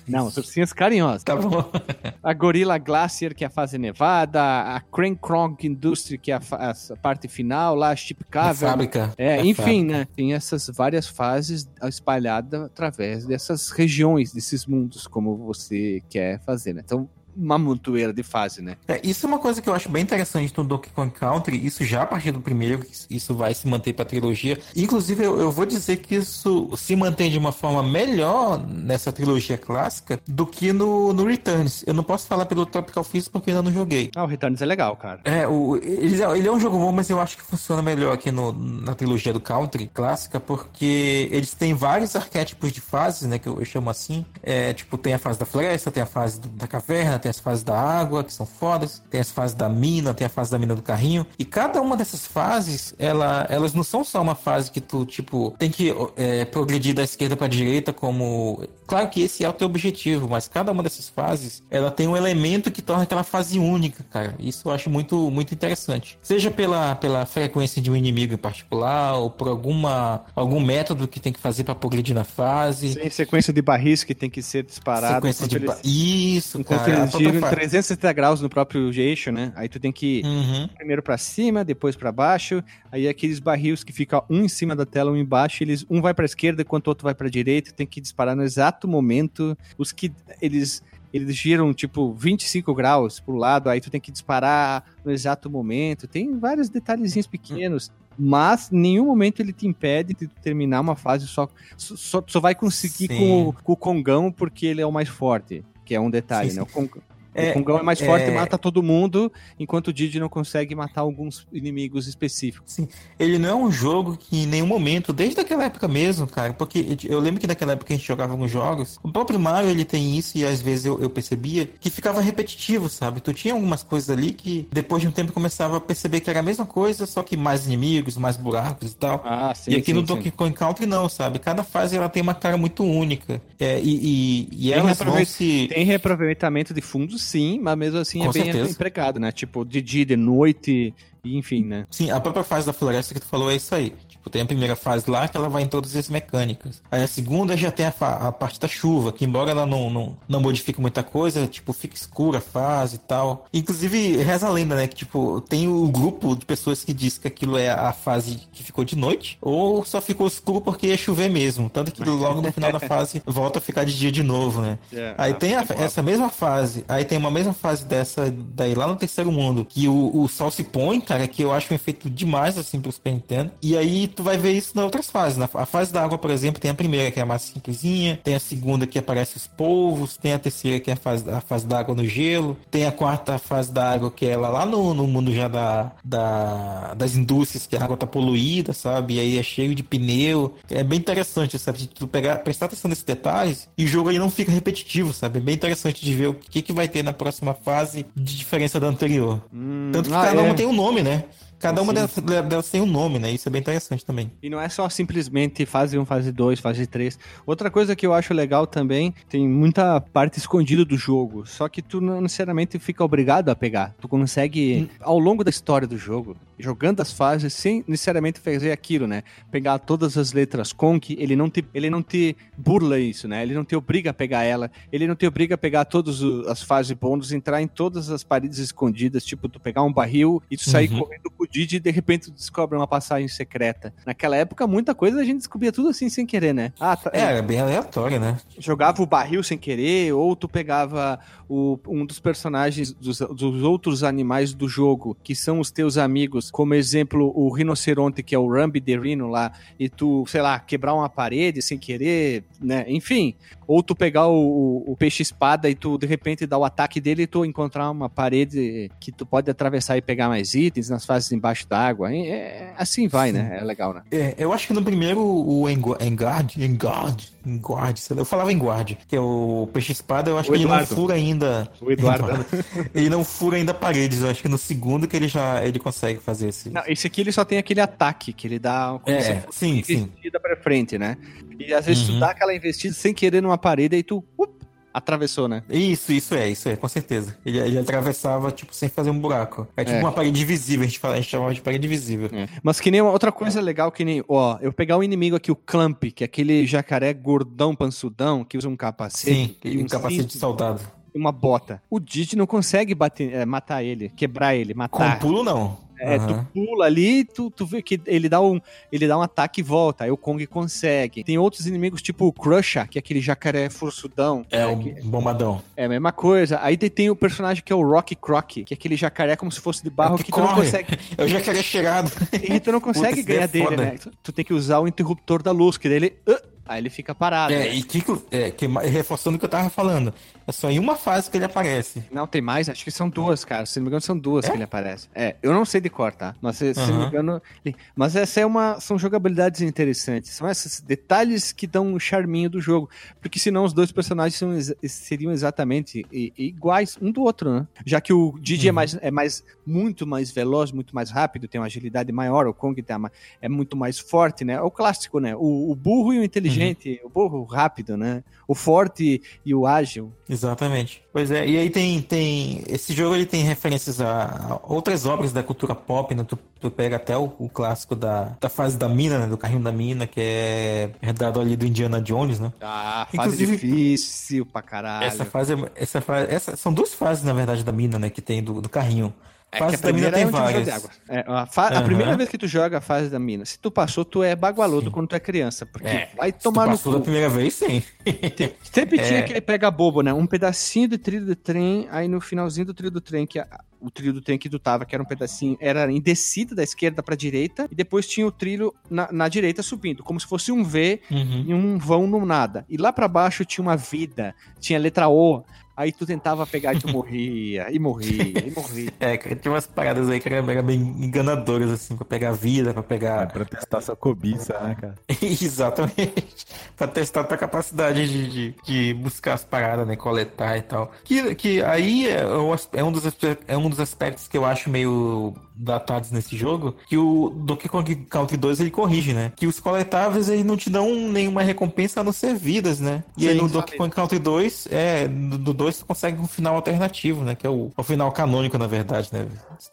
Não, os ursinhos carinhosos. Tá bom. A Gorilla Glacier, que é a fase nevada, a Crank Kronk Industry, que é a, a parte final, lá, a Chip Cavern. fábrica. É, enfim, fábrica. né? Tem essas várias fases espalhadas através dessas regiões, desses mundos, como você quer fazer, né? Então, uma montoeira de fase, né? É, isso é uma coisa que eu acho bem interessante no Donkey Kong Country, isso já a partir do primeiro, isso vai se manter pra trilogia. Inclusive, eu, eu vou dizer que isso se mantém de uma forma melhor nessa trilogia clássica do que no, no Returns. Eu não posso falar pelo Tropical Freeze porque ainda não joguei. Ah, o Returns é legal, cara. É, o, ele, é- ele é um jogo bom, mas eu acho que funciona melhor aqui no, na trilogia do Country clássica, porque eles têm vários arquétipos de fases, né, que eu, eu chamo assim. É, tipo, tem a fase da floresta, tem a fase do- da caverna, tem as fases da água, que são fodas, tem as fases da mina, tem a fase da mina do carrinho. E cada uma dessas fases, ela, elas não são só uma fase que tu, tipo, tem que é, progredir da esquerda pra direita como... Claro que esse é o teu objetivo, mas cada uma dessas fases, ela tem um elemento que torna aquela fase única, cara. Isso eu acho muito, muito interessante. Seja pela, pela frequência de um inimigo em particular, ou por alguma, algum método que tem que fazer pra progredir na fase. Tem sequência de barris que tem que ser disparado. Sequência de... enquanto ba- eles- Isso, Enquanto cara. Eles giram em fa- 360 graus no próprio eixo, né? Aí tu tem que ir Uhum. primeiro pra cima, depois pra baixo. Aí aqueles barris que ficam um em cima da tela, um embaixo, eles um vai pra esquerda enquanto o outro vai pra direita. Tem que disparar no exato momento. Os que eles eles giram tipo 25 graus pro lado, aí tu tem que disparar no exato momento. Tem vários detalhezinhos pequenos. Mas em nenhum momento ele te impede de terminar uma fase só. Só, só vai conseguir com o, com o Kongão porque ele é o mais forte. Que é um detalhe, Sim, né? O, Kong, É, o Kongão é mais é- forte e mata todo mundo, enquanto o Didi não consegue matar alguns inimigos específicos. Ele não é um jogo que em nenhum momento, desde aquela época mesmo, cara, porque eu lembro que naquela época a gente jogava alguns jogos, o próprio Mario ele tem isso e às vezes eu, eu percebia que ficava repetitivo, sabe? Tu tinha algumas coisas ali que depois de um tempo começava a perceber que era a mesma coisa, só que mais inimigos, mais buracos e tal. Ah, sim. e aqui no Donkey Kong Country não, sabe? Cada fase ela tem uma cara muito única. É, e, e, e Tem reaproveit- se. Tem reaproveitamento de fundos, sim, mas mesmo assim Com é bem certeza. empregado, né? Tipo, de dia, de noite, e enfim, né? Sim, a própria fase da floresta que tu falou é isso aí. Tipo, tem a primeira fase lá que ela vai introduzir as mecânicas. Aí a segunda já tem a, a parte da chuva, que embora ela não, não, não modifique muita coisa, tipo, fica escura a fase e tal. Inclusive, reza a lenda, né? Que, tipo, tem o grupo de pessoas que diz que aquilo é a fase que ficou de noite, ou só ficou escuro porque ia chover mesmo. Tanto que logo no final da *laughs* fase volta a ficar de dia de novo, né? Aí tem a- essa mesma fase, aí tem uma mesma fase dessa daí lá no terceiro mundo, que o, o sol se põe, cara, que eu acho um efeito demais assim pro Super Nintendo. E aí tu vai ver isso nas outras fases. Na a fase da água, por exemplo, tem a primeira que é a mais simplesinha, tem a segunda que aparece os polvos, tem a terceira que é a fase, a fase da água no gelo, tem a quarta fase da água que é ela lá no, no mundo já da, da- das indústrias, que a água tá poluída, sabe? E aí é cheio de pneu. É bem interessante, sabe? De tu pegar, prestar atenção nesses detalhes e o jogo aí não fica repetitivo, sabe? É bem interessante de ver o que, que vai ter na próxima fase de diferença da anterior. Tanto que ah, cada é. uma tem um nome, né? Cada uma delas, delas tem um nome, né? Isso é bem interessante também. E não é só simplesmente fase 1, fase 2, fase 3. Outra coisa que eu acho legal também, tem muita parte escondida do jogo, só que tu não necessariamente fica obrigado a pegar. Tu consegue, ao longo da história do jogo, jogando as fases sem necessariamente fazer aquilo, né? Pegar todas as letras conk, ele não te, ele não te burla isso, né? Ele não te obriga a pegar ela, ele não te obriga a pegar todas as fases bônus, entrar em todas as paredes escondidas, tipo tu pegar um barril e tu sair Uhum. correndo com o Didi e de repente tu descobre uma passagem secreta. Naquela época, muita coisa a gente descobria tudo assim sem querer, né? Ah, tá, É, é bem aleatório, né? jogava o barril sem querer, ou tu pegava o- um dos personagens dos, dos outros animais do jogo, que são os teus amigos, como exemplo, o rinoceronte, que é o Rambi de Rhino lá, e tu, sei lá, quebrar uma parede sem querer, né? Enfim. Ou tu pegar o, o- o peixe espada e tu, de repente, dar o ataque dele e tu encontrar uma parede que tu pode atravessar e pegar mais itens nas fases embaixo d'água. É, assim vai, né? É legal, né? É, eu acho que no primeiro o Engard, Engard, Engard, sei lá, eu falava Engard, que é o peixe espada, eu acho O que ele não Eduardo. fura ainda. O Eduardo. ele não fura ainda paredes, eu acho que no segundo que ele já ele consegue fazer esse. Não, esse aqui ele só tem aquele ataque, que ele dá como É, sim, sim. pra frente, né? E às vezes tu Uhum. dá aquela investida sem querer numa parede, aí tu up, atravessou, né? Isso, isso é, isso é, com certeza. Ele, ele atravessava, tipo, sem fazer um buraco. É tipo É. uma parede invisível, a gente, fala, a gente chamava de parede invisível. Mas que nem uma outra coisa legal, que nem, ó, eu pegar um inimigo aqui, o Clamp, que é aquele jacaré gordão, pansudão, que usa um capacete. Sim, e um capacete de soldado. E uma bota. O Didi não consegue bater, é, matar ele, quebrar ele, Com matar. pulo, não. É, Aham. tu pula ali, tu, tu vê que ele dá, um, ele dá um ataque e volta. Aí o Kong consegue. Tem outros inimigos, tipo o Crusher, que é aquele jacaré forçudão. É, né, o que- bombadão. é a mesma coisa. Aí tem, o personagem que é o Rocky Croc, que é aquele jacaré como se fosse de barro É que que, tu não consegue. É o jacaré cheirado. E tu não consegue daí ganhar é dele, né? Tu, tu tem que usar o interruptor da luz, que daí ele. ah, aí ele fica parado. É, né? e que, é, que, reforçando o que eu tava falando. É só em uma fase que ele aparece. Não, tem mais, acho que são duas, cara. Se não me engano, são duas É? que ele aparece. É, eu não sei de cor, tá? Mas se, se não me engano. Mas essa é uma. São jogabilidades interessantes. São esses detalhes que dão um charminho do jogo. Porque senão os dois personagens são seriam exatamente iguais um do outro, né? Já que o Didi é, Uhum. mais, é mais muito mais veloz, muito mais rápido, tem uma agilidade maior, o Kong tem uma- é muito mais forte, né? É o clássico, né? O, o burro e o inteligente, Uhum. o burro rápido, né? O forte e o ágil. Exatamente. Pois é, e aí tem, tem. Esse jogo ele tem referências a, outras obras da cultura pop, né? Tu, tu pega até o, o clássico da, da fase da mina, né? Do carrinho da mina, que é herdado ali do Indiana Jones, né? Ah, fase Inclusive- difícil pra caralho. Essa fase, é- essa fase, essa, são duas fases, na verdade, da mina, né? Que tem do, do carrinho. É fase que a da mina primeira é tem um várias. de água. É, a, fa- a Aham. primeira vez que tu joga a fase da mina, se tu passou, tu é bagualudo quando tu é criança, porque É, vai Se tu tomar no passou da cu. primeira vez, sim. Sempre *laughs* tinha É. aquele pega bobo, né? Um pedacinho de trilho do trem, aí no finalzinho do trilho do trem, que a- o trilho do trem que tu tava, que era um pedacinho, era em descida da esquerda pra direita, e depois tinha o trilho na, na direita subindo, como se fosse um V Uhum. e um vão no nada. E lá pra baixo tinha uma vida, tinha a letra O. Aí tu tentava pegar e tu morria, e morria, e *laughs* morria. É, tinha umas paradas aí que eram eram bem enganadoras, assim, pra pegar vida, pra É pegar. pra testar sua cobiça, né, cara? *laughs* Exatamente. pra testar a tua capacidade de, de, de buscar as paradas, né? Coletar e tal. Que, que aí é, é um dos, é um dos aspectos que eu acho meio datados nesse jogo, que o Donkey Kong Country 2 ele corrige, né? Que os coletáveis aí não te dão nenhuma recompensa a não ser vidas, né? E aí Sim, no sabe. Donkey Kong Country 2, é, no do 2 tu consegue um final alternativo, né? Que é o, o final canônico, na verdade, né?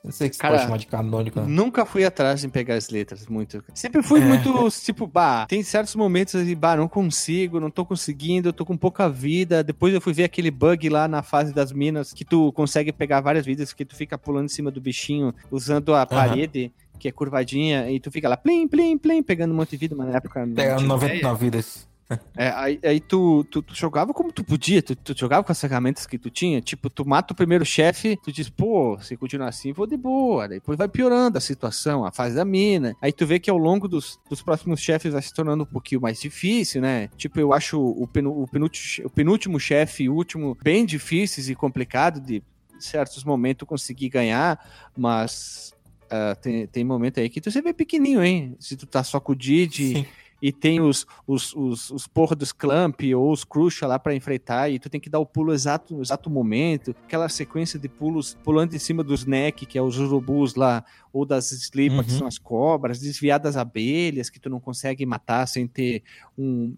Não sei se Cara, pode chamar de canônico, né? Nunca fui atrás em pegar as letras, muito. Sempre fui É. muito, tipo, bah, tem certos momentos assim, bah, não consigo, não tô conseguindo, eu tô com pouca vida. Depois eu fui ver aquele bug lá na fase das minas, que tu consegue pegar várias vidas, que tu fica pulando em cima do bichinho, usando a parede, que é curvadinha, e tu fica lá, plim, plim, plim, pegando um monte de vida, mas na época Pega tinha 99 vidas. É, aí, aí tu, tu, tu jogava como tu podia, tu, tu jogava com as ferramentas que tu tinha. Tipo, tu mata o primeiro chefe, tu diz, pô, se continuar assim, vou de boa. Depois vai piorando a situação, a fase da mina. Aí tu vê que ao longo dos, dos próximos chefes vai se tornando um pouquinho mais difícil, né? Tipo, eu acho o, o, penúltimo, chefe e o último bem difíceis e complicado de certos momentos conseguir ganhar, mas. ah, tem, tem momento aí que tu se vê pequenininho, hein? Se tu tá só com o Didi. E tem os, os, os, os porra dos Clamp ou os Crucia lá pra enfrentar, e tu tem que dar o pulo exato no exato momento, aquela sequência de pulos pulando em cima dos neck, que é os urubus lá, ou das slipas, que Uhum. são as cobras, desviar das abelhas, que tu não consegue matar sem ter um,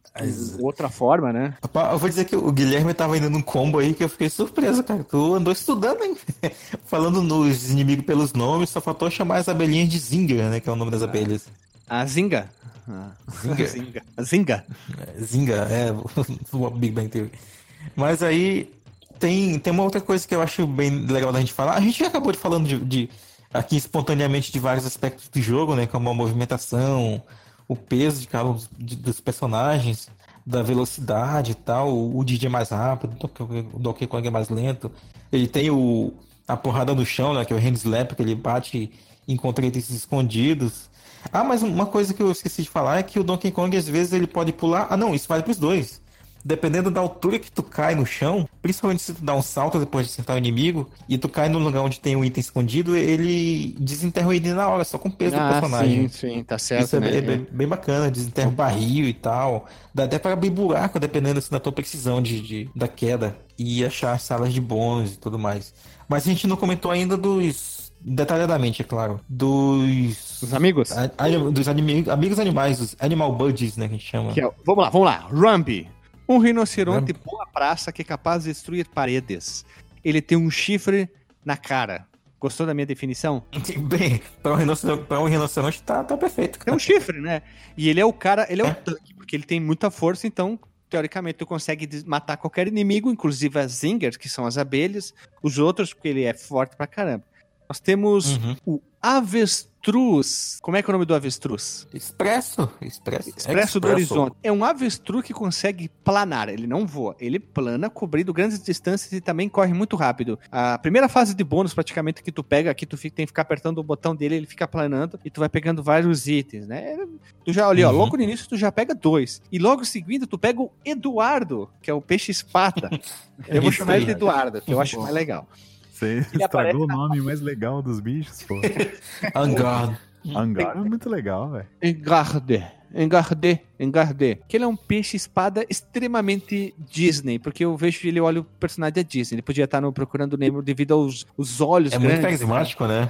outra forma, né? Eu vou dizer que o Guilherme tava indo num combo aí que eu fiquei surpreso, cara. Tu andou estudando, hein? *laughs* Falando nos inimigos pelos nomes, só faltou chamar as abelhinhas de Zinger, né? Que é o nome das abelhas. A Zinga. Zinga. *laughs* Zinga. Zinga. É, Zinga, é, *laughs* o Big Bang Theory. Mas aí tem, tem uma outra coisa que eu acho bem legal da gente falar. A gente já acabou de falando de, de- aqui espontaneamente de vários aspectos do jogo, né? Como a movimentação, o peso de cada um dos, personagens, da velocidade e tal. O, Didi é mais rápido, o Donkey- Kong é mais lento. Ele tem o, a porrada no chão, né? Que é o hand slap, que ele bate em contratos escondidos. Ah, mas uma coisa que eu esqueci de falar é que o Donkey Kong às vezes ele pode pular. Ah, não, isso vale pros dois. Dependendo da altura que tu cai no chão, principalmente se tu dá um salto depois de acertar o inimigo e tu cai no lugar onde tem um item escondido, ele desenterra o item na hora, só com o peso do Ah, personagem. sim, sim, tá certo, Isso é, né? bem, bem- bem bacana, desenterra o barril e tal. Dá até para abrir buraco, dependendo assim, da tua precisão de, de- da queda. E achar salas de bônus e tudo mais. Mas a gente não comentou ainda dos. Detalhadamente, é claro. Dos. Os amigos? a- a- dos animi- amigos animais, dos Animal Buddies, né? Que a gente chama. Que é vamos lá, vamos lá. Rumby. Um rinoceronte boa praça que é capaz de destruir paredes. Ele tem um chifre na cara. Gostou da minha definição? Bem, pra um rinoceronte, pra um rinoceronte tá, tá perfeito. Tem um chifre, né? E ele é o cara, ele é, É. o tanque, porque ele tem muita força, então, teoricamente, tu consegue matar qualquer inimigo, inclusive as zingers, que são as abelhas, os outros, porque ele é forte pra caramba. Nós temos Uhum. o avestruz. Como é que é o nome do avestruz? Expresso, expresso. Expresso do Horizonte. É um avestruz que consegue planar. Ele não voa. Ele plana, cobrindo grandes distâncias e também corre muito rápido. A primeira fase de bônus, praticamente, que tu pega aqui, tu fica- tem que ficar apertando o botão dele, ele fica planando e tu vai pegando vários itens, né? Tu já, ali, ó, Uhum. logo no início tu já pega dois. E logo em seguida tu pega o Eduardo, que é o peixe espata. *laughs* Eu vou chamar ele de. Eduardo, que eu acho mais legal. Você Ele estragou o nome mais legal dos bichos, pô. *laughs* Angard. Hangar é muito legal, velho. Engarde. Engarde, Engarde. Que ele é um peixe espada extremamente Disney, porque eu vejo ele, eu olho o personagem da Disney. Ele podia estar no Procurando Nemo devido aos os olhos É muito grandes, carismático, né?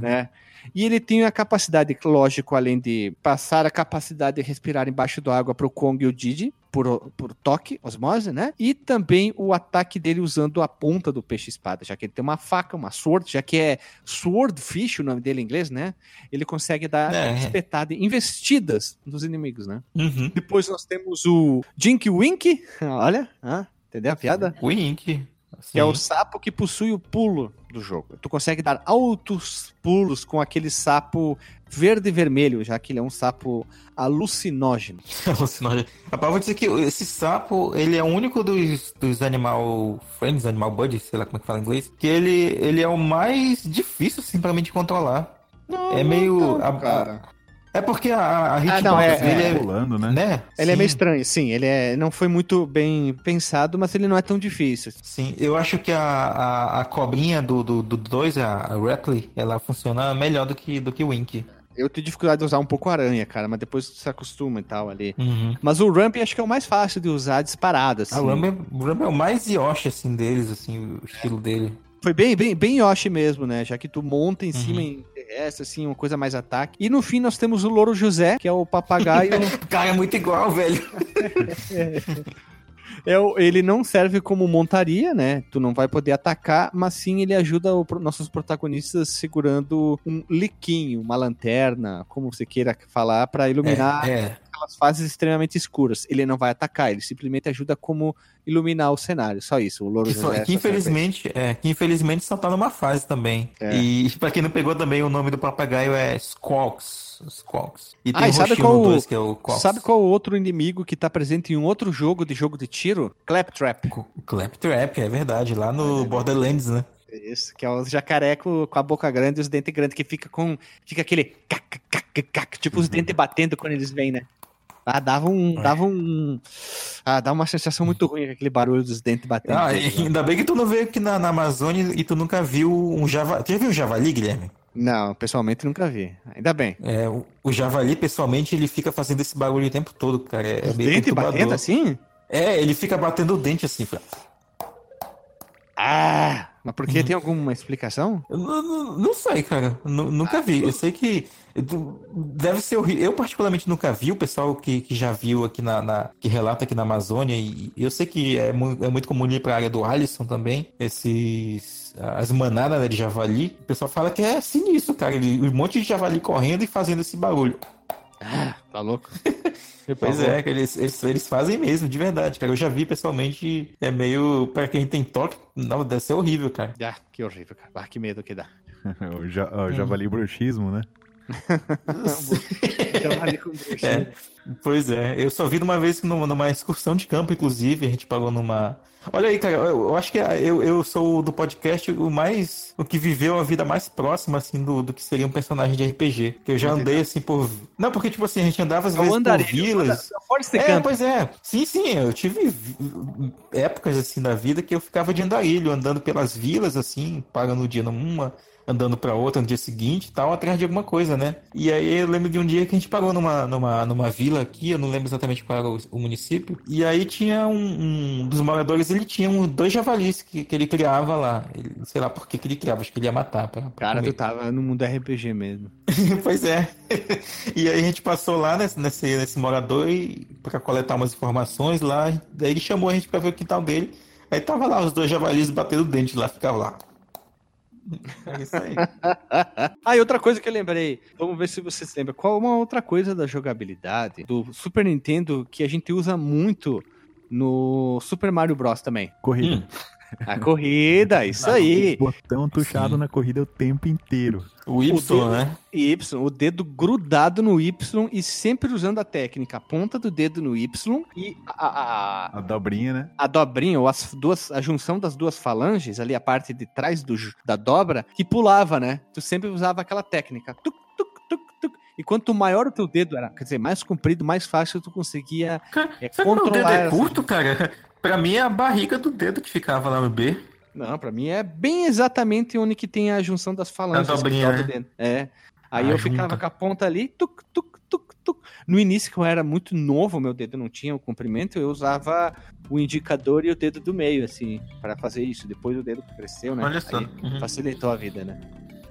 né? E ele tem a capacidade, lógico, além de passar a capacidade de respirar embaixo da água para o Kong e o Didi, por, por toque, osmose, né? E também o ataque dele usando a ponta do peixe-espada, já que ele tem uma faca, uma sword, já que é swordfish o nome dele em inglês, né? Ele consegue dar É. espetada, investidas nos inimigos, né? Uhum. Depois nós temos o Jinky Wink, *laughs* olha, ah, entendeu a piada? Wink. Que é o sapo que possui o pulo do jogo. Tu consegue dar altos pulos com aquele sapo verde e vermelho, já que ele é um sapo alucinógeno. *laughs* Alucinógeno. Rapaz, vou dizer que esse sapo, ele é o único dos, dos Animal Friends, Animal Buddies, sei lá como é que fala em inglês, que ele, ele é o mais difícil, pra mim de controlar. é meio... a- a- é porque a, a hitbox não, é- dele é- é... Pulando, né? né? Ele é Sim. meio estranho, sim. Ele é, não foi muito bem pensado, mas ele não é tão difícil. Sim, eu acho que a, a, a cobrinha do 2, do, dois, a, a Rattly, ela funciona melhor do que, do que o Wink. Eu tenho dificuldade de usar um pouco aranha, cara, mas depois tu se acostuma e tal ali. Uhum. Mas o Ramp acho que é o mais fácil de usar disparado, assim. A Rumble, o Rumble é o mais Yoshi, assim, deles, assim, o estilo dele. Foi bem, bem, bem Yoshi mesmo, né? Já que tu monta em Uhum. cima em essa, assim, uma coisa mais ataque. E no fim nós temos o Louro José, que é o papagaio. *laughs* O cara é muito igual, velho. É o- ele não serve como montaria, né? Tu não vai poder atacar, mas sim ele ajuda o nossos protagonistas segurando um liquinho, uma lanterna, como você queira falar, pra iluminar É, é. Aquelas fases extremamente escuras. Ele não vai atacar, ele simplesmente ajuda como iluminar o cenário. Só isso. O Louro Que, só- José que isso. infelizmente, é, que infelizmente só tá numa fase também. É. E pra quem não pegou também, o nome do papagaio é Squawks. Squawks. E tem Ah, o e sabe qual, dois, que é o Quawks. sabe qual o outro inimigo que tá presente em um outro jogo de jogo de tiro? Claptrap. O Claptrap, é verdade, lá no Borderlands, né? Isso, que é o jacaré com, com a boca grande e os dentes grandes, que fica com. Fica aquele. cac, cac, cac, tipo os dentes batendo quando eles vêm, né? Ah, dava um. Dava um. Ah, dá uma sensação muito ruim aquele barulho dos dentes batendo. Ah, ainda bem que tu não veio aqui na, na Amazônia e tu nunca viu um javali. Tu já viu um javali, Guilherme? Não, pessoalmente nunca vi. Ainda bem. É, o, o javali, pessoalmente, ele fica fazendo esse barulho o tempo todo, cara. É, é meio perturbador. batendo assim? É, ele fica batendo o dente assim. Fra. Ah! Mas por Uhum. que tem alguma explicação? Não, não, não sei, cara. Nu- nunca vi. Eu sei que deve ser horrível. Eu, particularmente, nunca vi. O pessoal que, que já viu aqui na, na- que relata aqui na Amazônia. E eu sei que é, mu- é muito comum ir pra área do Alisson também. Esses. As manadas né, de javali. O pessoal fala que é sinistro, cara. Ele, um monte de javali correndo e fazendo esse barulho. Ah, tá louco. *laughs* Pois é, que eles, eles, eles fazem mesmo, de verdade, cara. Eu já vi pessoalmente. É meio. Pra quem tem toque, não, deve ser horrível, cara. Ah, que horrível, cara. Ah, que medo que dá. *laughs* o, ja, o javali bruxismo, né? *laughs* É, pois é, eu só vi numa vez numa, numa excursão de campo, inclusive, a gente pagou numa. Olha aí, cara, eu, eu acho que eu, eu sou do podcast o mais. o que viveu a vida mais próxima, assim, do, do que seria um personagem de RPG. Que eu já andei, assim, por. Não, porque, tipo assim, a gente andava às o vezes por vilas. Pode ser É, campo. pois é. Sim, sim, eu tive épocas assim da vida que eu ficava de andarilho, andando pelas vilas, assim, pagando o dia numa, andando pra outra no dia seguinte e tal, atrás de alguma coisa, né? E aí eu lembro de um dia que a gente parou numa, numa, numa vila aqui, eu não lembro exatamente qual era o, o município, e aí tinha um, um dos moradores, ele tinha um, dois javalis que, que ele criava lá. Ele, sei lá por que, que ele criava, acho que ele ia matar. Pra, pra Cara, comer. tu tava no mundo RPG mesmo. *laughs* pois é. *laughs* e aí a gente passou lá nesse, nesse, nesse morador e, pra coletar umas informações lá. Daí ele chamou a gente pra ver o quintal dele. Aí tava lá os dois javalis batendo dente lá, ficava lá. *laughs* É isso aí. ah, e outra coisa que eu lembrei. Vamos ver se vocês lembram. Qual uma outra coisa da jogabilidade do Super Nintendo que a gente usa muito no Super Mario Bros. também? Corrida. Hum. A corrida, *laughs* isso aí. Botão tuchado Sim. na corrida o tempo inteiro. O Y, dedo- né? Y, o dedo grudado no Y e sempre usando a técnica, a ponta do dedo no Y e a, a, A dobrinha, né? a dobrinha, ou as duas, a junção das duas falanges, ali a parte de trás do, da dobra, que pulava, né? Tu sempre usava aquela técnica. Tuc, tuc, tuc, tuc. E quanto maior o teu dedo era, quer dizer, mais comprido, mais fácil tu conseguia Cara, é, Será que meu dedo controlar é essa- curto, cara? Pra mim é a barriga do dedo que ficava lá no B. Não, pra mim é bem exatamente onde que tem a junção das falanges. A dobrinha, que dobra né? dedo. É. Aí Ah, eu ficava junta. com a ponta ali, tuc, tuc, tuc, tuc. No início, que eu era muito novo, meu dedo não tinha o comprimento, eu usava o indicador e o dedo do meio, assim, para fazer isso. Depois o dedo cresceu, né? Olha só. Uhum. facilitou a vida, né?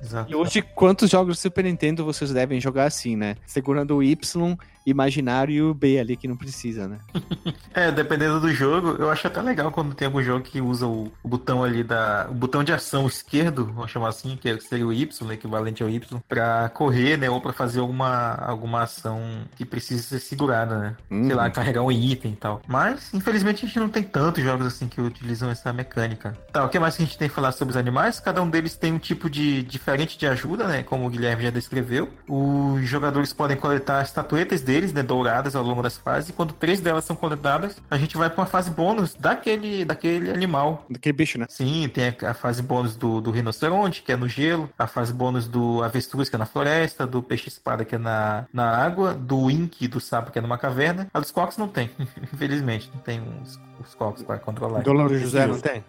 Exato. E hoje, quantos jogos do Super Nintendo vocês devem jogar assim, né? Segurando o Y imaginário e o B ali que não precisa, né? *laughs* É, dependendo do jogo, eu acho até legal quando tem algum jogo que usa o, o botão ali da. O botão de ação esquerdo, vamos chamar assim, que seria o Y, equivalente ao Y, pra correr, né? Ou pra fazer alguma, alguma ação que precise ser segurada, né? Sei lá, Uhum. carregar um item e tal. Mas, infelizmente, a gente não tem tantos jogos assim que utilizam essa mecânica. Tá, o que mais que a gente tem que falar sobre os animais? Cada um deles tem um tipo de diferente de ajuda, né? Como o Guilherme já descreveu. Os jogadores podem coletar estatuetas deles, né? Douradas ao longo das fases. E quando três delas são coletadas, a gente vai pra uma fase bônus daquele, daquele animal. Daquele bicho, né? Sim, tem a, a fase bônus do, do rinoceronte, que é no gelo, a fase bônus do avestruz, que é na floresta, do peixe-espada, que é na, na água, do ink, do sapo, que é numa caverna. A dos cocos não tem, *laughs* infelizmente, não tem os, os cocos para controlar. Do Louro José não tem?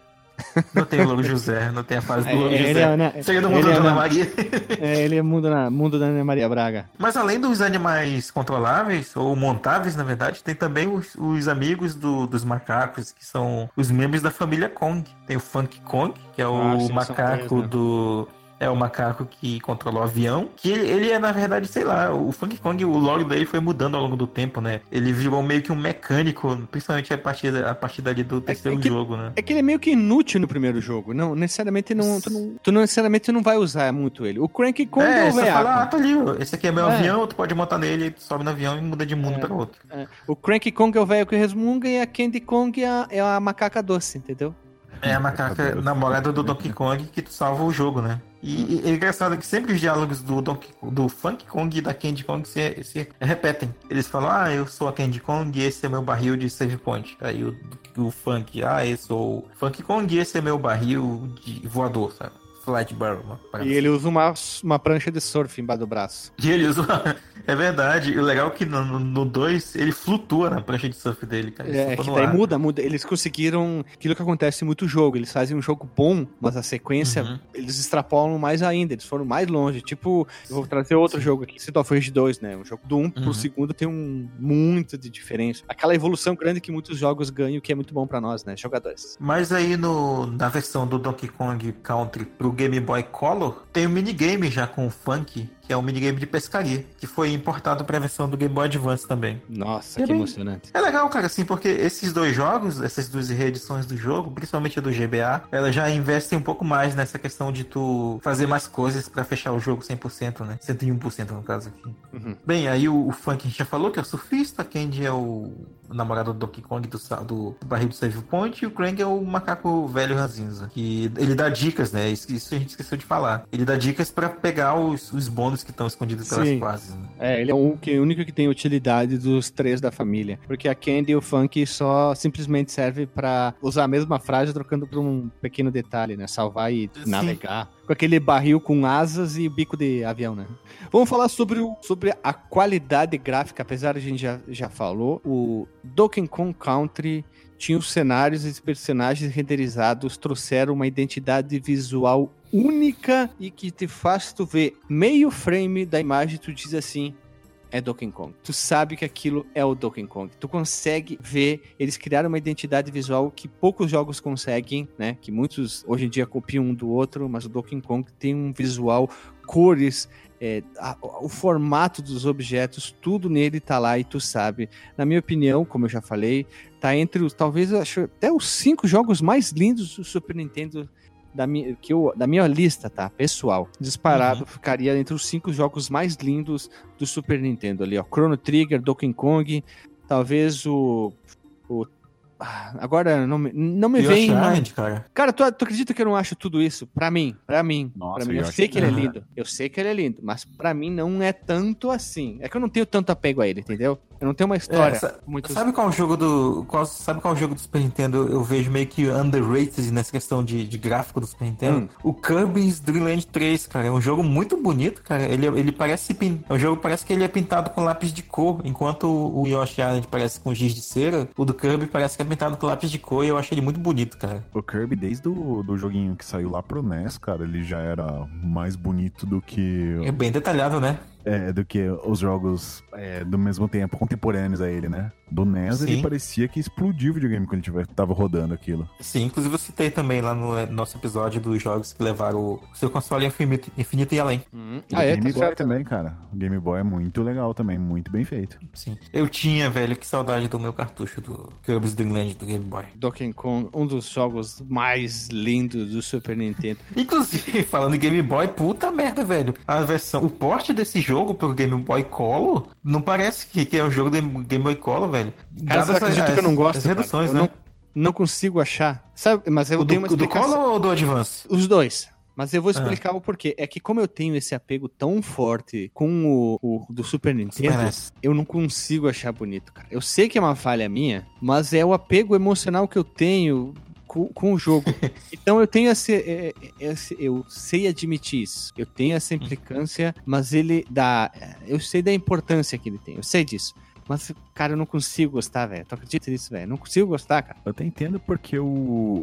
Não tem o Louro José, não tem a fase do É, Louro ele José. é, né, Seria do ele mundo é da Ana na- Maria. É, ele é mundo, na, mundo da Ana Maria Braga. Mas além dos animais controláveis, ou montáveis, na verdade, tem também os, os amigos do- dos macacos, que são os membros da família Kong. Tem o Funk Kong, que é o Ah, sim, macaco três, né? do. É o macaco que controla o avião. Que ele, ele é, na verdade, sei lá, o Funk Kong, o lore dele foi mudando ao longo do tempo, né? Ele virou meio que um mecânico, principalmente a partir, a partir dali do terceiro que- jogo, né? É que ele é meio que inútil no primeiro jogo. Não, necessariamente não. Tu não, tu não necessariamente não vai usar muito ele. O Crank Kong é, É, o você veaco. fala, ah, tá ali, esse aqui é meu É. avião, tu pode montar nele, tu sobe no avião e muda de mundo É. para outro. É. O Crank Kong é o velho que resmunga e a Candy Kong é a, é a macaca doce, entendeu? É a macaca namorada do Donkey Kong que tu salva o jogo, né? E, é engraçado que sempre os diálogos do, do Funk Kong e da Candy Kong se, se repetem. Eles falam, ah, eu sou a Candy Kong e esse é meu barril de save point. Aí o, o Funk, ah, eu sou o Funk Kong e esse é meu barril de voador, sabe? Parada E ele usa uma, uma prancha de surf embaixo do braço. E ele usa. *laughs* É verdade. E o legal é que no 2 ele flutua na prancha de surf dele, cara. Ele É, que daí ar. muda, muda. Eles conseguiram aquilo que acontece em muito jogo. Eles fazem um jogo bom, mas a sequência Uhum. eles extrapolam mais ainda. Eles foram mais longe. Tipo, eu vou trazer outro jogo aqui, Street of Rage 2, né? O jogo do 1 Uhum. pro segundo tem um muito de diferença. Aquela evolução grande que muitos jogos ganham, que é muito bom pra nós, né? Jogadores. Mas aí no, na versão do Donkey Kong Country pro Game Boy Color, tem um minigame já com o Funk, que é um minigame de pescaria, que foi importado pra versão do Game Boy Advance também. Nossa, É que bem- emocionante. É legal, cara, assim, porque esses dois jogos, essas duas reedições do jogo, principalmente a do GBA, elas já investem um pouco mais nessa questão de tu fazer mais coisas pra fechar o jogo 100%, né? 101% no caso aqui. Uhum. Bem, aí o, o Funk a gente já falou que é o surfista, a Candy é o, o namorado do Donkey Kong do, do, do barril do Save Point e o Krang é o macaco velho ranzinza. Que ele dá dicas, né? Isso, isso a gente esqueceu de falar. Ele dá dicas pra pegar os, os bônus que estão escondidos pelas Sim. fases. né? É, ele é o que- único que tem utilidade dos três da família. Porque a Candy e o Funk só simplesmente serve pra usar a mesma frase trocando por um pequeno detalhe, né? Salvar e Sim. navegar. Com aquele barril com asas e bico de avião, né? Vamos falar sobre, o, sobre a qualidade gráfica, apesar de a gente já, já falou. O Donkey Kong Country tinha os cenários e os personagens renderizados, trouxeram uma identidade visual única e que te faz tu ver meio frame da imagem tu diz assim, é Donkey Kong. Tu sabe que aquilo é o Donkey Kong. Tu consegue ver, eles criaram uma identidade visual que poucos jogos conseguem, né? Que muitos hoje em dia copiam um do outro, mas o Donkey Kong tem um visual, cores, é, a- o formato dos objetos, tudo nele tá lá e tu sabe. Na minha opinião, como eu já falei, tá entre os, talvez, acho, até os cinco jogos mais lindos do Super Nintendo da minha, que eu, da minha lista, tá? Pessoal. Disparado, ficaria entre os cinco jogos mais lindos do Super Nintendo ali, ó. Chrono Trigger, Donkey Kong, talvez o. o ah, agora não me, não me Yoshi vem. Island, cara. Cara, tu, tu acredita que eu não acho tudo isso? Pra mim, pra mim. Nossa, pra mim. Eu Yoshi- sei que ele é lindo. Eu sei que ele é lindo. Mas pra mim não é tanto assim. É que eu não tenho tanto apego a ele, entendeu? Eu não tenho uma história É, sa- muito. Sabe qual é o jogo do. Qual, sabe qual é o jogo do Super Nintendo eu vejo meio que underrated nessa questão de, de gráfico do Super Nintendo? Hum. O Kirby's Dream Land 3, cara. É um jogo muito bonito, cara. Ele, ele parece. pin- É um jogo que parece que ele é pintado com lápis de cor. Enquanto o Yoshi Island parece com giz de cera, o do Kirby parece que é pintado com lápis de cor e eu achei ele muito bonito, cara. O Kirby, desde o do joguinho que saiu lá pro NES, cara, ele já era mais bonito do que É bem detalhado, né? É, do que os jogos é, do mesmo tempo, contemporâneos a ele, né? Do NES, ele Sim. parecia que explodiu o videogame quando ele tiver, tava rodando aquilo. Sim, inclusive eu citei também lá no eh, nosso episódio dos jogos que levaram o seu console infinito, infinito e além. Hum. Ah, o é, Game tá Boy certo. também, cara. O Game Boy é muito legal também, muito bem feito. Sim. Eu tinha, velho, que saudade do meu cartucho do Kirby's Dream Land do Game Boy. Donkey Kong, um dos jogos mais lindos do Super Nintendo. *laughs* Inclusive, falando em Game Boy, puta merda, velho. A versão, o porte desse jogo pro Game Boy Color não parece que, que é o jogo do Game Boy Color, velho. Cara, você Dadas acredita as- que eu não gosto? As cara? reduções, Eu né? não, não consigo achar. Sabe, mas eu O do, tenho uma o do explicação. Color ou do Advance? Os dois. Mas eu vou explicar o porquê. É que como eu tenho esse apego tão forte com o, o do Super Nintendo, NES. eu não consigo achar bonito, cara. Eu sei que é uma falha minha, mas é o apego emocional que eu tenho com, com o jogo. *laughs* então eu tenho é, é, esse- Eu sei admitir isso. Eu tenho essa implicância, mas ele dá. Eu sei da importância que ele tem. Eu sei disso. Mas, cara, eu não consigo gostar, velho. Tu acredita nisso, velho? Não consigo gostar, cara. Eu até entendo porque o,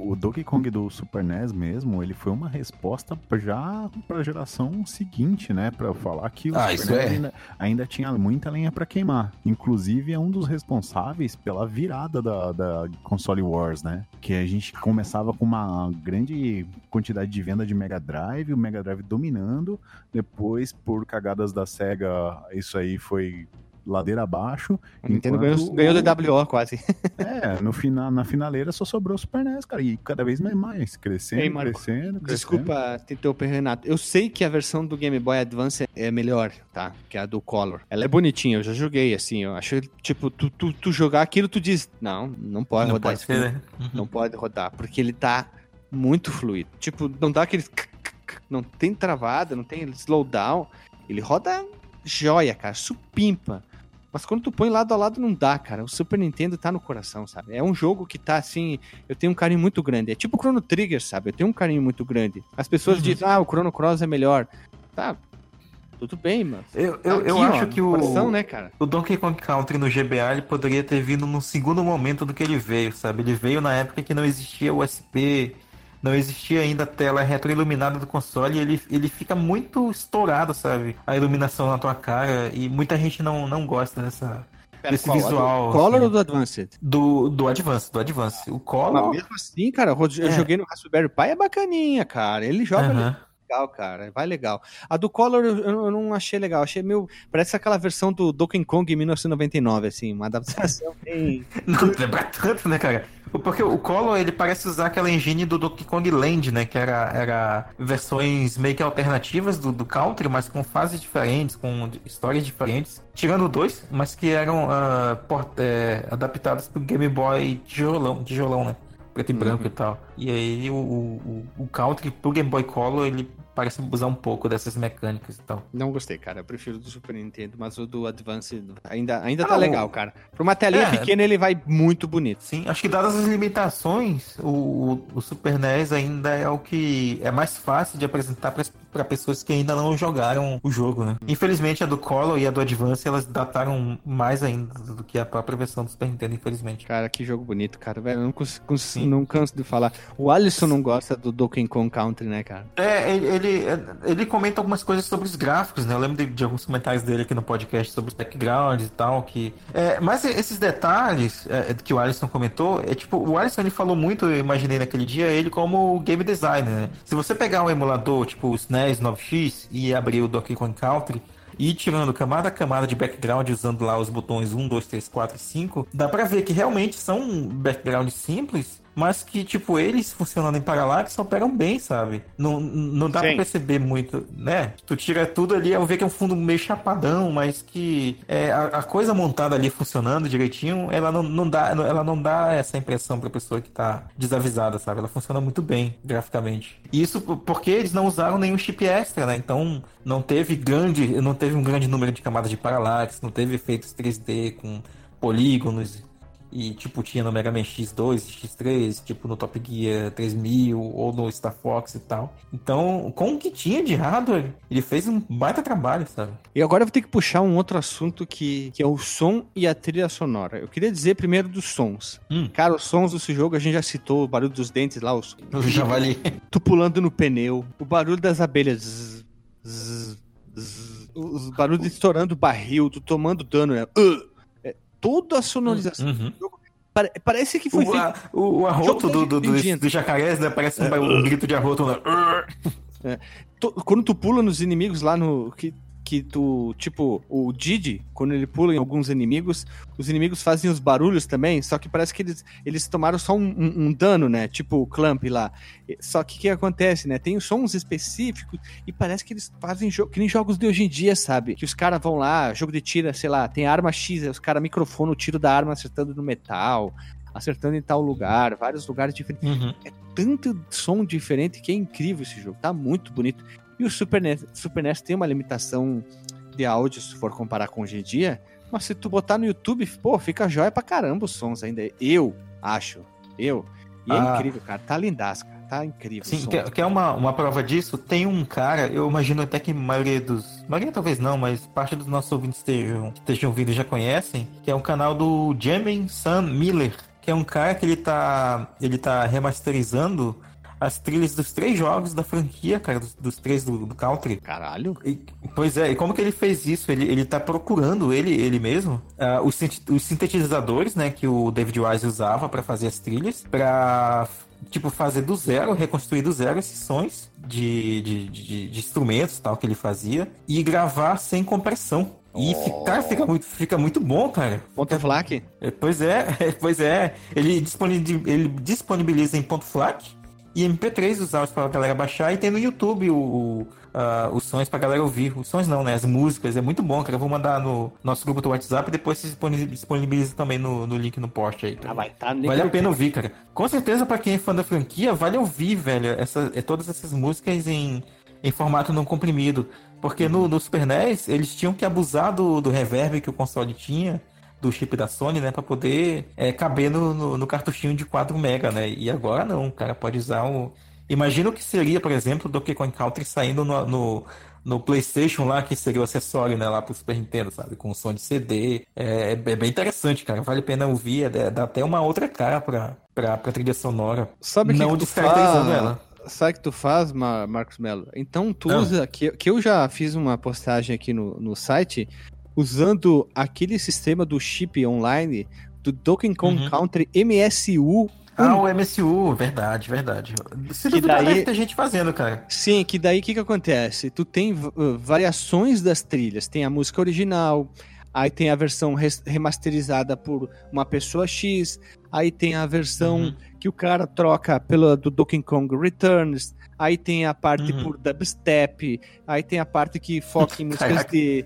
o Donkey Kong do Super NES mesmo, ele foi uma resposta já pra geração seguinte, né? Pra falar que o Ah, Super isso NES é. ainda, ainda tinha muita lenha pra queimar. Inclusive, é um dos responsáveis pela virada da, da console Wars, né? Que a gente começava com uma grande quantidade de venda de Mega Drive, o Mega Drive dominando. Depois, por cagadas da SEGA, isso aí foi ladeira abaixo. O Nintendo enquanto ganhou, ganhou do WO quase. *laughs* é, no final, na finaleira só sobrou o Super NES, cara. E cada vez mais, mais crescendo, Ei, Marco, crescendo, crescendo. Desculpa te interromper, Renato. Eu sei que a versão do Game Boy Advance é melhor, tá? Que a do Color. Ela é bonitinha, eu já joguei, assim. Eu acho, tipo, tu, tu, tu jogar aquilo, tu diz, não, não pode Não rodar pode isso. ser, né? Não pode rodar, porque ele tá muito fluido. Tipo, não dá aquele... Não tem travada, não tem slowdown. Ele roda joia, cara, supimpa. Mas quando tu põe lado a lado, não dá, cara. O Super Nintendo tá no coração, sabe? É um jogo que tá assim. Eu tenho um carinho muito grande. É tipo o Chrono Trigger, sabe? Eu tenho um carinho muito grande. As pessoas Uhum. dizem, ah, o Chrono Cross é melhor. Tá, tudo bem, mano. Eu, eu, eu Aqui, acho ó, que o, coração, né, cara? o Donkey Kong Country no GBA ele poderia ter vindo num segundo momento do que ele veio, sabe? Ele veio na época que não existia USB, não existia ainda a tela retroiluminada do console e ele, ele fica muito estourado, sabe? A iluminação na tua cara e muita gente não, não gosta dessa, desse qual? visual. Do Color assim. ou do Advanced? do, do Advance, do Advance. O Mas Color. mesmo assim, cara, eu É. joguei no Raspberry Pi, é bacaninha, cara. Ele joga. Legal, cara. Vai legal. A do Color eu, eu não achei legal. Achei meio. Parece aquela versão do Donkey Kong em 1999, assim. Uma adaptação *laughs* bem. Não lembra tanto, né, cara? Porque o Color, ele parece usar aquela engine do Donkey Kong Land, né? Que era, era versões meio que alternativas do, do Country, mas com fases diferentes, com histórias diferentes. Tirando dois, mas que eram ah, port- é, adaptadas pro Game Boy tijolão, tijolão né? Preto e branco e tal. E aí o, o, o Country pro Game Boy Color, ele parece usar um pouco dessas mecânicas e tal. Não gostei, cara. Eu prefiro do Super Nintendo, mas o do Advance ainda, ainda Ah, tá legal, cara. Pra uma telinha É. pequena, ele vai muito bonito. Sim, acho que dadas as limitações, o, o- Super NES ainda é o que é mais fácil de apresentar para pessoas que ainda não jogaram o jogo, né? Infelizmente a do Color e a do Advance elas dataram mais ainda do que a própria versão do Super Nintendo, infelizmente. Cara, que jogo bonito, cara. Velho, eu não, cons- cons- Sim. não canso de falar. O Alisson não gosta do Donkey Kong Country, né, cara? É, ele, ele, ele comenta algumas coisas sobre os gráficos, né? Eu lembro de, de alguns comentários dele aqui no podcast sobre os backgrounds e tal, que... É, mas esses detalhes é, que o Alisson comentou, é tipo, o Alisson ele falou muito, eu imaginei naquele dia, ele como game designer, né? Se você pegar um emulador, tipo o SNES 9X e abrir o Donkey Kong Country, e ir tirando camada a camada de background usando lá os botões 1, 2, 3, 4 e 5, dá pra ver que realmente são backgrounds simples, mas que, tipo, eles funcionando em paralaxe operam bem, sabe? Não, não dá Sim. pra perceber muito, né? Tu tira tudo ali, eu ver que é um fundo meio chapadão, mas que é, a, a coisa montada ali funcionando direitinho, ela não, não dá, ela não dá essa impressão pra pessoa que tá desavisada, sabe? Ela funciona muito bem graficamente. Isso porque eles não usaram nenhum chip extra, né? Então não teve grande, não teve um grande número de camadas de paralaxe, não teve efeitos 3D com polígonos e tipo tinha no Mega Man X2, X3, tipo no Top Gear 3000 ou no Star Fox e tal. Então, com o que tinha de hardware, ele fez um baita trabalho, sabe? E agora eu vou ter que puxar um outro assunto que, que é o som e a trilha sonora. Eu queria dizer primeiro dos sons. Hum. Cara, os sons desse jogo, a gente já citou o barulho dos dentes lá, os, *laughs* O javali. tu pulando no pneu, o barulho das abelhas, zzz, zzz, zzz, os barulhos estourando o barril, tu tomando dano, é, uh, toda a sonorização Uhum. do jogo. Pare- parece que foi O, feito a- o, o arroto do, do, dos, dos jacarés, né? Parece um, um grito de arroto. Né? To- quando tu pula nos inimigos lá no. Que, que tu. Tipo, o Didi, quando ele pula em alguns inimigos, os inimigos fazem os barulhos também, só que parece que eles, eles tomaram só um, um- um dano, né? Tipo o Clamp lá. Só que o que acontece, né? Tem os sons específicos e parece que eles fazem jogo, que nem jogos de hoje em dia, sabe? Que os caras vão lá, jogo de tira, sei lá, tem arma X, os caras microfonam o tiro da arma acertando no metal. Acertando em tal lugar, vários lugares diferentes Uhum. tanto som diferente que é incrível esse jogo. Tá muito bonito. E o Super NES, Super NES tem uma limitação de áudio, se for comparar com hoje em dia. Mas se tu botar no YouTube, pô, fica jóia pra caramba os sons ainda. Eu acho. Eu. E é Ah. incrível, cara. Tá lindaço, cara. Tá incrível. Sim, som. que, que é uma, uma prova disso. Tem um cara, eu imagino até que a maioria dos. maioria talvez não, mas parte dos nossos ouvintes estejam, estejam ouvindo e já conhecem, que é um canal do Jamin Sam Miller, que é um cara que ele tá. ele tá remasterizando as trilhas dos três jogos da franquia, cara, dos, dos três do, do Country. Caralho. E- pois é, e como que ele fez isso? Ele, ele tá procurando, ele, ele mesmo, ah, os, os sintetizadores, né, que o David Wise usava pra fazer as trilhas, pra, tipo, fazer do zero, reconstruir do zero esses sons de, de, de, de instrumentos tal que ele fazia, e gravar sem compressão. E ficar, fica, muito, fica muito bom, cara. Ponto FLAC? É, Pois é, *laughs* pois é. Ele, disponibiliza, ele disponibiliza em ponto FLAC e MP3 os áudios pra galera baixar e tem no YouTube o, o, ah, os sons pra galera ouvir. Os sons não, né? As músicas. É muito bom, cara. Eu vou mandar no nosso grupo do WhatsApp e depois se disponi- disponibiliza também no, no link no post aí. Ah, vai tá Vale a pena ouvir, cara. Com certeza, pra quem é fã da franquia, vale ouvir, velho, essa, é, todas essas músicas em, em formato não comprimido. Porque no, no Super NES, eles tinham que abusar do, do reverb que o console tinha, do chip da Sony, né? Pra poder é, caber no, no, no cartuchinho de 4 MB, né? E agora não, o cara pode usar o. Imagina o que seria, por exemplo, o Donkey Kong Country saindo no, no, no PlayStation lá, que seria o acessório, né? Lá pro Super Nintendo, sabe? Com som de CD. É, é bem interessante, cara. Vale a pena ouvir. é- dá até uma outra cara pra, pra, pra trilha sonora. Sabe que não que tu descaracterizando faz? ela. Sabe o que tu faz, Mar- Marcos Mello? Então tu Ah. usa, que, que eu já fiz uma postagem aqui no, no site, usando aquele sistema do chip online do Donkey Kong Uhum. Country MSU. Ah, o MSU, verdade, verdade. Se Que daí- deve ter gente fazendo, cara. Sim, que daí o que, que acontece? Tu tem uh, variações das trilhas. Tem a música original, aí tem a versão remasterizada por uma pessoa X, aí tem a versão Uhum. que o cara troca pela do Donkey Kong Returns, aí tem a parte Uhum. por dubstep, aí tem a parte que foca em *laughs* músicas Caraca. de.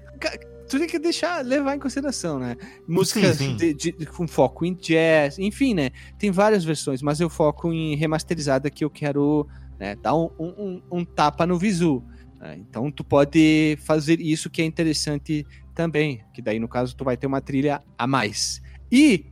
Tu tem que deixar, levar em consideração, né? Músicas sim. de- de- com foco em jazz, enfim, né? Tem várias versões, mas eu foco em remasterizada que eu quero né, dar um, um- um- um tapa no visu. né? Então tu pode fazer isso que é interessante também, que daí no caso tu vai ter uma trilha a mais. E,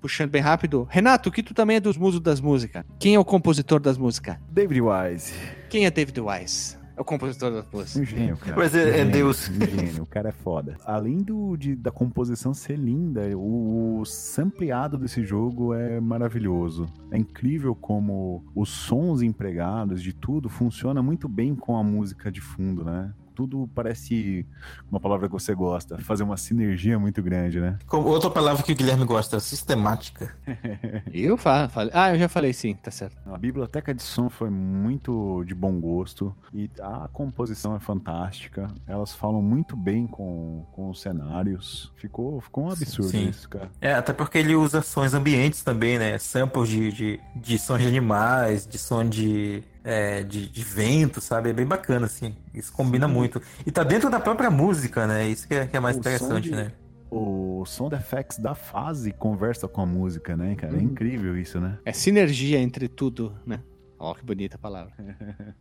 puxando bem rápido, Renato, que tu também é dos musos das músicas. Quem é o compositor das músicas? David Wise. Quem é David Wise? É o compositor das músicas. Um gênio, cara. Mas é- Um é Deus. Um gênio, o cara é foda. Além do, de- da composição ser linda, o, o sampleado desse jogo é maravilhoso. É incrível como os sons empregados de tudo funciona muito bem com a música de fundo, né? Tudo parece uma palavra que você gosta, fazer uma sinergia muito grande, né? Como- Outra palavra que o Guilherme gosta, sistemática. *laughs* Eu falo, falo. Ah, eu já falei sim, tá certo. A biblioteca de som foi muito de bom gosto e a composição é fantástica. Elas falam muito bem com, com os cenários. Ficou, ficou um absurdo Sim. isso, cara. É, até porque ele usa sons ambientes também, né? Samples de, de, de sons de animais, de som de, é, de, de vento, sabe? É bem bacana, assim. Isso combina muito. E tá dentro da própria música, né? Isso que é, que é mais O som interessante, de- né? O sound effects da fase conversa com a música, né, cara? É Uhum. incrível isso, né? É sinergia entre tudo, né? Ó, que bonita palavra. *laughs*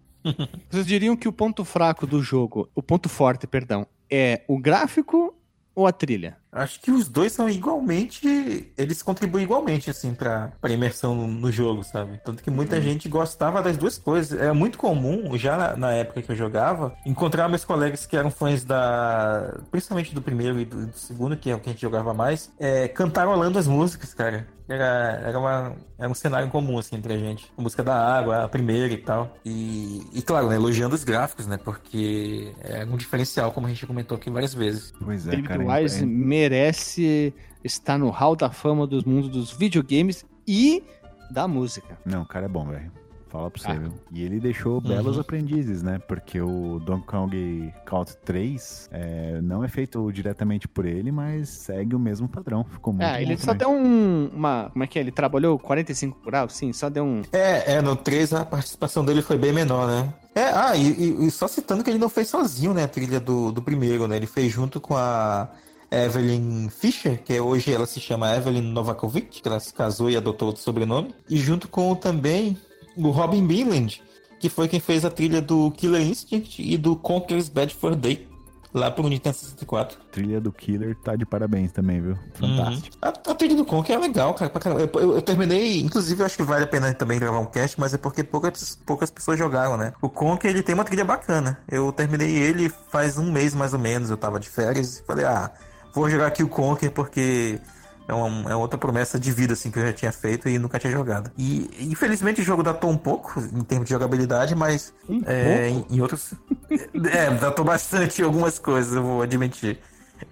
Vocês diriam que o ponto fraco do jogo, o ponto forte, perdão, é o gráfico ou a trilha? Acho que os dois são igualmente. Eles contribuem igualmente, assim, pra, pra imersão no, no jogo, sabe? Tanto que muita gente gostava das duas coisas. Era muito comum, já na, na época que eu jogava, encontrar meus colegas que eram fãs da. Principalmente do primeiro e do, do segundo, que é o que a gente jogava mais, é, cantarolando as músicas, cara. Era, era, uma, era um cenário comum, assim, entre a gente. A música da água, a primeira e tal. E, e claro, né, elogiando os gráficos, né? Porque é um diferencial, como a gente comentou aqui várias vezes. Pois é, David cara. Wise é- merece estar no hall da fama dos mundos dos videogames e da música. Não, o cara é bom, velho. Fala pra você, Ah. viu? E ele deixou belos aprendizes, né? Porque o Donkey Kong Country 3 é, não é feito diretamente por ele, mas segue o mesmo padrão. Ficou muito Ah, ele bom só deu um, uma, como é que é? Ele trabalhou 45 graus, sim, só deu um É, é, no 3 a participação dele foi bem menor, né? É, ah, e, e- e só citando que ele não fez sozinho, né, a trilha do, do primeiro, né? Ele fez junto com a Evelyn Fischer, que é- hoje ela se chama Evelyn Novakovic, que ela se casou e adotou outro sobrenome, e junto com também o Robin Billand, que foi quem fez a trilha do Killer Instinct e do Conker's Bad for Day, lá pro Nintendo 64. A trilha do Killer tá de parabéns também, viu? Fantástico. A, a trilha do Conker é legal, cara. Eu, eu- eu terminei, inclusive eu acho que vale a pena também gravar um cast, mas é porque poucas, poucas pessoas jogaram, né? O Conker, ele tem uma trilha bacana. Eu terminei ele faz um mês mais ou menos, eu tava de férias e falei, ah, vou jogar aqui o Conker porque é uma, é outra promessa de vida, assim, que eu já tinha feito e nunca tinha jogado. E, infelizmente, o jogo datou um pouco, em termos de jogabilidade, mas é, em, em outros... *laughs* é, datou bastante em algumas coisas, eu vou admitir.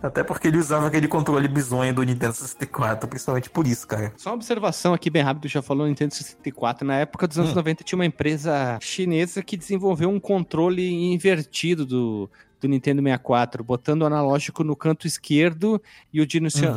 Até porque ele usava aquele controle bizonho do Nintendo 64, principalmente por isso, cara. Só uma observação aqui bem rápido, já falou Nintendo 64. Na época dos anos Hum. 90 tinha uma empresa chinesa que desenvolveu um controle invertido do, do Nintendo 64, botando o analógico no canto esquerdo e o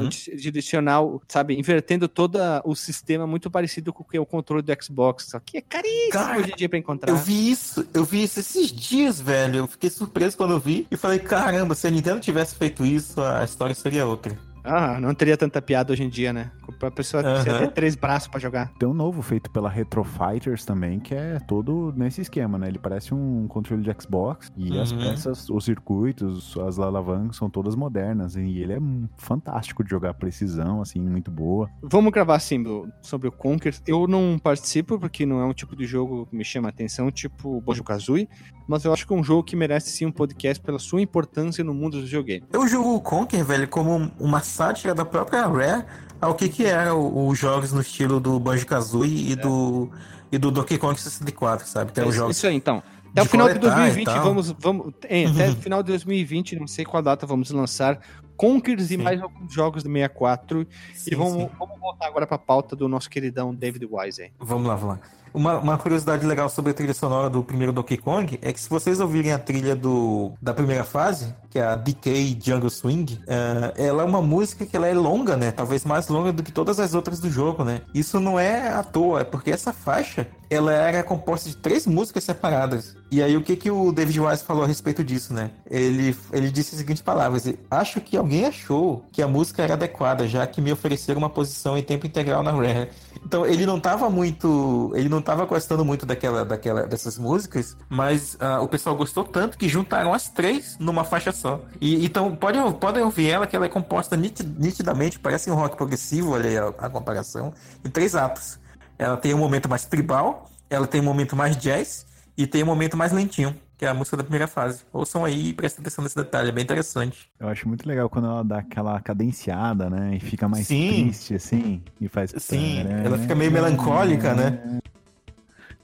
Uhum. di- direcional, sabe, invertendo todo o sistema muito parecido com o que é o controle do Xbox. Só que é caríssimo Cara, hoje em dia pra encontrar. Eu vi isso, eu vi isso esses dias, velho. Eu fiquei surpreso quando eu vi e falei, caramba, se a Nintendo tivesse feito isso, a história seria outra. Ah, não teria tanta piada hoje em dia, né? A pessoa precisa Aham. ter três braços pra jogar. Tem um novo feito pela Retro Fighters também, que é todo nesse esquema, né? Ele parece um controle de Xbox e as Uhum. peças, os circuitos, as alavancas são todas modernas. E ele é fantástico de jogar precisão, assim, muito boa. Vamos gravar assim do- sobre o Conker. Eu não participo porque não é um tipo de jogo que me chama a atenção, tipo Bojo Kazooie, mas eu acho que é um jogo que merece sim um podcast pela sua importância no mundo dos videogames. Eu julgo o Conker, velho, como uma sátira da própria Rare ao que que eram os jogos no estilo do Banjo-Kazooie e do e do Donkey Kong 64, sabe? Que eram Isso- jogos Isso aí, então. Até o final de coletar e 2020, tal. vamos. vamos é, até o final de 2020, não sei qual data, vamos lançar Conkers e mais alguns jogos do 64. Sim, e vamos, sim. vamos voltar agora pra pauta do nosso queridão David Wise. Vamos lá, vamos lá. Uma, uma curiosidade legal sobre a trilha sonora do primeiro Donkey Kong é que se vocês ouvirem a trilha do, da primeira fase, que é a Decay Jungle Swing, é, ela é uma música que ela é longa, né? Talvez mais longa do que todas as outras do jogo, né? Isso não é à toa, é porque essa faixa ela era composta de três músicas separadas. E aí o que, que o David Wise falou a respeito disso, né? Ele, ele disse as seguintes palavras: Acho que alguém achou que a música era adequada, já que me ofereceram uma posição em tempo integral na Rare. Então ele não estava muito, ele não estava gostando muito daquela, daquela, dessas músicas, mas uh, o pessoal gostou tanto que juntaram as três numa faixa só. E então pode, podem ouvir ela que ela é composta nitidamente, parece um rock progressivo, olha aí a, a comparação, em três atos. Ela tem um momento mais tribal, ela tem um momento mais jazz e tem um momento mais lentinho, que é a música da primeira fase. Ouçam aí e prestem atenção nesse detalhe, é bem interessante. Eu acho muito legal quando ela dá aquela cadenciada, né? E fica mais Sim. triste, assim, e faz... Sim, ela fica meio melancólica, né?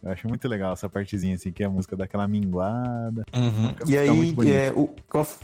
Eu acho muito legal essa partezinha, assim, que a música dá aquela minguada. Uhum. E aí, é, o-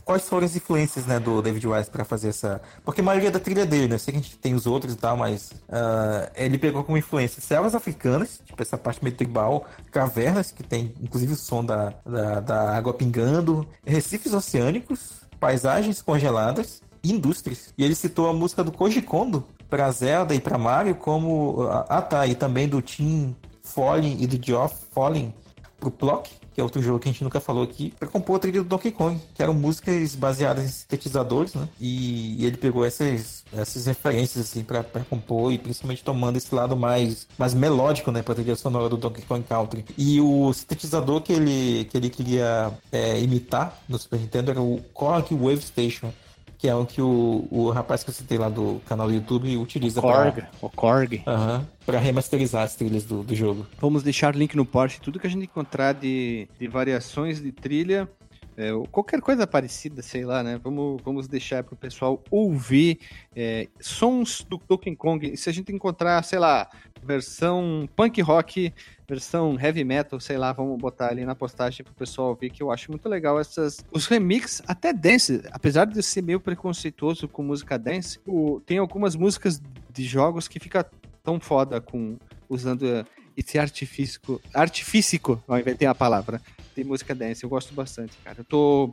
quais foram as influências né, do David Wise pra fazer essa. Porque a maioria da trilha dele, né? Eu sei que a gente tem os outros e tal, mas ah, ele pegou como influência selvas africanas, tipo essa parte meio tribal, cavernas, que tem inclusive o som da, da, da água pingando, recifes oceânicos, paisagens congeladas indústrias. E ele citou a música do Koji Kondo pra Zelda e pra Mario como. Ah, tá, e também do Tim Fallen e do Geoff Fallen pro Plock, que é outro jogo que a gente nunca falou aqui, pra compor a trilha do Donkey Kong, que eram músicas baseadas em sintetizadores, né? E, e ele pegou essas, essas referências, assim, pra compor, e principalmente tomando esse lado mais, mais melódico, né, pra trilha sonora do Donkey Kong Country. E o sintetizador que ele, que ele queria é, imitar no Super Nintendo era o Korg Wave Station, que é o que o, o rapaz que eu citei lá do canal do YouTube utiliza Korg, o Korg. Aham, pra remasterizar as trilhas do, do jogo. Vamos deixar link no post, tudo que a gente encontrar de, de variações de trilha, é, qualquer coisa parecida, sei lá, né? Vamos, vamos deixar pro pessoal ouvir é, sons do Donkey Kong. E se a gente encontrar, sei lá, versão punk rock, versão heavy metal, sei lá, vamos botar ali na postagem pro pessoal ouvir, que eu acho muito legal essas. Os remix, até dance, apesar de ser meio preconceituoso com música dance, o- tem algumas músicas de jogos que fica tão foda com usando esse artifício, artifícico, ó, inventei a palavra, de música dance, eu gosto bastante, cara. Eu tô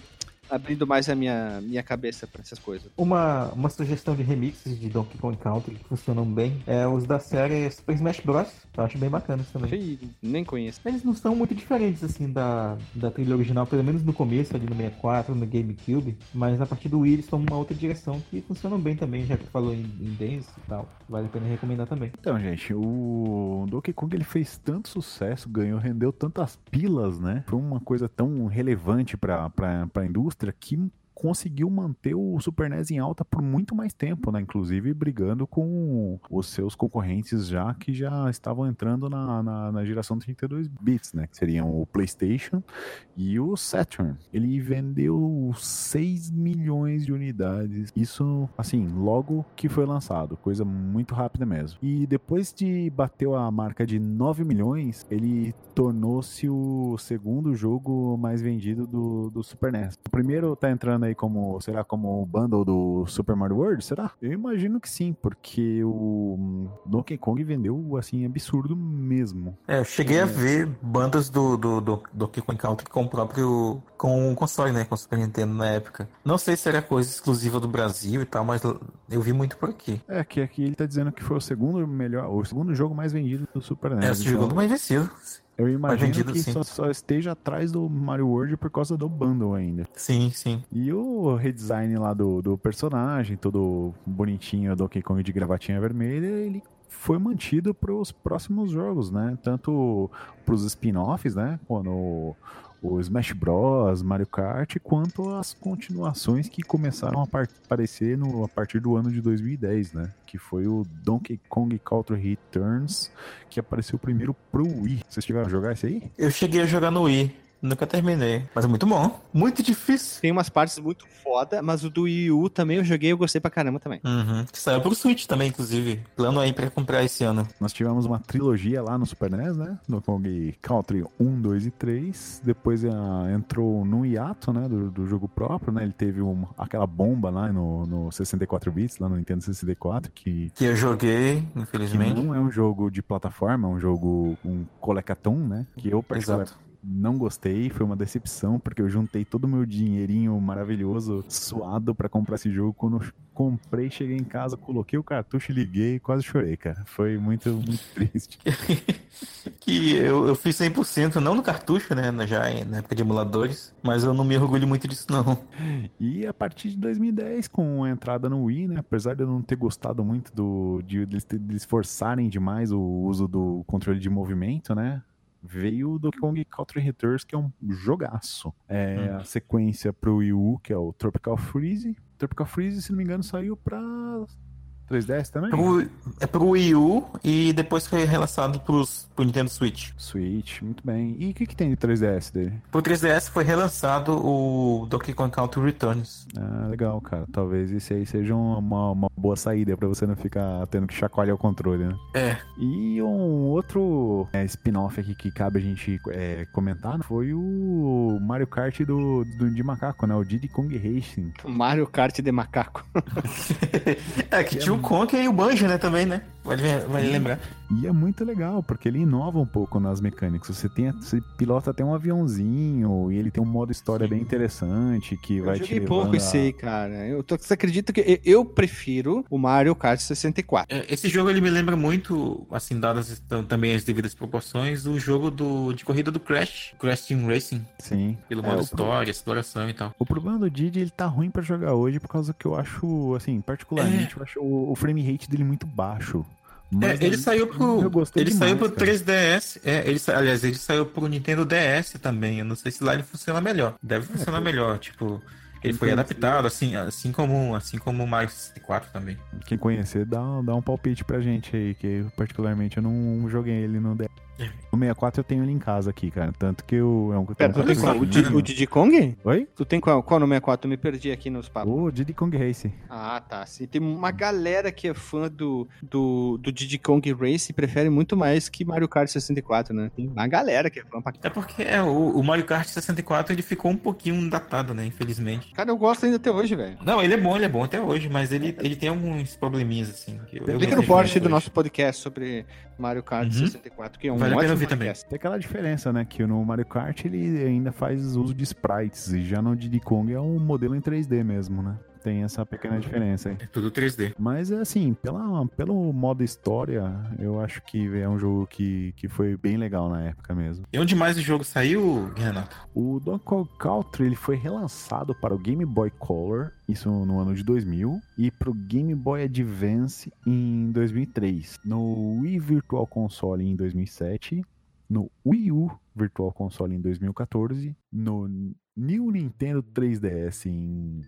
abrindo mais a minha, minha cabeça pra essas coisas. Uma, uma sugestão de remixes de Donkey Kong Country que funcionam bem é os da série Super Smash Bros. Eu acho bem bacanas também. Ih, Nem conheço. Eles não são muito diferentes assim da, da trilha original, pelo menos no começo, ali no 64, no GameCube, mas a partir do Wii eles tomam uma outra direção que funcionam bem também, já que tu falou em, em dance e tal. Vale a pena recomendar também. Então, gente, o Donkey Kong ele fez tanto sucesso, ganhou, rendeu tantas pilas, né? Foi uma coisa tão relevante pra, pra, pra indústria que conseguiu manter o Super NES em alta por muito mais tempo, né? Inclusive brigando com os seus concorrentes já que já estavam entrando na, na, na geração 32 bits, né? Que seriam o PlayStation e o Saturn. Ele vendeu 6 milhões de unidades. Isso, assim, logo que foi lançado, coisa muito rápida mesmo. E depois de bateu a marca de 9 milhões, ele tornou-se o segundo jogo mais vendido do, do Super NES. O primeiro tá entrando aí como, será como o bundle do Super Mario World, será? Eu imagino que sim, porque o Donkey Kong vendeu, assim, absurdo mesmo. É, eu cheguei a ver bandas do, do, do Donkey Kong Country com o próprio. com o console, né? Com o Super Nintendo na época. Não sei se era coisa exclusiva do Brasil e tal, mas eu vi muito por aqui. É, que aqui ele tá dizendo que foi o segundo melhor, o segundo jogo mais vendido do Super NES. É, o segundo então- mais vencido. Eu imagino vendido, que sim. só, só esteja atrás do Mario World por causa do bundle ainda. Sim, sim. E o redesign lá do, do personagem, todo bonitinho, Donkey Kong de gravatinha vermelha, ele foi mantido para os próximos jogos, né? Tanto para os spin-offs, né? Quando o, Smash Bros, Mario Kart, quanto as continuações que começaram a par- aparecer no, a partir do ano de 2010, né? Que foi o Donkey Kong Country Returns, que apareceu primeiro pro Wii. Vocês chegaram a jogar esse aí? Eu cheguei a jogar no Wii. Nunca terminei. Mas é muito bom. Muito difícil. Tem umas partes muito foda, mas o do Wii U também eu joguei e eu gostei pra caramba também. Uhum. Que saiu pro Switch também, inclusive. Plano aí pra comprar esse ano. Nós tivemos uma trilogia lá no Super NES, né? No Kong Country 1, 2 e 3. Depois ah, entrou no hiato, né? Do, do jogo próprio, né? Ele teve uma- aquela bomba lá no, no 64 bits, lá no Nintendo 64, que, Que eu joguei, que infelizmente. não é um jogo de plataforma, é um jogo, um colecatum, né? Que eu particular- Exato. Não gostei, foi uma decepção, porque eu juntei todo o meu dinheirinho maravilhoso, suado pra comprar esse jogo. Quando eu comprei, cheguei em casa, coloquei o cartucho, liguei e quase chorei, cara. Foi muito, muito *laughs* triste. Que eu, eu fiz 100%, não no cartucho, né? Já na época de emuladores, mas eu não me orgulho muito disso, não. E a partir de 2010, com a entrada no Wii, né? Apesar de eu não ter gostado muito do, de, de eles forçarem demais o uso do controle de movimento, né? Veio o Donkey Kong Country Returns, que é um jogaço. É Hum. a sequência pro Wii U, que é o Tropical Freeze. Tropical Freeze, se não me engano, saiu pra 3DS também? Pro, é pro Wii U e depois foi relançado pros, pro Nintendo Switch. Switch, muito bem. E o que, que tem de 3DS dele? Pro 3DS foi relançado o Donkey Kong Country Returns. Ah, legal, cara. Talvez esse aí seja uma, uma boa saída pra você não ficar tendo que chacoalhar o controle, né? É. E um outro é, spin-off aqui que cabe a gente é, comentar foi o Mario Kart do, do, de macaco, né? O Diddy Kong Racing. Mario Kart de macaco. *laughs* É, que tinha o Conker e o Banjo, né, também, né? Vale, vale lembrar. E é muito legal, porque ele inova um pouco nas mecânicas. Você tem, você pilota até um aviãozinho e ele tem um modo história bem interessante que Eu vai te pouco esse aí, cara. Eu tô, você acredita que eu- eu prefiro o Mario Kart 64? É, Esse jogo ele me lembra muito, assim, dadas tam- também as devidas proporções, o jogo do, de corrida do Crash, Crash Team Racing, Sim. pelo É, modo o história, exploração e tal. O problema do Didi, ele tá ruim pra jogar hoje por causa que eu acho, assim, particularmente, eu acho o, o frame rate dele muito baixo. Mas É, ele saiu pro, ele demais, saiu pro cara. 3DS, é, ele, aliás, ele saiu pro Nintendo DS também, eu não sei se lá ele funciona melhor. Deve funcionar melhor, tipo, ele foi Entendi. adaptado, assim, assim como, assim como o Mario 64 também. Quem conhecer, dá, dá um palpite pra gente aí, que particularmente eu não joguei ele no DS. É. No 64 eu tenho ele em casa aqui, cara. Tanto que eu. É um, Pera, tu tem qual? O, Di- o Diddy Kong? Oi? Tu tem qual, qual no 64? Eu me perdi aqui nos papos. O Diddy Kong Race. Ah, tá. Sim, tem uma galera que é fã do, do, do Diddy Kong Race e prefere muito mais que Mario Kart 64, né? Tem uma galera que é fã pra É porque é, o, o Mario Kart 64 ele ficou um pouquinho datado, né, infelizmente. Cara, eu gosto ainda até hoje, velho. Não, ele é bom, ele é bom até hoje, mas ele, ele tem alguns probleminhas, assim. Que eu, no post hoje. do nosso podcast sobre Mario Kart Uhum. 64, que é um Vale a pena ouvir também. Tem aquela diferença, né? Que no Mario Kart ele ainda faz uso de sprites. E já no Diddy Kong é um modelo em 3D mesmo, né? Tem essa pequena diferença aí. É tudo 3D. Mas assim, pela, pelo modo história, eu acho que é um jogo que, que foi bem legal na época mesmo. E onde mais o jogo saiu, Renato? O Donkey Kong Country ele foi relançado para o Game Boy Color, isso no ano de 2000, e para o Game Boy Advance em 2003. No Wii Virtual Console em 2007, no Wii U Virtual Console em 2014, no New Nintendo 3DS em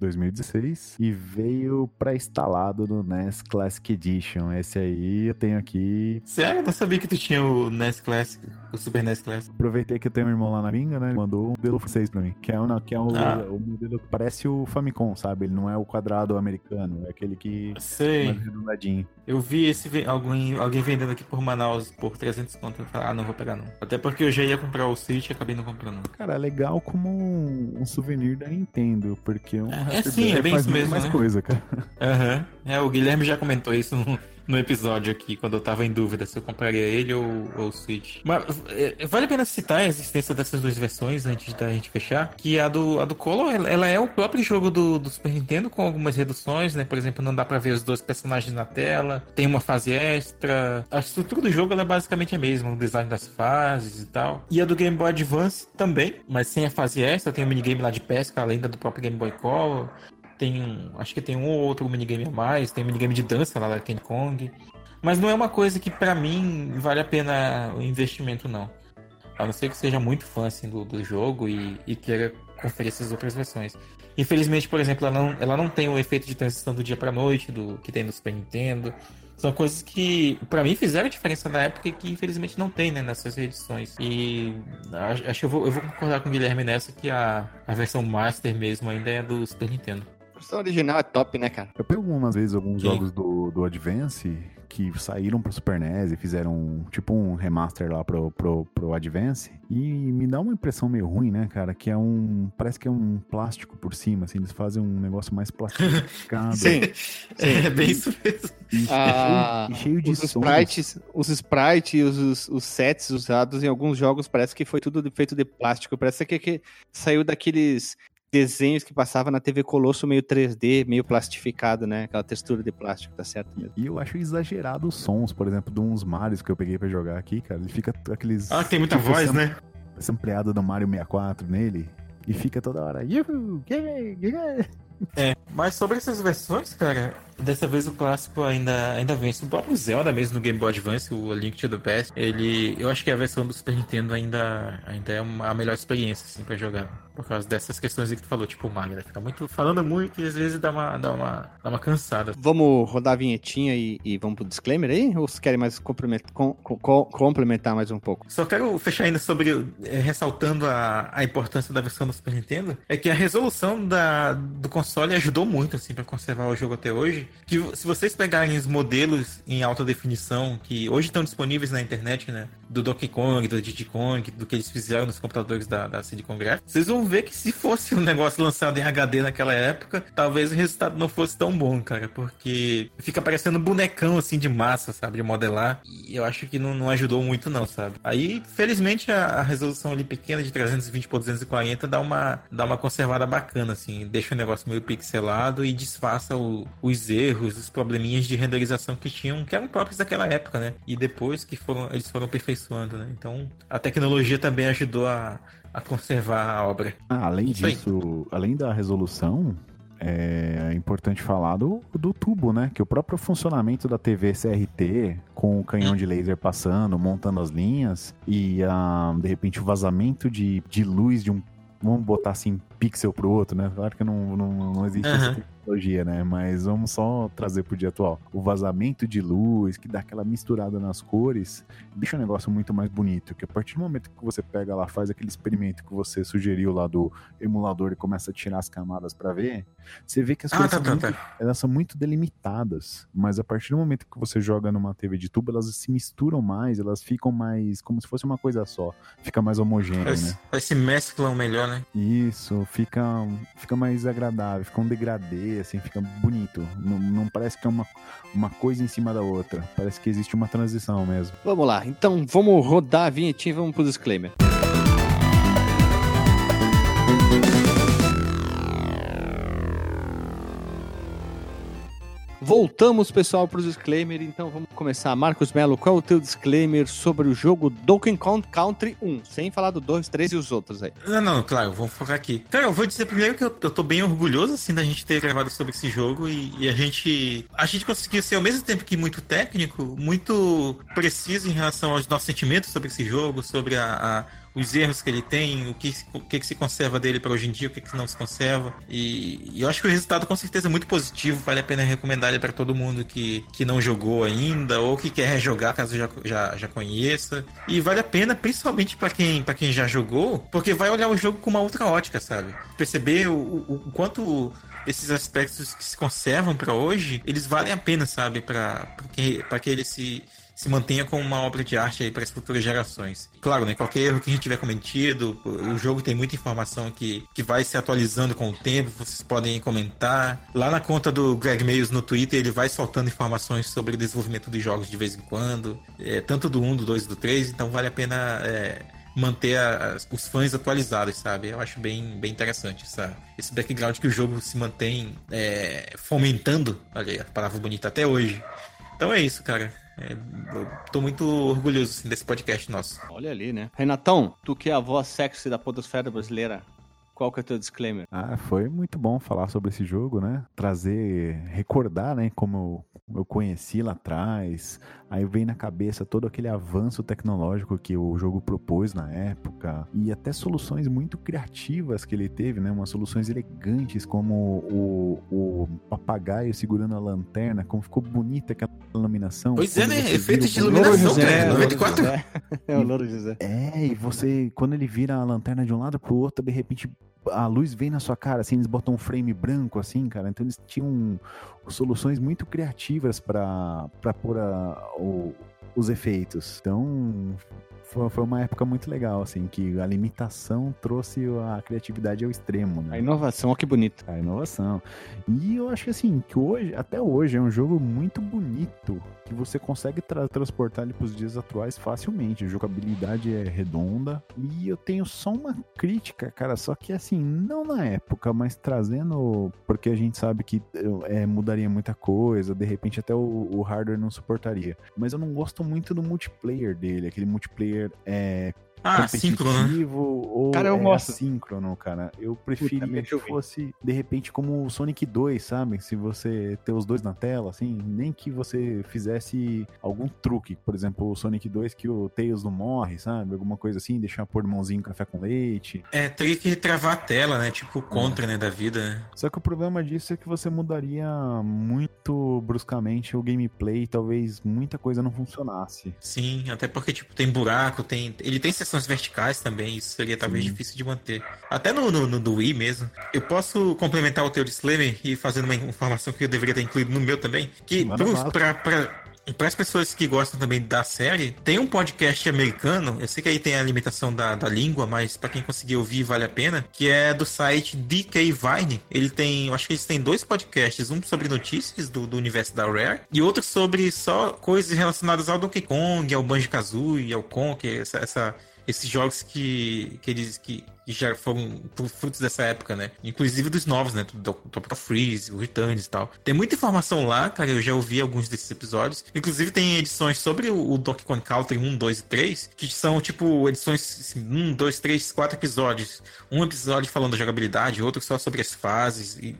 2016 e veio pré-instalado no NES Classic Edition. Esse aí eu tenho aqui. Sério? Eu não sabia que tu tinha o NES Classic, o Super NES Classic. Aproveitei que eu tenho um irmão lá na Minga, né? Ele mandou um modelo 6 pra mim. Que é, um, que é um, Ah. o modelo que parece o Famicom, sabe? Ele não é o quadrado americano, é aquele que Sei. mais arredondadinho. Eu vi esse alguém, alguém vendendo aqui por Manaus por 300 conto. Eu falei, ah, não vou pegar não. Até porque eu já ia comprar o Switch e acabei não comprando. Cara, é legal como um, um souvenir da Nintendo, porque um É, é sim, é bem isso mesmo, mais né? coisa, cara. Aham. É, o Guilherme já comentou isso no, episódio aqui, quando eu tava em dúvida se eu compraria ele ou, ou o Switch. Mas é, vale a pena citar a existência dessas duas versões antes da gente fechar. Que a do, a do Color, ela, é o próprio jogo do, do Super Nintendo, com algumas reduções, né? Por exemplo, não dá pra ver os dois personagens na tela, tem uma fase extra. A estrutura do jogo é basicamente a mesma, o design das fases e tal. E a do Game Boy Advance também, mas sem a fase extra, tem o minigame lá de pesca, além da do próprio Game Boy Color. Tem. Acho que tem um ou outro minigame a mais. Tem um minigame de dança lá da King Kong. Mas não é uma coisa que pra mim vale a pena o investimento, não. A não ser que seja muito fã assim, do, do jogo e, e queira conferir essas outras versões. Infelizmente, por exemplo, ela não, ela não tem o efeito de transição do dia pra noite do que tem no Super Nintendo. São coisas que, pra mim, fizeram diferença na época e que infelizmente não tem, né, nessas edições. E acho que eu vou, eu vou concordar com o Guilherme nessa que a, a versão Master mesmo ainda é do Super Nintendo. Versão original é top, né, cara? Eu pego umas vezes alguns Sim. jogos do, do Advance que saíram pro Super NES e fizeram tipo um remaster lá pro, pro, pro Advance. E me dá uma impressão meio ruim, né, cara? Que é um. Parece que é um plástico por cima, assim. Eles fazem um negócio mais *laughs* plastificado. Sim. É bem isso mesmo. E, Ah, e cheio de os sons. sprites, os sprites, os, os, os sets usados em alguns jogos parece que foi tudo feito de plástico. Parece que, que saiu daqueles desenhos que passava na TV Colosso meio 3D, meio plastificado, né? Aquela textura de plástico, tá certo mesmo. E eu acho exagerado os sons, por exemplo, de uns Marios que eu peguei pra jogar aqui, cara. Ele fica aqueles. Ah, tem muita tipo, voz, né? Sampleado do Mario 64 nele. E fica toda hora. "Yuhu, yeah, yeah." Mas sobre essas versões, cara, dessa vez o clássico ainda, ainda vence. O próprio Zelda mesmo no Game Boy Advance, o Link to the Past, ele. Eu acho que a versão do Super Nintendo ainda, ainda é uma, a melhor experiência, assim, pra jogar. Por causa dessas questões aí que tu falou, tipo né? Fica muito falando muito e às vezes dá uma, dá uma, dá uma cansada. Vamos rodar a vinhetinha e, e vamos pro disclaimer aí? Ou vocês querem mais complementar, com- com- complementar mais um pouco? Só quero fechar ainda sobre, eh, ressaltando a, a importância da versão do Super Nintendo, é que a resolução da, do console ajudou muito, assim, para conservar o jogo até hoje. Que se vocês pegarem os modelos em alta definição, que hoje estão disponíveis na internet, né, do Donkey Kong, do Diddy Kong, do que eles fizeram nos computadores da, da Silicon Graphics, vocês vão ver que se fosse um negócio lançado em HD naquela época, talvez o resultado não fosse tão bom, cara, porque fica parecendo bonecão, assim, de massa, sabe, de modelar, e eu acho que não, não ajudou muito não, sabe. Aí, felizmente, a, a resolução ali pequena, de 320 por 240, dá uma, dá uma conservada bacana, assim, deixa o negócio meio pixelado e disfarça o- os erros, os probleminhas de renderização que tinham, que eram próprios daquela época, né, e depois que foram, eles foram aperfeiçoando, né, então a tecnologia também ajudou a, a conservar a obra. Ah, além Isso aí. disso, além da resolução, é importante falar do, do tubo, né? Que o próprio funcionamento da TV CRT, com o canhão de laser passando, montando as linhas, e ah, de repente o vazamento de, de luz de um. Vamos botar assim, pixel pro outro, né? Claro que não, não, não existe essa Aham. Tecnologia, né? Mas vamos só trazer pro dia atual. O vazamento de luz, que dá aquela misturada nas cores, deixa o negócio muito mais bonito. Que a partir do momento que você pega lá, faz aquele experimento que você sugeriu lá do emulador e começa a tirar as camadas pra ver, você vê que as Ah, coisas tá, são, tá, muito, tá. elas são muito delimitadas. Mas a partir do momento que você joga numa TV de tubo, elas se misturam mais, elas ficam mais. como se fosse uma coisa só. Fica mais homogêneo, né? Eles, eles se mesclam melhor, né? Isso, fica, fica mais agradável, fica um degradê, assim, fica bonito. Não, não parece que é uma, uma coisa em cima da outra. Parece que existe uma transição mesmo. Vamos lá, então vamos rodar a vinhetinha e vamos pro disclaimer. Voltamos, pessoal, pro disclaimer. Então vamos começar. Marcos Melo, qual é o teu disclaimer sobre o jogo Donkey Kong Country 1? Sem falar do 2, 3 e os outros aí. Não, não, claro, vamos focar aqui. Cara, eu vou dizer primeiro que eu, eu tô bem orgulhoso, assim, da gente ter gravado sobre esse jogo e, e a gente... A gente conseguiu ser, ao mesmo tempo que muito técnico, muito preciso em relação aos nossos sentimentos sobre esse jogo, sobre a... a- os erros que ele tem, o que, o que, se conserva dele para hoje em dia, o que, que não se conserva. E, e eu acho que o resultado com certeza é muito positivo, vale a pena recomendar ele para todo mundo que, que não jogou ainda ou que quer rejogar caso já, já, já conheça. E vale a pena, principalmente para quem, pra quem já jogou, porque vai olhar o jogo com uma outra ótica, sabe? Perceber o, o, o quanto esses aspectos que se conservam para hoje, eles valem a pena, sabe? Para que, pra que ele se, se mantenha como uma obra de arte aí para as futuras gerações. Claro, né? Qualquer erro que a gente tiver cometido, o jogo tem muita informação que, que vai se atualizando com o tempo, vocês podem comentar. Lá na conta do Greg Mayos no Twitter, ele vai soltando informações sobre o desenvolvimento dos jogos de vez em quando, é, tanto do 1, do 2 e do 3, então vale a pena. É, manter a- os fãs atualizados, sabe? Eu acho bem, bem interessante essa, esse background que o jogo se mantém é, fomentando, olha aí, a palavra bonita até hoje. Então é isso, cara. É, eu tô muito orgulhoso assim, desse podcast nosso. Olha ali, né? Renatão, tu que é a voz sexy da podosfera brasileira, qual que é o teu disclaimer? Ah, foi muito bom falar sobre esse jogo, né? Trazer, recordar, né? Como eu conheci lá atrás. Aí vem na cabeça todo aquele avanço tecnológico que o jogo propôs na época. E até soluções muito criativas que ele teve, né? Umas soluções elegantes, como o, o papagaio segurando a lanterna, como ficou bonita aquela iluminação. Pois é, né? Efeito de iluminação, José, cara. Louro 94? José. *laughs* É o Louro José. É, e você, quando ele vira a lanterna de um lado pro outro, de repente a luz vem na sua cara, assim, eles botam um frame branco, assim, cara. Então eles tinham soluções muito criativas para pôr a, o, os efeitos. Então foi, uma época muito legal, assim, que a limitação trouxe a criatividade ao extremo, né? A inovação, ó que bonito. A inovação. E eu acho que assim, que hoje, até hoje, é um jogo muito bonito, que você consegue tra transportar ele para os dias atuais facilmente. A jogabilidade é redonda. E eu tenho só uma crítica, cara, só que assim, não na época, mas trazendo, porque a gente sabe que é, mudaria muita coisa, de repente até o, o hardware não suportaria. Mas eu não gosto muito do multiplayer dele, aquele multiplayer é, ah, síncrono, ou cara, eu é gosto. assíncrono, cara. Eu preferia que fosse, de repente, como o Sonic 2, sabe? Se você ter os dois na tela, assim, nem que você fizesse algum truque. Por exemplo, o Sonic 2 que o Tails não morre, sabe? Alguma coisa assim, deixar pôr mãozinho café com leite. É, teria que travar a tela, né? Tipo contra, né, da vida. né? Só que o problema disso é que você mudaria muito bruscamente o gameplay, talvez muita coisa não funcionasse. Sim, até porque, tipo, tem buraco, tem. Ele tem seções verticais também, isso seria talvez Sim. difícil de manter. Até no, no, no do Wii mesmo. Eu posso complementar o teu disclaimer e fazer uma informação que eu deveria ter incluído no meu também. Que pra, para as pessoas que gostam também da série, tem um podcast americano, eu sei que aí tem a limitação da, da língua, mas para quem conseguir ouvir vale a pena, que é do site DK Vine. Ele tem, eu acho que eles têm dois podcasts, um sobre notícias do, do universo da Rare e outro sobre só coisas relacionadas ao Donkey Kong, ao Banjo-Kazooie, ao Conker, essa, essa esses jogos que, que eles que, que já foram frutos dessa época, né? Inclusive dos novos, né? Do Top Freeze, o Returns e tal. Tem muita informação lá, cara. Eu já ouvi alguns desses episódios. Inclusive tem edições sobre o, o Donkey Kong Country 1, 2 e 3, que são tipo edições assim, 1, 2, 3, 4 episódios. Um episódio falando da jogabilidade, outro só sobre as fases e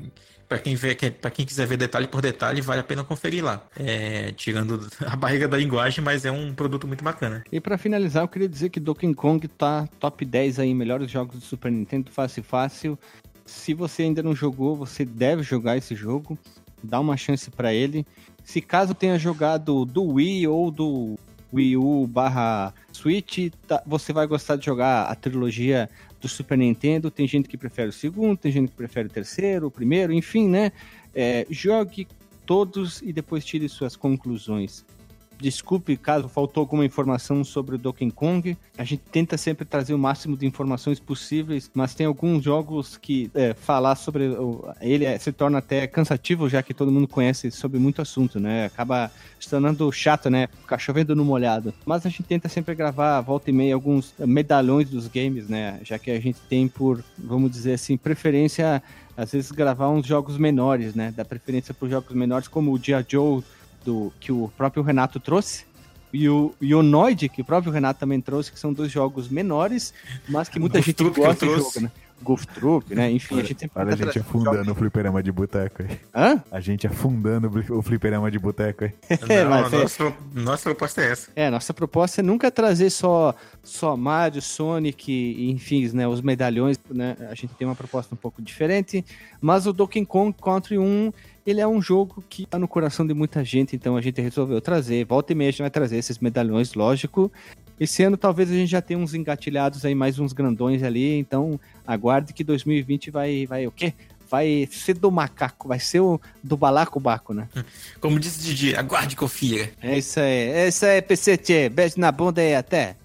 Pra quem, vê, pra quem quiser ver detalhe por detalhe, vale a pena conferir lá. É, tirando *laughs* a barriga da linguagem, mas é um produto muito bacana. E pra finalizar, eu queria dizer que Donkey Kong tá top 10 aí, melhores jogos do Super Nintendo, fácil fácil. Se você ainda não jogou, você deve jogar esse jogo. Dá uma chance pra ele. Se caso tenha jogado do Wii ou do Wii U barra Switch, tá- você vai gostar de jogar a trilogia do Super Nintendo. Tem gente que prefere o segundo, tem gente que prefere o terceiro, o primeiro, enfim, né? É, jogue todos e depois tire suas conclusões. Desculpe caso faltou alguma informação sobre o Donkey Kong. A gente tenta sempre trazer o máximo de informações possíveis, mas tem alguns jogos que é, falar sobre ele é, se torna até cansativo, já que todo mundo conhece sobre muito assunto, né? Acaba se tornando chato, né? Ficar chovendo no molhado. Mas a gente tenta sempre gravar, volta e meia, alguns medalhões dos games, né? Já que a gente tem por, vamos dizer assim, preferência, às vezes, gravar uns jogos menores, né? Dá preferência por jogos menores, como o Dia Joe, do, que o próprio Renato trouxe. E o, e o Noid, que o próprio Renato também trouxe, que são dois jogos menores, mas que muita gente gosta de jogo, né? Golf Troop, né? Enfim, a gente sempre Olha a gente afundando jogos- o fliperama de boteco aí. Hã? A gente afundando o fliperama de boteco aí. *laughs* É, Não, mas é- nossa, nossa proposta é essa. É, nossa proposta é nunca trazer só, só Mario, Sonic, e, enfim, né, os medalhões, né? A gente tem uma proposta um pouco diferente, mas o Donkey Kong Country 1, ele é um jogo que tá no coração de muita gente, então a gente resolveu trazer. Volta e meia a gente vai trazer esses medalhões, lógico. Esse ano talvez a gente já tenha uns engatilhados aí, mais uns grandões ali, então aguarde que 2020 vai, vai o quê? Vai ser do macaco, vai ser o do balacobaco, né? Como disse Didi, aguarde e confira. É isso aí, é isso aí, PC Tchê. Beijo na bunda e até.